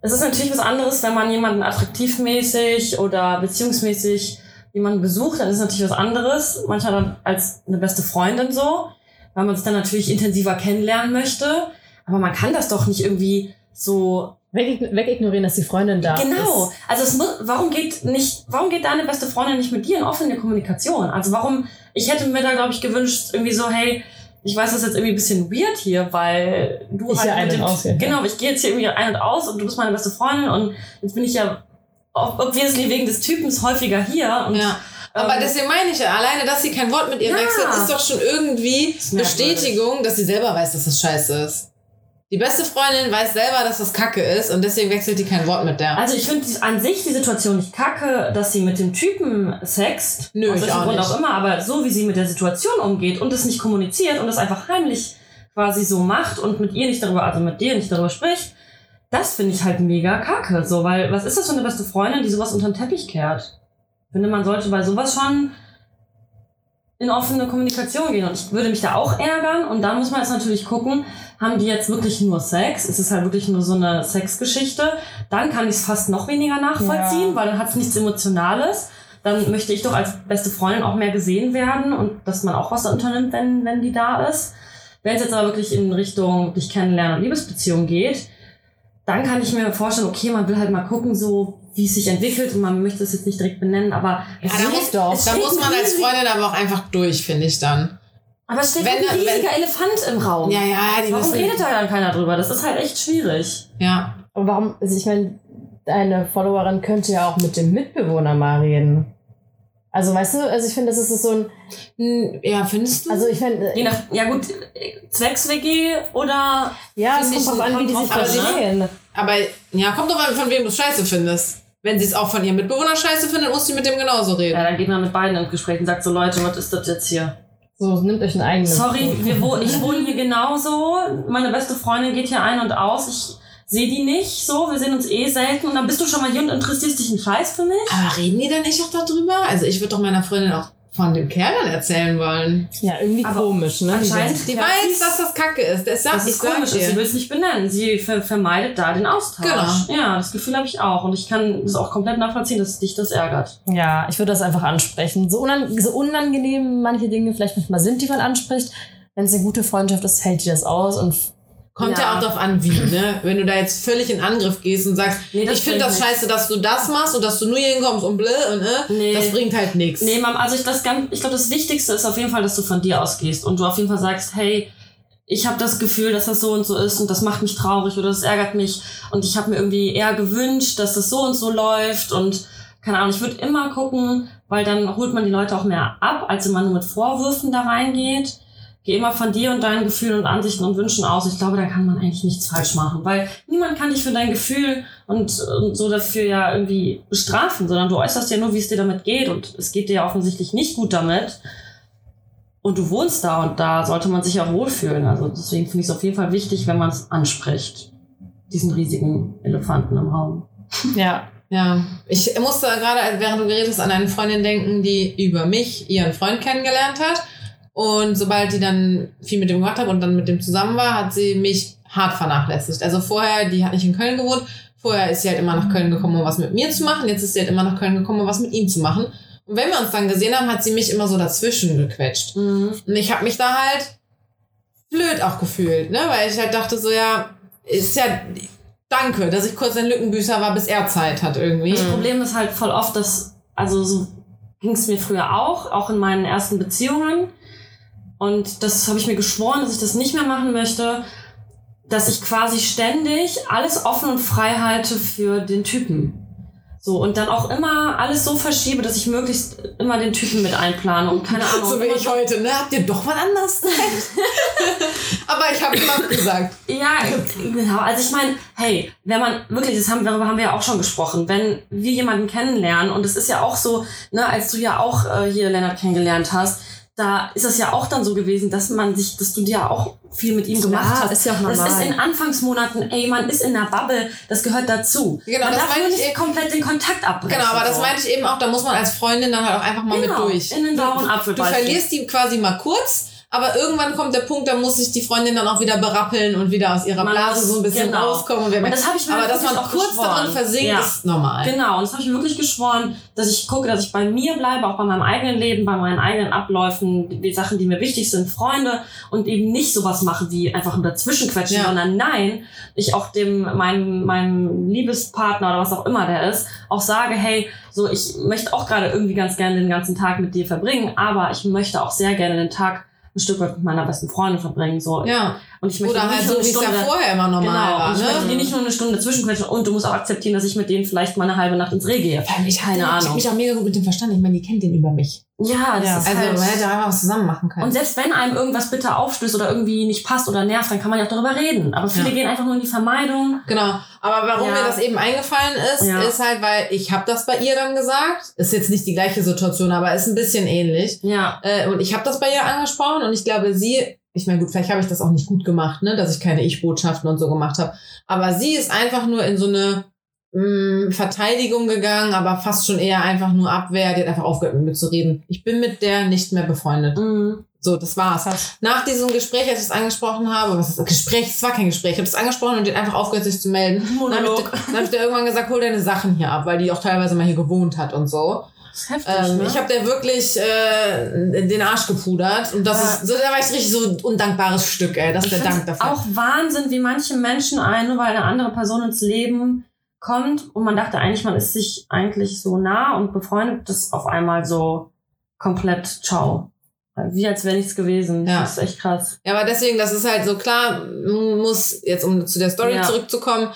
es ist natürlich was anderes, wenn man jemanden attraktivmäßig oder beziehungsmäßig jemanden besucht, dann ist es natürlich was anderes. Manchmal dann als eine beste Freundin so weil man sich dann natürlich intensiver kennenlernen möchte. Aber man kann das doch nicht irgendwie so. Weg, wegignorieren, dass die Freundin da genau. ist. Also es muss, warum geht nicht, warum geht deine beste Freundin nicht mit dir in offene Kommunikation? Also warum, ich hätte mir da, glaube ich, gewünscht, irgendwie so, hey, ich weiß, das ist jetzt irgendwie ein bisschen weird hier, weil du Ich hier ein mit und ausgehe, ja. Genau, ich gehe jetzt hier irgendwie ein und aus und du bist meine beste Freundin und jetzt bin ich ja ob- obviously wegen des Typens häufiger hier und Ja. Aber Ähm, deswegen meine ich ja, alleine, dass sie kein Wort mit ihr Ja. wechselt, ist doch schon irgendwie merkwürdig. Bestätigung, dass sie selber weiß, dass das scheiße ist. Die beste Freundin weiß selber, dass das Kacke ist und deswegen wechselt die kein Wort mit der. Also ich finde an sich die Situation nicht kacke, dass sie mit dem Typen sext. Nö, aus welchem auch Grund nicht. auch immer, aber so wie sie mit der Situation umgeht und es nicht kommuniziert und es einfach heimlich quasi so macht und mit ihr nicht darüber, also mit dir nicht darüber spricht, das finde ich halt mega kacke. So, weil was ist das für eine beste Freundin, die sowas unter den Teppich kehrt? Ich finde, man sollte bei sowas schon in offene Kommunikation gehen. Und ich würde mich da auch ärgern. Und dann muss man jetzt natürlich gucken, haben die jetzt wirklich nur Sex? Ist es halt wirklich nur so eine Sexgeschichte? Dann kann ich es fast noch weniger nachvollziehen, Ja. weil dann hat es nichts Emotionales. Dann möchte ich doch als beste Freundin auch mehr gesehen werden und dass man auch was unternimmt, wenn, wenn die da ist. Wenn es jetzt aber wirklich in Richtung dich kennenlernen und Liebesbeziehung geht, dann kann ich mir vorstellen, okay, man will halt mal gucken, so wie es sich entwickelt und man möchte es jetzt nicht direkt benennen, aber Ja, es da muss, doch. es da muss man als Freundin aber auch einfach durch, finde ich dann. Aber es steht Wenn- ein riesiger wenn- Elefant im Raum. Ja, ja, die Warum redet da dann keiner drüber? Das ist halt echt schwierig. Ja. Aber warum, also ich meine, deine Followerin könnte ja auch mit dem Mitbewohner mal reden. Also weißt du, also ich finde, das ist so ein, Hm, Ja, findest du? also ich finde, Je nach, ja gut, Zwecks-WG oder ja, es kommt drauf an, wie die sich ne? verstehen. aber ja, kommt doch an, von wem du Scheiße findest. Wenn sie es auch von ihrem Mitbewohner Scheiße findet, muss sie mit dem genauso reden. ja, dann geht man mit beiden ins Gespräch und sagt so, Leute, was ist das jetzt hier? So, nimmt euch einen eigenen. Sorry, wir, wo, ich wohne hier genauso. Meine beste Freundin geht hier ein und aus. Ich sehe die nicht so. Wir sehen uns eh selten. Und dann bist du schon mal hier und interessierst dich einen Scheiß für mich? Aber reden die dann nicht auch darüber? Also ich würde doch meiner Freundin auch von dem Kerl dann erzählen wollen. Ja, irgendwie Aber komisch, ne? anscheinend- Die weiß, ist- dass das Kacke ist. Das, Das ist komisch, dir. sie will es nicht benennen. Sie ver vermeidet da den Austausch. Genau. Ja, das Gefühl habe ich auch. Und ich kann das auch komplett nachvollziehen, dass dich das ärgert. Ja, ich würde das einfach ansprechen. So, unan so unangenehm manche Dinge vielleicht manchmal sind, die man anspricht. Wenn es eine gute Freundschaft ist, hält die das aus und Kommt ja. Ja. auch darauf an, wie, ne? Wenn du da jetzt völlig in Angriff gehst und sagst, Nee, ich finde das scheiße, dass du das machst und dass du nur hier hinkommst und blö und äh, Nee. das bringt halt nichts. Nee, Mom, also ich, das ganz, ich glaube, das Wichtigste ist auf jeden Fall, dass du von dir ausgehst und du auf jeden Fall sagst, hey, ich habe das Gefühl, dass das so und so ist und das macht mich traurig oder das ärgert mich und ich habe mir irgendwie eher gewünscht, dass das so und so läuft und keine Ahnung, ich würde immer gucken, weil dann holt man die Leute auch mehr ab, als wenn man nur mit Vorwürfen da reingeht. Geh immer von dir und deinen Gefühlen und Ansichten und Wünschen aus. Ich glaube, da kann man eigentlich nichts falsch machen, weil niemand kann dich für dein Gefühl und, und so dafür ja irgendwie bestrafen, sondern du äußerst ja nur, wie es dir damit geht und es geht dir ja offensichtlich nicht gut damit. Und du wohnst da und da sollte man sich auch wohlfühlen. Also deswegen finde ich es auf jeden Fall wichtig, wenn man es anspricht. Diesen riesigen Elefanten im Raum. ja. Ja, ich musste gerade, während du geredet hast, an eine Freundin denken, die über mich ihren Freund kennengelernt hat. Und sobald die dann viel mit dem gemacht hat und dann mit dem zusammen war, hat sie mich hart vernachlässigt. Also vorher, die hat nicht in Köln gewohnt. Vorher ist sie halt immer nach Köln gekommen, um was mit mir zu machen. Jetzt ist sie halt immer nach Köln gekommen, um was mit ihm zu machen. Und wenn wir uns dann gesehen haben, hat sie mich immer so dazwischen gequetscht. Mhm. Und ich habe mich da halt blöd auch gefühlt, ne? Weil ich halt dachte so, ja, ist ja, danke, dass ich kurz ein Lückenbüßer war, bis er Zeit hat irgendwie. Das Problem ist halt voll oft, dass, also so ging es mir früher auch, auch in meinen ersten Beziehungen. Und das habe ich mir geschworen, dass ich das nicht mehr machen möchte, dass ich quasi ständig alles offen und frei halte für den Typen. So, und dann auch immer alles so verschiebe, dass ich möglichst immer den Typen mit einplane und keine Ahnung. So wie ich heute, ne? Habt ihr doch was anderes? Aber ich habe immer gesagt. Ja, genau. Also ich meine, hey, wenn man wirklich, das haben, darüber haben wir ja auch schon gesprochen, wenn wir jemanden kennenlernen und es ist ja auch so, ne, als du ja auch äh, hier Lennart kennengelernt hast, da ist es ja auch dann so gewesen, dass man sich, dass du dir auch viel mit ihm gemacht Klar, hast. ist ja auch Das normal. ist in Anfangsmonaten, ey, man ist in der Bubble, das gehört dazu. Genau, man das darf nicht eben. komplett den Kontakt abbrechen. Genau, aber das meinte ich eben auch, da muss man als Freundin dann halt auch einfach mal Genau, mit durch. in den sauren du, Apfel du verlierst die quasi mal kurz, aber irgendwann kommt der Punkt, da muss sich die Freundin dann auch wieder berappeln und wieder aus ihrer Blase so ein bisschen genau. rauskommen. Und, Und das habe ich mir aber dass man auch kurz geschworen. darin versinkt, Ja. ist normal. Genau, und das habe ich mir wirklich geschworen, dass ich gucke, dass ich bei mir bleibe, auch bei meinem eigenen Leben, bei meinen eigenen Abläufen, die Sachen, die mir wichtig sind, Freunde und eben nicht sowas mache wie einfach nur dazwischenquetschen, Ja. sondern nein, ich auch dem, meinem, meinem Liebespartner oder was auch immer der ist, auch sage, hey, so, ich möchte auch gerade irgendwie ganz gerne den ganzen Tag mit dir verbringen, aber ich möchte auch sehr gerne den Tag ein Stück weit mit meiner besten Freundin verbringen, so. Ja. Und ich möchte Oder nicht halt nur so, eine wie es ja Stunde- vorher immer normal Genau, war. und ich möchte dir Ne? nicht nur eine Stunde dazwischenquetschen und du musst auch akzeptieren, dass ich mit denen vielleicht mal eine halbe Nacht ins Reh gehe. Allem, ich Keine Ich Ahnung. habe mich auch mega gut mit dem verstanden. Ich meine, die kennt den über mich. Ja, das Ja. ist Also halt man hätte einfach was zusammen machen können. und selbst wenn einem irgendwas bitter aufstößt oder irgendwie nicht passt oder nervt, dann kann man ja auch darüber reden. Aber viele Ja. gehen einfach nur in die Vermeidung. Genau. Aber warum Ja. mir das eben eingefallen ist, Ja. ist halt, weil ich habe das bei ihr dann gesagt. Ist jetzt nicht die gleiche Situation, aber ist ein bisschen ähnlich. Ja. Äh, und ich habe das bei ihr angesprochen und ich glaube, sie, ich meine, gut, vielleicht habe ich das auch nicht gut gemacht, ne, dass ich keine Ich-Botschaften und so gemacht habe. Aber sie ist einfach nur in so eine mh, Verteidigung gegangen, aber fast schon eher einfach nur Abwehr. Die hat einfach aufgehört, mit mir zu reden. Ich bin mit der nicht mehr befreundet. Mhm. So, das war's. Nach diesem Gespräch, als ich es angesprochen habe, was ist das Gespräch? Es war kein Gespräch. Ich habe es angesprochen und die hat einfach aufgehört, sich zu melden. Dann habe ich, hab ich dir irgendwann gesagt, hol deine Sachen hier ab, weil die auch teilweise mal hier gewohnt hat und so. Heftig, Ähm, ne? Ich habe der wirklich äh, den Arsch gepudert und das Ja. ist so, da war ich richtig so ein undankbares Stück, ey. Das ist der Dank dafür. auch Wahnsinn, wie manche Menschen ein, nur weil eine andere Person ins Leben kommt und man dachte eigentlich, man ist sich eigentlich so nah und befreundet, das auf einmal so komplett ciao. Wie als wäre nichts gewesen. Ja. Das ist echt krass. Ja, aber deswegen, das ist halt so klar, muss jetzt um zu der Story Ja. zurückzukommen,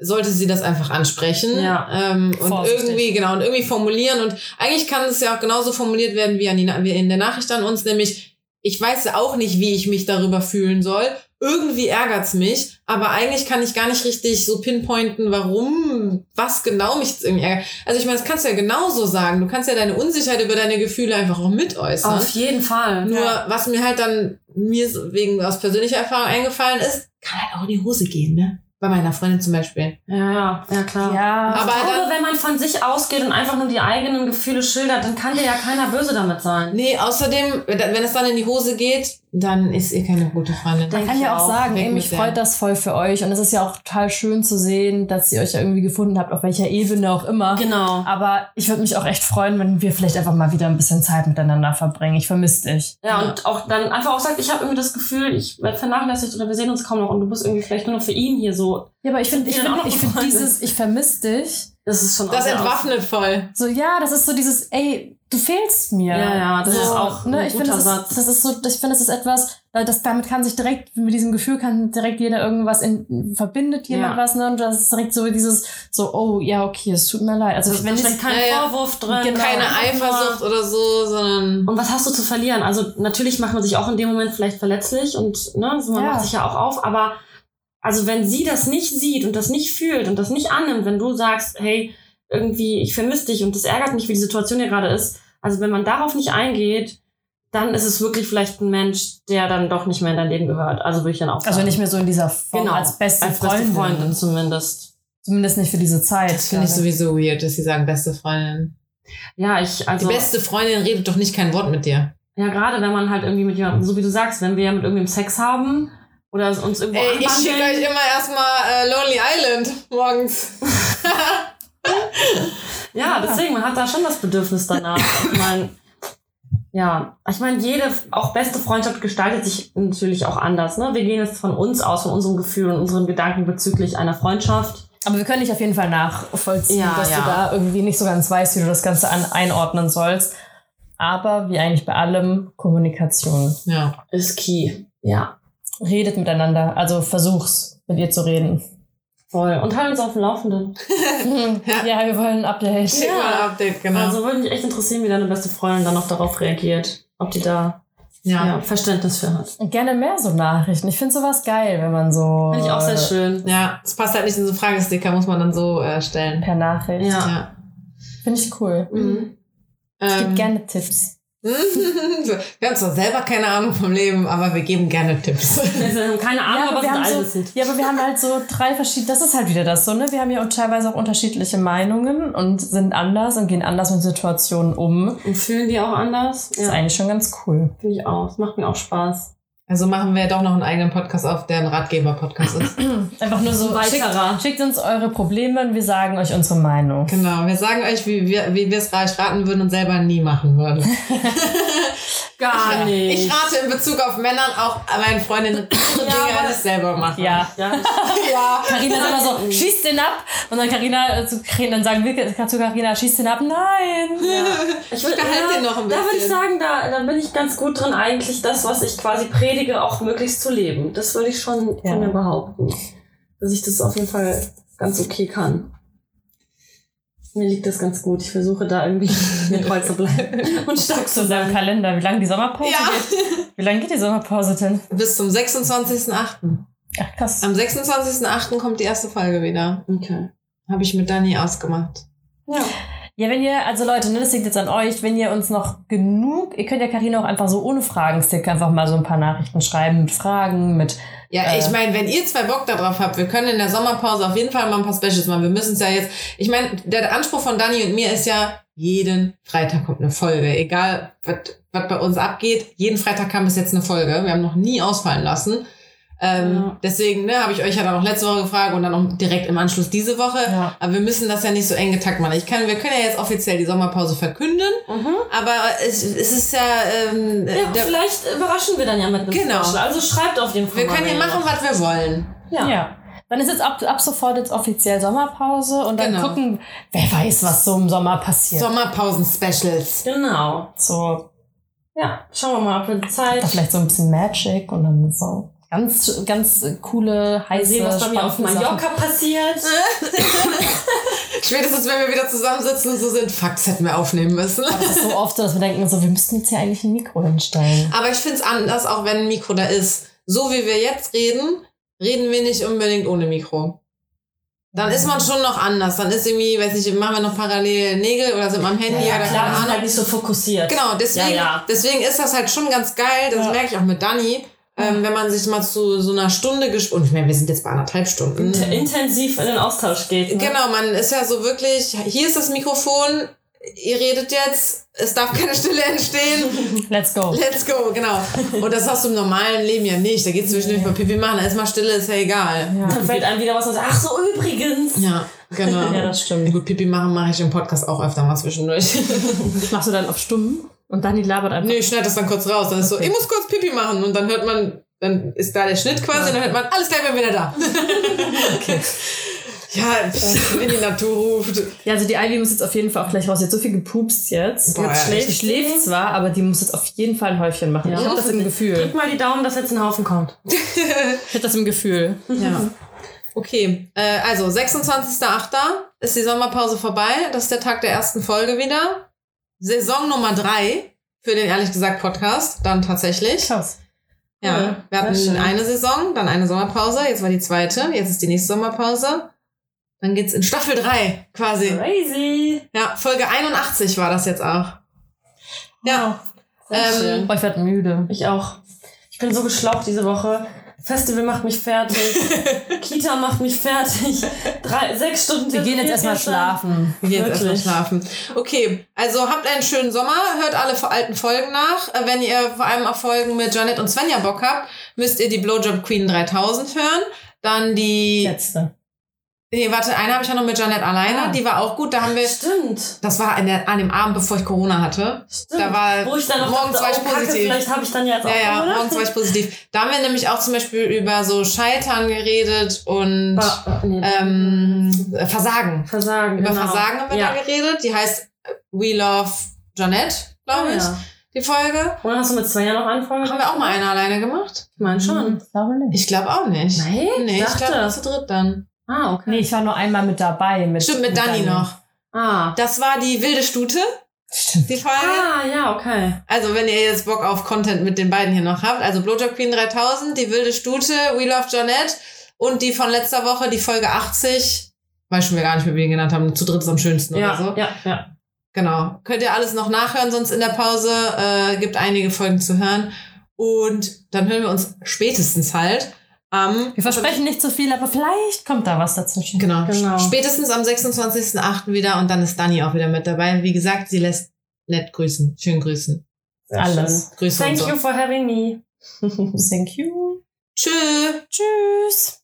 sollte sie das einfach ansprechen Ja. ähm, und Vorsichtig. irgendwie genau und irgendwie formulieren und eigentlich kann es ja auch genauso formuliert werden wie, an die, wie in der Nachricht an uns, nämlich ich weiß auch nicht, wie ich mich darüber fühlen soll. Irgendwie ärgert's mich, aber eigentlich kann ich gar nicht richtig so pinpointen, warum, was genau mich irgendwie ärgert. Also ich meine, das kannst du ja genauso sagen. Du kannst ja deine Unsicherheit über deine Gefühle einfach auch mit äußern. Auf jeden Fall. Nur ja. was mir halt dann mir wegen aus persönlicher Erfahrung eingefallen ist, kann halt auch in die Hose gehen, ne? Bei meiner Freundin zum Beispiel. Ja, ja, klar. Ja, Aber ich glaube, dann- wenn man von sich ausgeht und einfach nur die eigenen Gefühle schildert, dann kann dir ja keiner böse damit sein. Nee, außerdem, wenn es dann in die Hose geht, dann ist ihr keine gute Freundin. Man kann ja auch sagen, ey, mich freut das voll für euch. Und es ist ja auch total schön zu sehen, dass ihr euch ja irgendwie gefunden habt, auf welcher Ebene auch immer. Genau. Aber ich würde mich auch echt freuen, wenn wir vielleicht einfach mal wieder ein bisschen Zeit miteinander verbringen. Ich vermisse dich. Ja, und auch dann einfach auch sagt, ich habe irgendwie das Gefühl, ich werde vernachlässigt oder wir sehen uns kaum noch und du bist irgendwie vielleicht nur noch für ihn hier so. Ja, aber ich finde, ich dann finde, auch ich finde befreundet. dieses, ich vermisse dich. Das ist schon Das entwaffnet voll. So, ja, das ist so dieses, ey, du fehlst mir. Ja, ja, das so, ist auch ne, ein ich guter finde, das, Satz. ist, das ist so, ich finde, das ist etwas, weil das, damit kann sich direkt, mit diesem Gefühl kann direkt jeder irgendwas in, verbindet jemand Ja. was, ne, und das ist direkt so dieses, so, oh, ja, okay, es tut mir leid. Also, Also wenn ich, kein Ja, ja. Vorwurf drin. Genau. Keine Eifersucht oder so, sondern. Und was hast du zu verlieren? Also natürlich macht man sich auch in dem Moment vielleicht verletzlich und ne, so man Ja. macht sich ja auch auf, aber also wenn sie das nicht sieht und das nicht fühlt und das nicht annimmt, wenn du sagst, hey, irgendwie, ich vermisse dich und das ärgert mich, wie die Situation hier gerade ist, also wenn man darauf nicht eingeht, dann ist es wirklich vielleicht ein Mensch, der dann doch nicht mehr in dein Leben gehört. Also würde ich dann auch sagen. also nicht mehr so in dieser Form genau, als beste als Freundin. beste Freundin zumindest. Zumindest nicht für diese Zeit. Das finde ich sowieso weird, dass sie sagen, beste Freundin. Ja, ich, also. Die beste Freundin redet doch nicht kein Wort mit dir. Ja, gerade wenn man halt irgendwie mit jemandem, so wie du sagst, wenn wir ja mit irgendwem Sex haben oder uns irgendwo Ey, ich schicke euch immer erstmal äh, Lonely Island morgens. Ja, deswegen, man hat da schon das Bedürfnis danach. Ich meine, ja, ich meine, jede, auch beste Freundschaft gestaltet sich natürlich auch anders. Ne? Wir gehen jetzt von uns aus, von unserem Gefühl und unseren Gedanken bezüglich einer Freundschaft. Aber wir können dich auf jeden Fall nachvollziehen, Ja, dass ja. du da irgendwie nicht so ganz weißt, wie du das Ganze an, einordnen sollst. Aber wie eigentlich bei allem, Kommunikation. Ja. Ist key. Ja, Redet miteinander, also versuch's, mit ihr zu reden. voll. Und halt uns auf dem Laufenden. ja, wir wollen ein Update. Ja. ein Update, genau. Also würde mich echt interessieren, wie deine beste Freundin dann noch darauf reagiert. Ob die da ja. ja. Verständnis für hat. Und gerne mehr so Nachrichten. Ich finde sowas geil, wenn man so Finde ich auch sehr schön. Ja, es passt halt nicht in so Fragesticker, muss man dann so äh, stellen. per Nachricht. Ja. Ja. Finde ich cool. Mhm. Ich gebe Ähm, gerne Tipps. wir haben zwar selber keine Ahnung vom Leben, aber wir geben gerne Tipps. Wir haben keine Ahnung, aber wir sind haben so, ja, aber wir haben halt so drei verschiedene, das ist halt wieder das so, ne? Wir haben ja auch teilweise auch unterschiedliche Meinungen und sind anders und gehen anders mit Situationen um. Und fühlen die auch anders? Das ist eigentlich schon ganz cool. Finde ich auch. Es macht mir auch Spaß. Also machen wir doch noch einen eigenen Podcast auf, der ein Ratgeber-Podcast ist. Einfach nur so, Ein schickt, weiterer. schickt uns eure Probleme und wir sagen euch unsere Meinung. Genau, wir sagen euch, wie wir wie wir es euch raten würden und selber nie machen würden. Gar Ja. nicht. Ich rate in Bezug auf Männern auch meinen Freundinnen Ja, aber- als selber machen. Ja. Ja, ja. Carina ist immer so, schieß den ab. Und dann Carina, äh, zu Carina- dann sagen wir zu Carina, schieß den ab. Nein. ich würde Unterhalt den noch ein Da würde ich bisschen. sagen, da, da bin ich ganz gut drin, eigentlich das, was ich quasi predige, auch möglichst zu leben. Das würde ich schon Ja. von mir behaupten. Dass ich das auf jeden Fall ganz okay kann. Mir liegt das ganz gut. Ich versuche da irgendwie mir treu zu bleiben und stark Zu seinem sein. Kalender, wie lange die Sommerpause Ja. geht. Wie lange geht die Sommerpause denn? Bis zum 26.08. Ach, krass. Am 26.08. kommt die erste Folge wieder. Okay. Habe ich mit Dani ausgemacht. Ja. Ja, wenn ihr, also Leute, ne, das liegt jetzt an euch, wenn ihr uns noch genug, ihr könnt ja Carina auch einfach so ohne Fragenstick einfach mal so ein paar Nachrichten schreiben mit Fragen, mit, Ja, Äh. ich meine, wenn ihr zwei Bock darauf habt, wir können in der Sommerpause auf jeden Fall mal ein paar Specials machen. Wir müssen es ja jetzt. Ich meine, der Anspruch von Dani und mir ist ja, jeden Freitag kommt eine Folge. Egal, was was bei uns abgeht. Jeden Freitag kam bis jetzt eine Folge. Wir haben noch nie ausfallen lassen. Ähm, Ja. Deswegen ne, habe ich euch ja dann auch letzte Woche gefragt und dann auch direkt im Anschluss diese Woche. Ja. Aber wir müssen das ja nicht so eng getakt machen. Ich kann, wir können ja jetzt offiziell die Sommerpause verkünden, Mhm. aber es, es ist ja, ähm, Ja, der, vielleicht überraschen wir dann ja mit einem Genau. Special. Also schreibt auf jeden Fall wir können ihr machen, was wir wollen. Ja. ja. Dann ist jetzt ab, ab sofort jetzt offiziell Sommerpause und dann Genau. gucken, wer weiß, was so im Sommer passiert. Sommerpausen-Specials. Genau. so, Ja, schauen wir mal, ob wir Zeit da vielleicht so ein bisschen Magic und dann so ganz, ganz coole, heiße, sehen, was bei mir auf Sachen. Mallorca passiert. Spätestens, wenn wir wieder zusammensitzen und so sind, fuck, das hätten wir aufnehmen müssen. Das ist so oft so, dass wir denken, so, wir müssten jetzt hier eigentlich ein Mikro hinstellen. Aber ich finde es anders, auch wenn ein Mikro da ist. So wie wir jetzt reden, reden wir nicht unbedingt ohne Mikro. Dann ist man schon noch anders. Dann ist irgendwie, weiß nicht, machen wir noch parallel Nägel oder sind wir am Handy Ja, oder klar, wir keine Ahnung. halt nicht so fokussiert. Genau, deswegen, Ja, ja. deswegen ist das halt schon ganz geil. Das Ja. merke ich auch mit Dani. Ähm, wenn man sich mal zu so einer Stunde und ich meine, wir sind jetzt bei anderthalb Stunden. Int- intensiv in den Austausch geht. Ne? Genau, man ist ja so wirklich, hier ist das Mikrofon, ihr redet jetzt, es darf keine Stille entstehen. Let's go. Let's go, genau. Und das hast du im normalen Leben ja nicht. Da geht zwischendurch mal Pipi machen, da ist mal Stille, ist ja egal. Ja. Dann fällt einem wieder was und sagt, ach so, übrigens. Ja, genau. Ja, das stimmt. Gut, Pipi machen mache ich im Podcast auch öfter mal zwischendurch. Machst du dann auf stumm und dann die labert einfach. nee, ich schneide das dann kurz raus. Dann ist so, Okay. ich muss kurz Pipi machen. Und dann hört man, dann ist da der Schnitt quasi, und dann hört man, alles gleich, bin wieder da. Okay. Ja, pff, wenn die Natur ruft. Ja, also die Ivy muss jetzt auf jeden Fall auch gleich raus. Sie hat so viel gepupst jetzt. Boah, jetzt ja, schläft, schläft zwar, aber die muss jetzt auf jeden Fall ein Häufchen machen. Ja. Ich habe das im Gefühl. Drück mal die Daumen, dass jetzt ein Haufen kommt. Ich habe das im Gefühl. Ja. Okay, äh, also 26.08. ist die Sommerpause vorbei. Das ist der Tag der ersten Folge wieder. Saison Nummer drei für den ehrlich gesagt Podcast, dann tatsächlich. Krass. Ja, Cool. wir hatten eine Saison, dann eine Sommerpause, jetzt war die zweite, jetzt ist die nächste Sommerpause. Dann geht's in Staffel drei quasi. Crazy. Ja, Folge 81 war das jetzt auch. Ja, Sehr Ähm, schön. Boah, ich werde müde. Ich auch. Ich bin so geschlaucht diese Woche. Festival macht mich fertig. Kita macht mich fertig. Drei, sechs Stunden. Wir gehen jetzt erstmal schlafen. wir gehen jetzt erstmal Wirklich. schlafen. Okay, also habt einen schönen Sommer, hört alle alten Folgen nach. Äh, Wenn ihr vor allem auf Folgen mit Janet und Svenja Bock habt, müsst ihr die Blowjob Queen 3000 hören. Dann die. Letzte. Nee, warte, eine habe ich ja noch mit Janet alleine. Ah. Die war auch gut. Da haben wir. Stimmt. Das war an, der, an dem Abend, bevor ich Corona hatte. Stimmt. Da war Wo ich dann noch morgens dachte, war ich oh, Kacke, positiv. vielleicht habe ich dann jetzt auch Ja, ja, morgens war ich positiv. Da haben wir nämlich auch zum Beispiel über so Scheitern geredet und Ba- nee. ähm, Versagen. Versagen. Über genau. Versagen haben wir ja. da geredet. Die heißt We Love Janet, glaube Ah, ich, ja. die Folge. Oder hast du mit Svenja noch anfangen? Haben wir auch mal eine alleine gemacht? Ich meine schon. Ich glaube nicht. Ich glaube auch nicht. Nein? Nee, ich Dachte. glaube zu dritt dann. Ah, okay. Nee, ich war nur einmal mit dabei. Mit, Stimmt, mit Dani noch. Ah. Das war die wilde Stute, Stimmt. die Folge. Ah, ja, okay. Also, wenn ihr jetzt Bock auf Content mit den beiden hier noch habt, also Blowjob Queen 3000, die wilde Stute, We Love Janet und die von letzter Woche, die Folge 80, weiß schon wir gar nicht mehr, wie wir ihn genannt haben, zu dritt ist am schönsten Ja, oder so. ja, ja. Genau. Könnt ihr alles noch nachhören, sonst in der Pause äh, gibt einige Folgen zu hören. Und dann hören wir uns spätestens halt am. Wir versprechen nicht zu viel, aber vielleicht kommt da was dazwischen. Genau. Genau. Spätestens am 26.08. wieder und dann ist Dani auch wieder mit dabei. Wie gesagt, sie lässt nett grüßen. Schön grüßen. Sehr Alles. Grüße Thank und so. you for having me. Thank you. Tschö. Tschüss.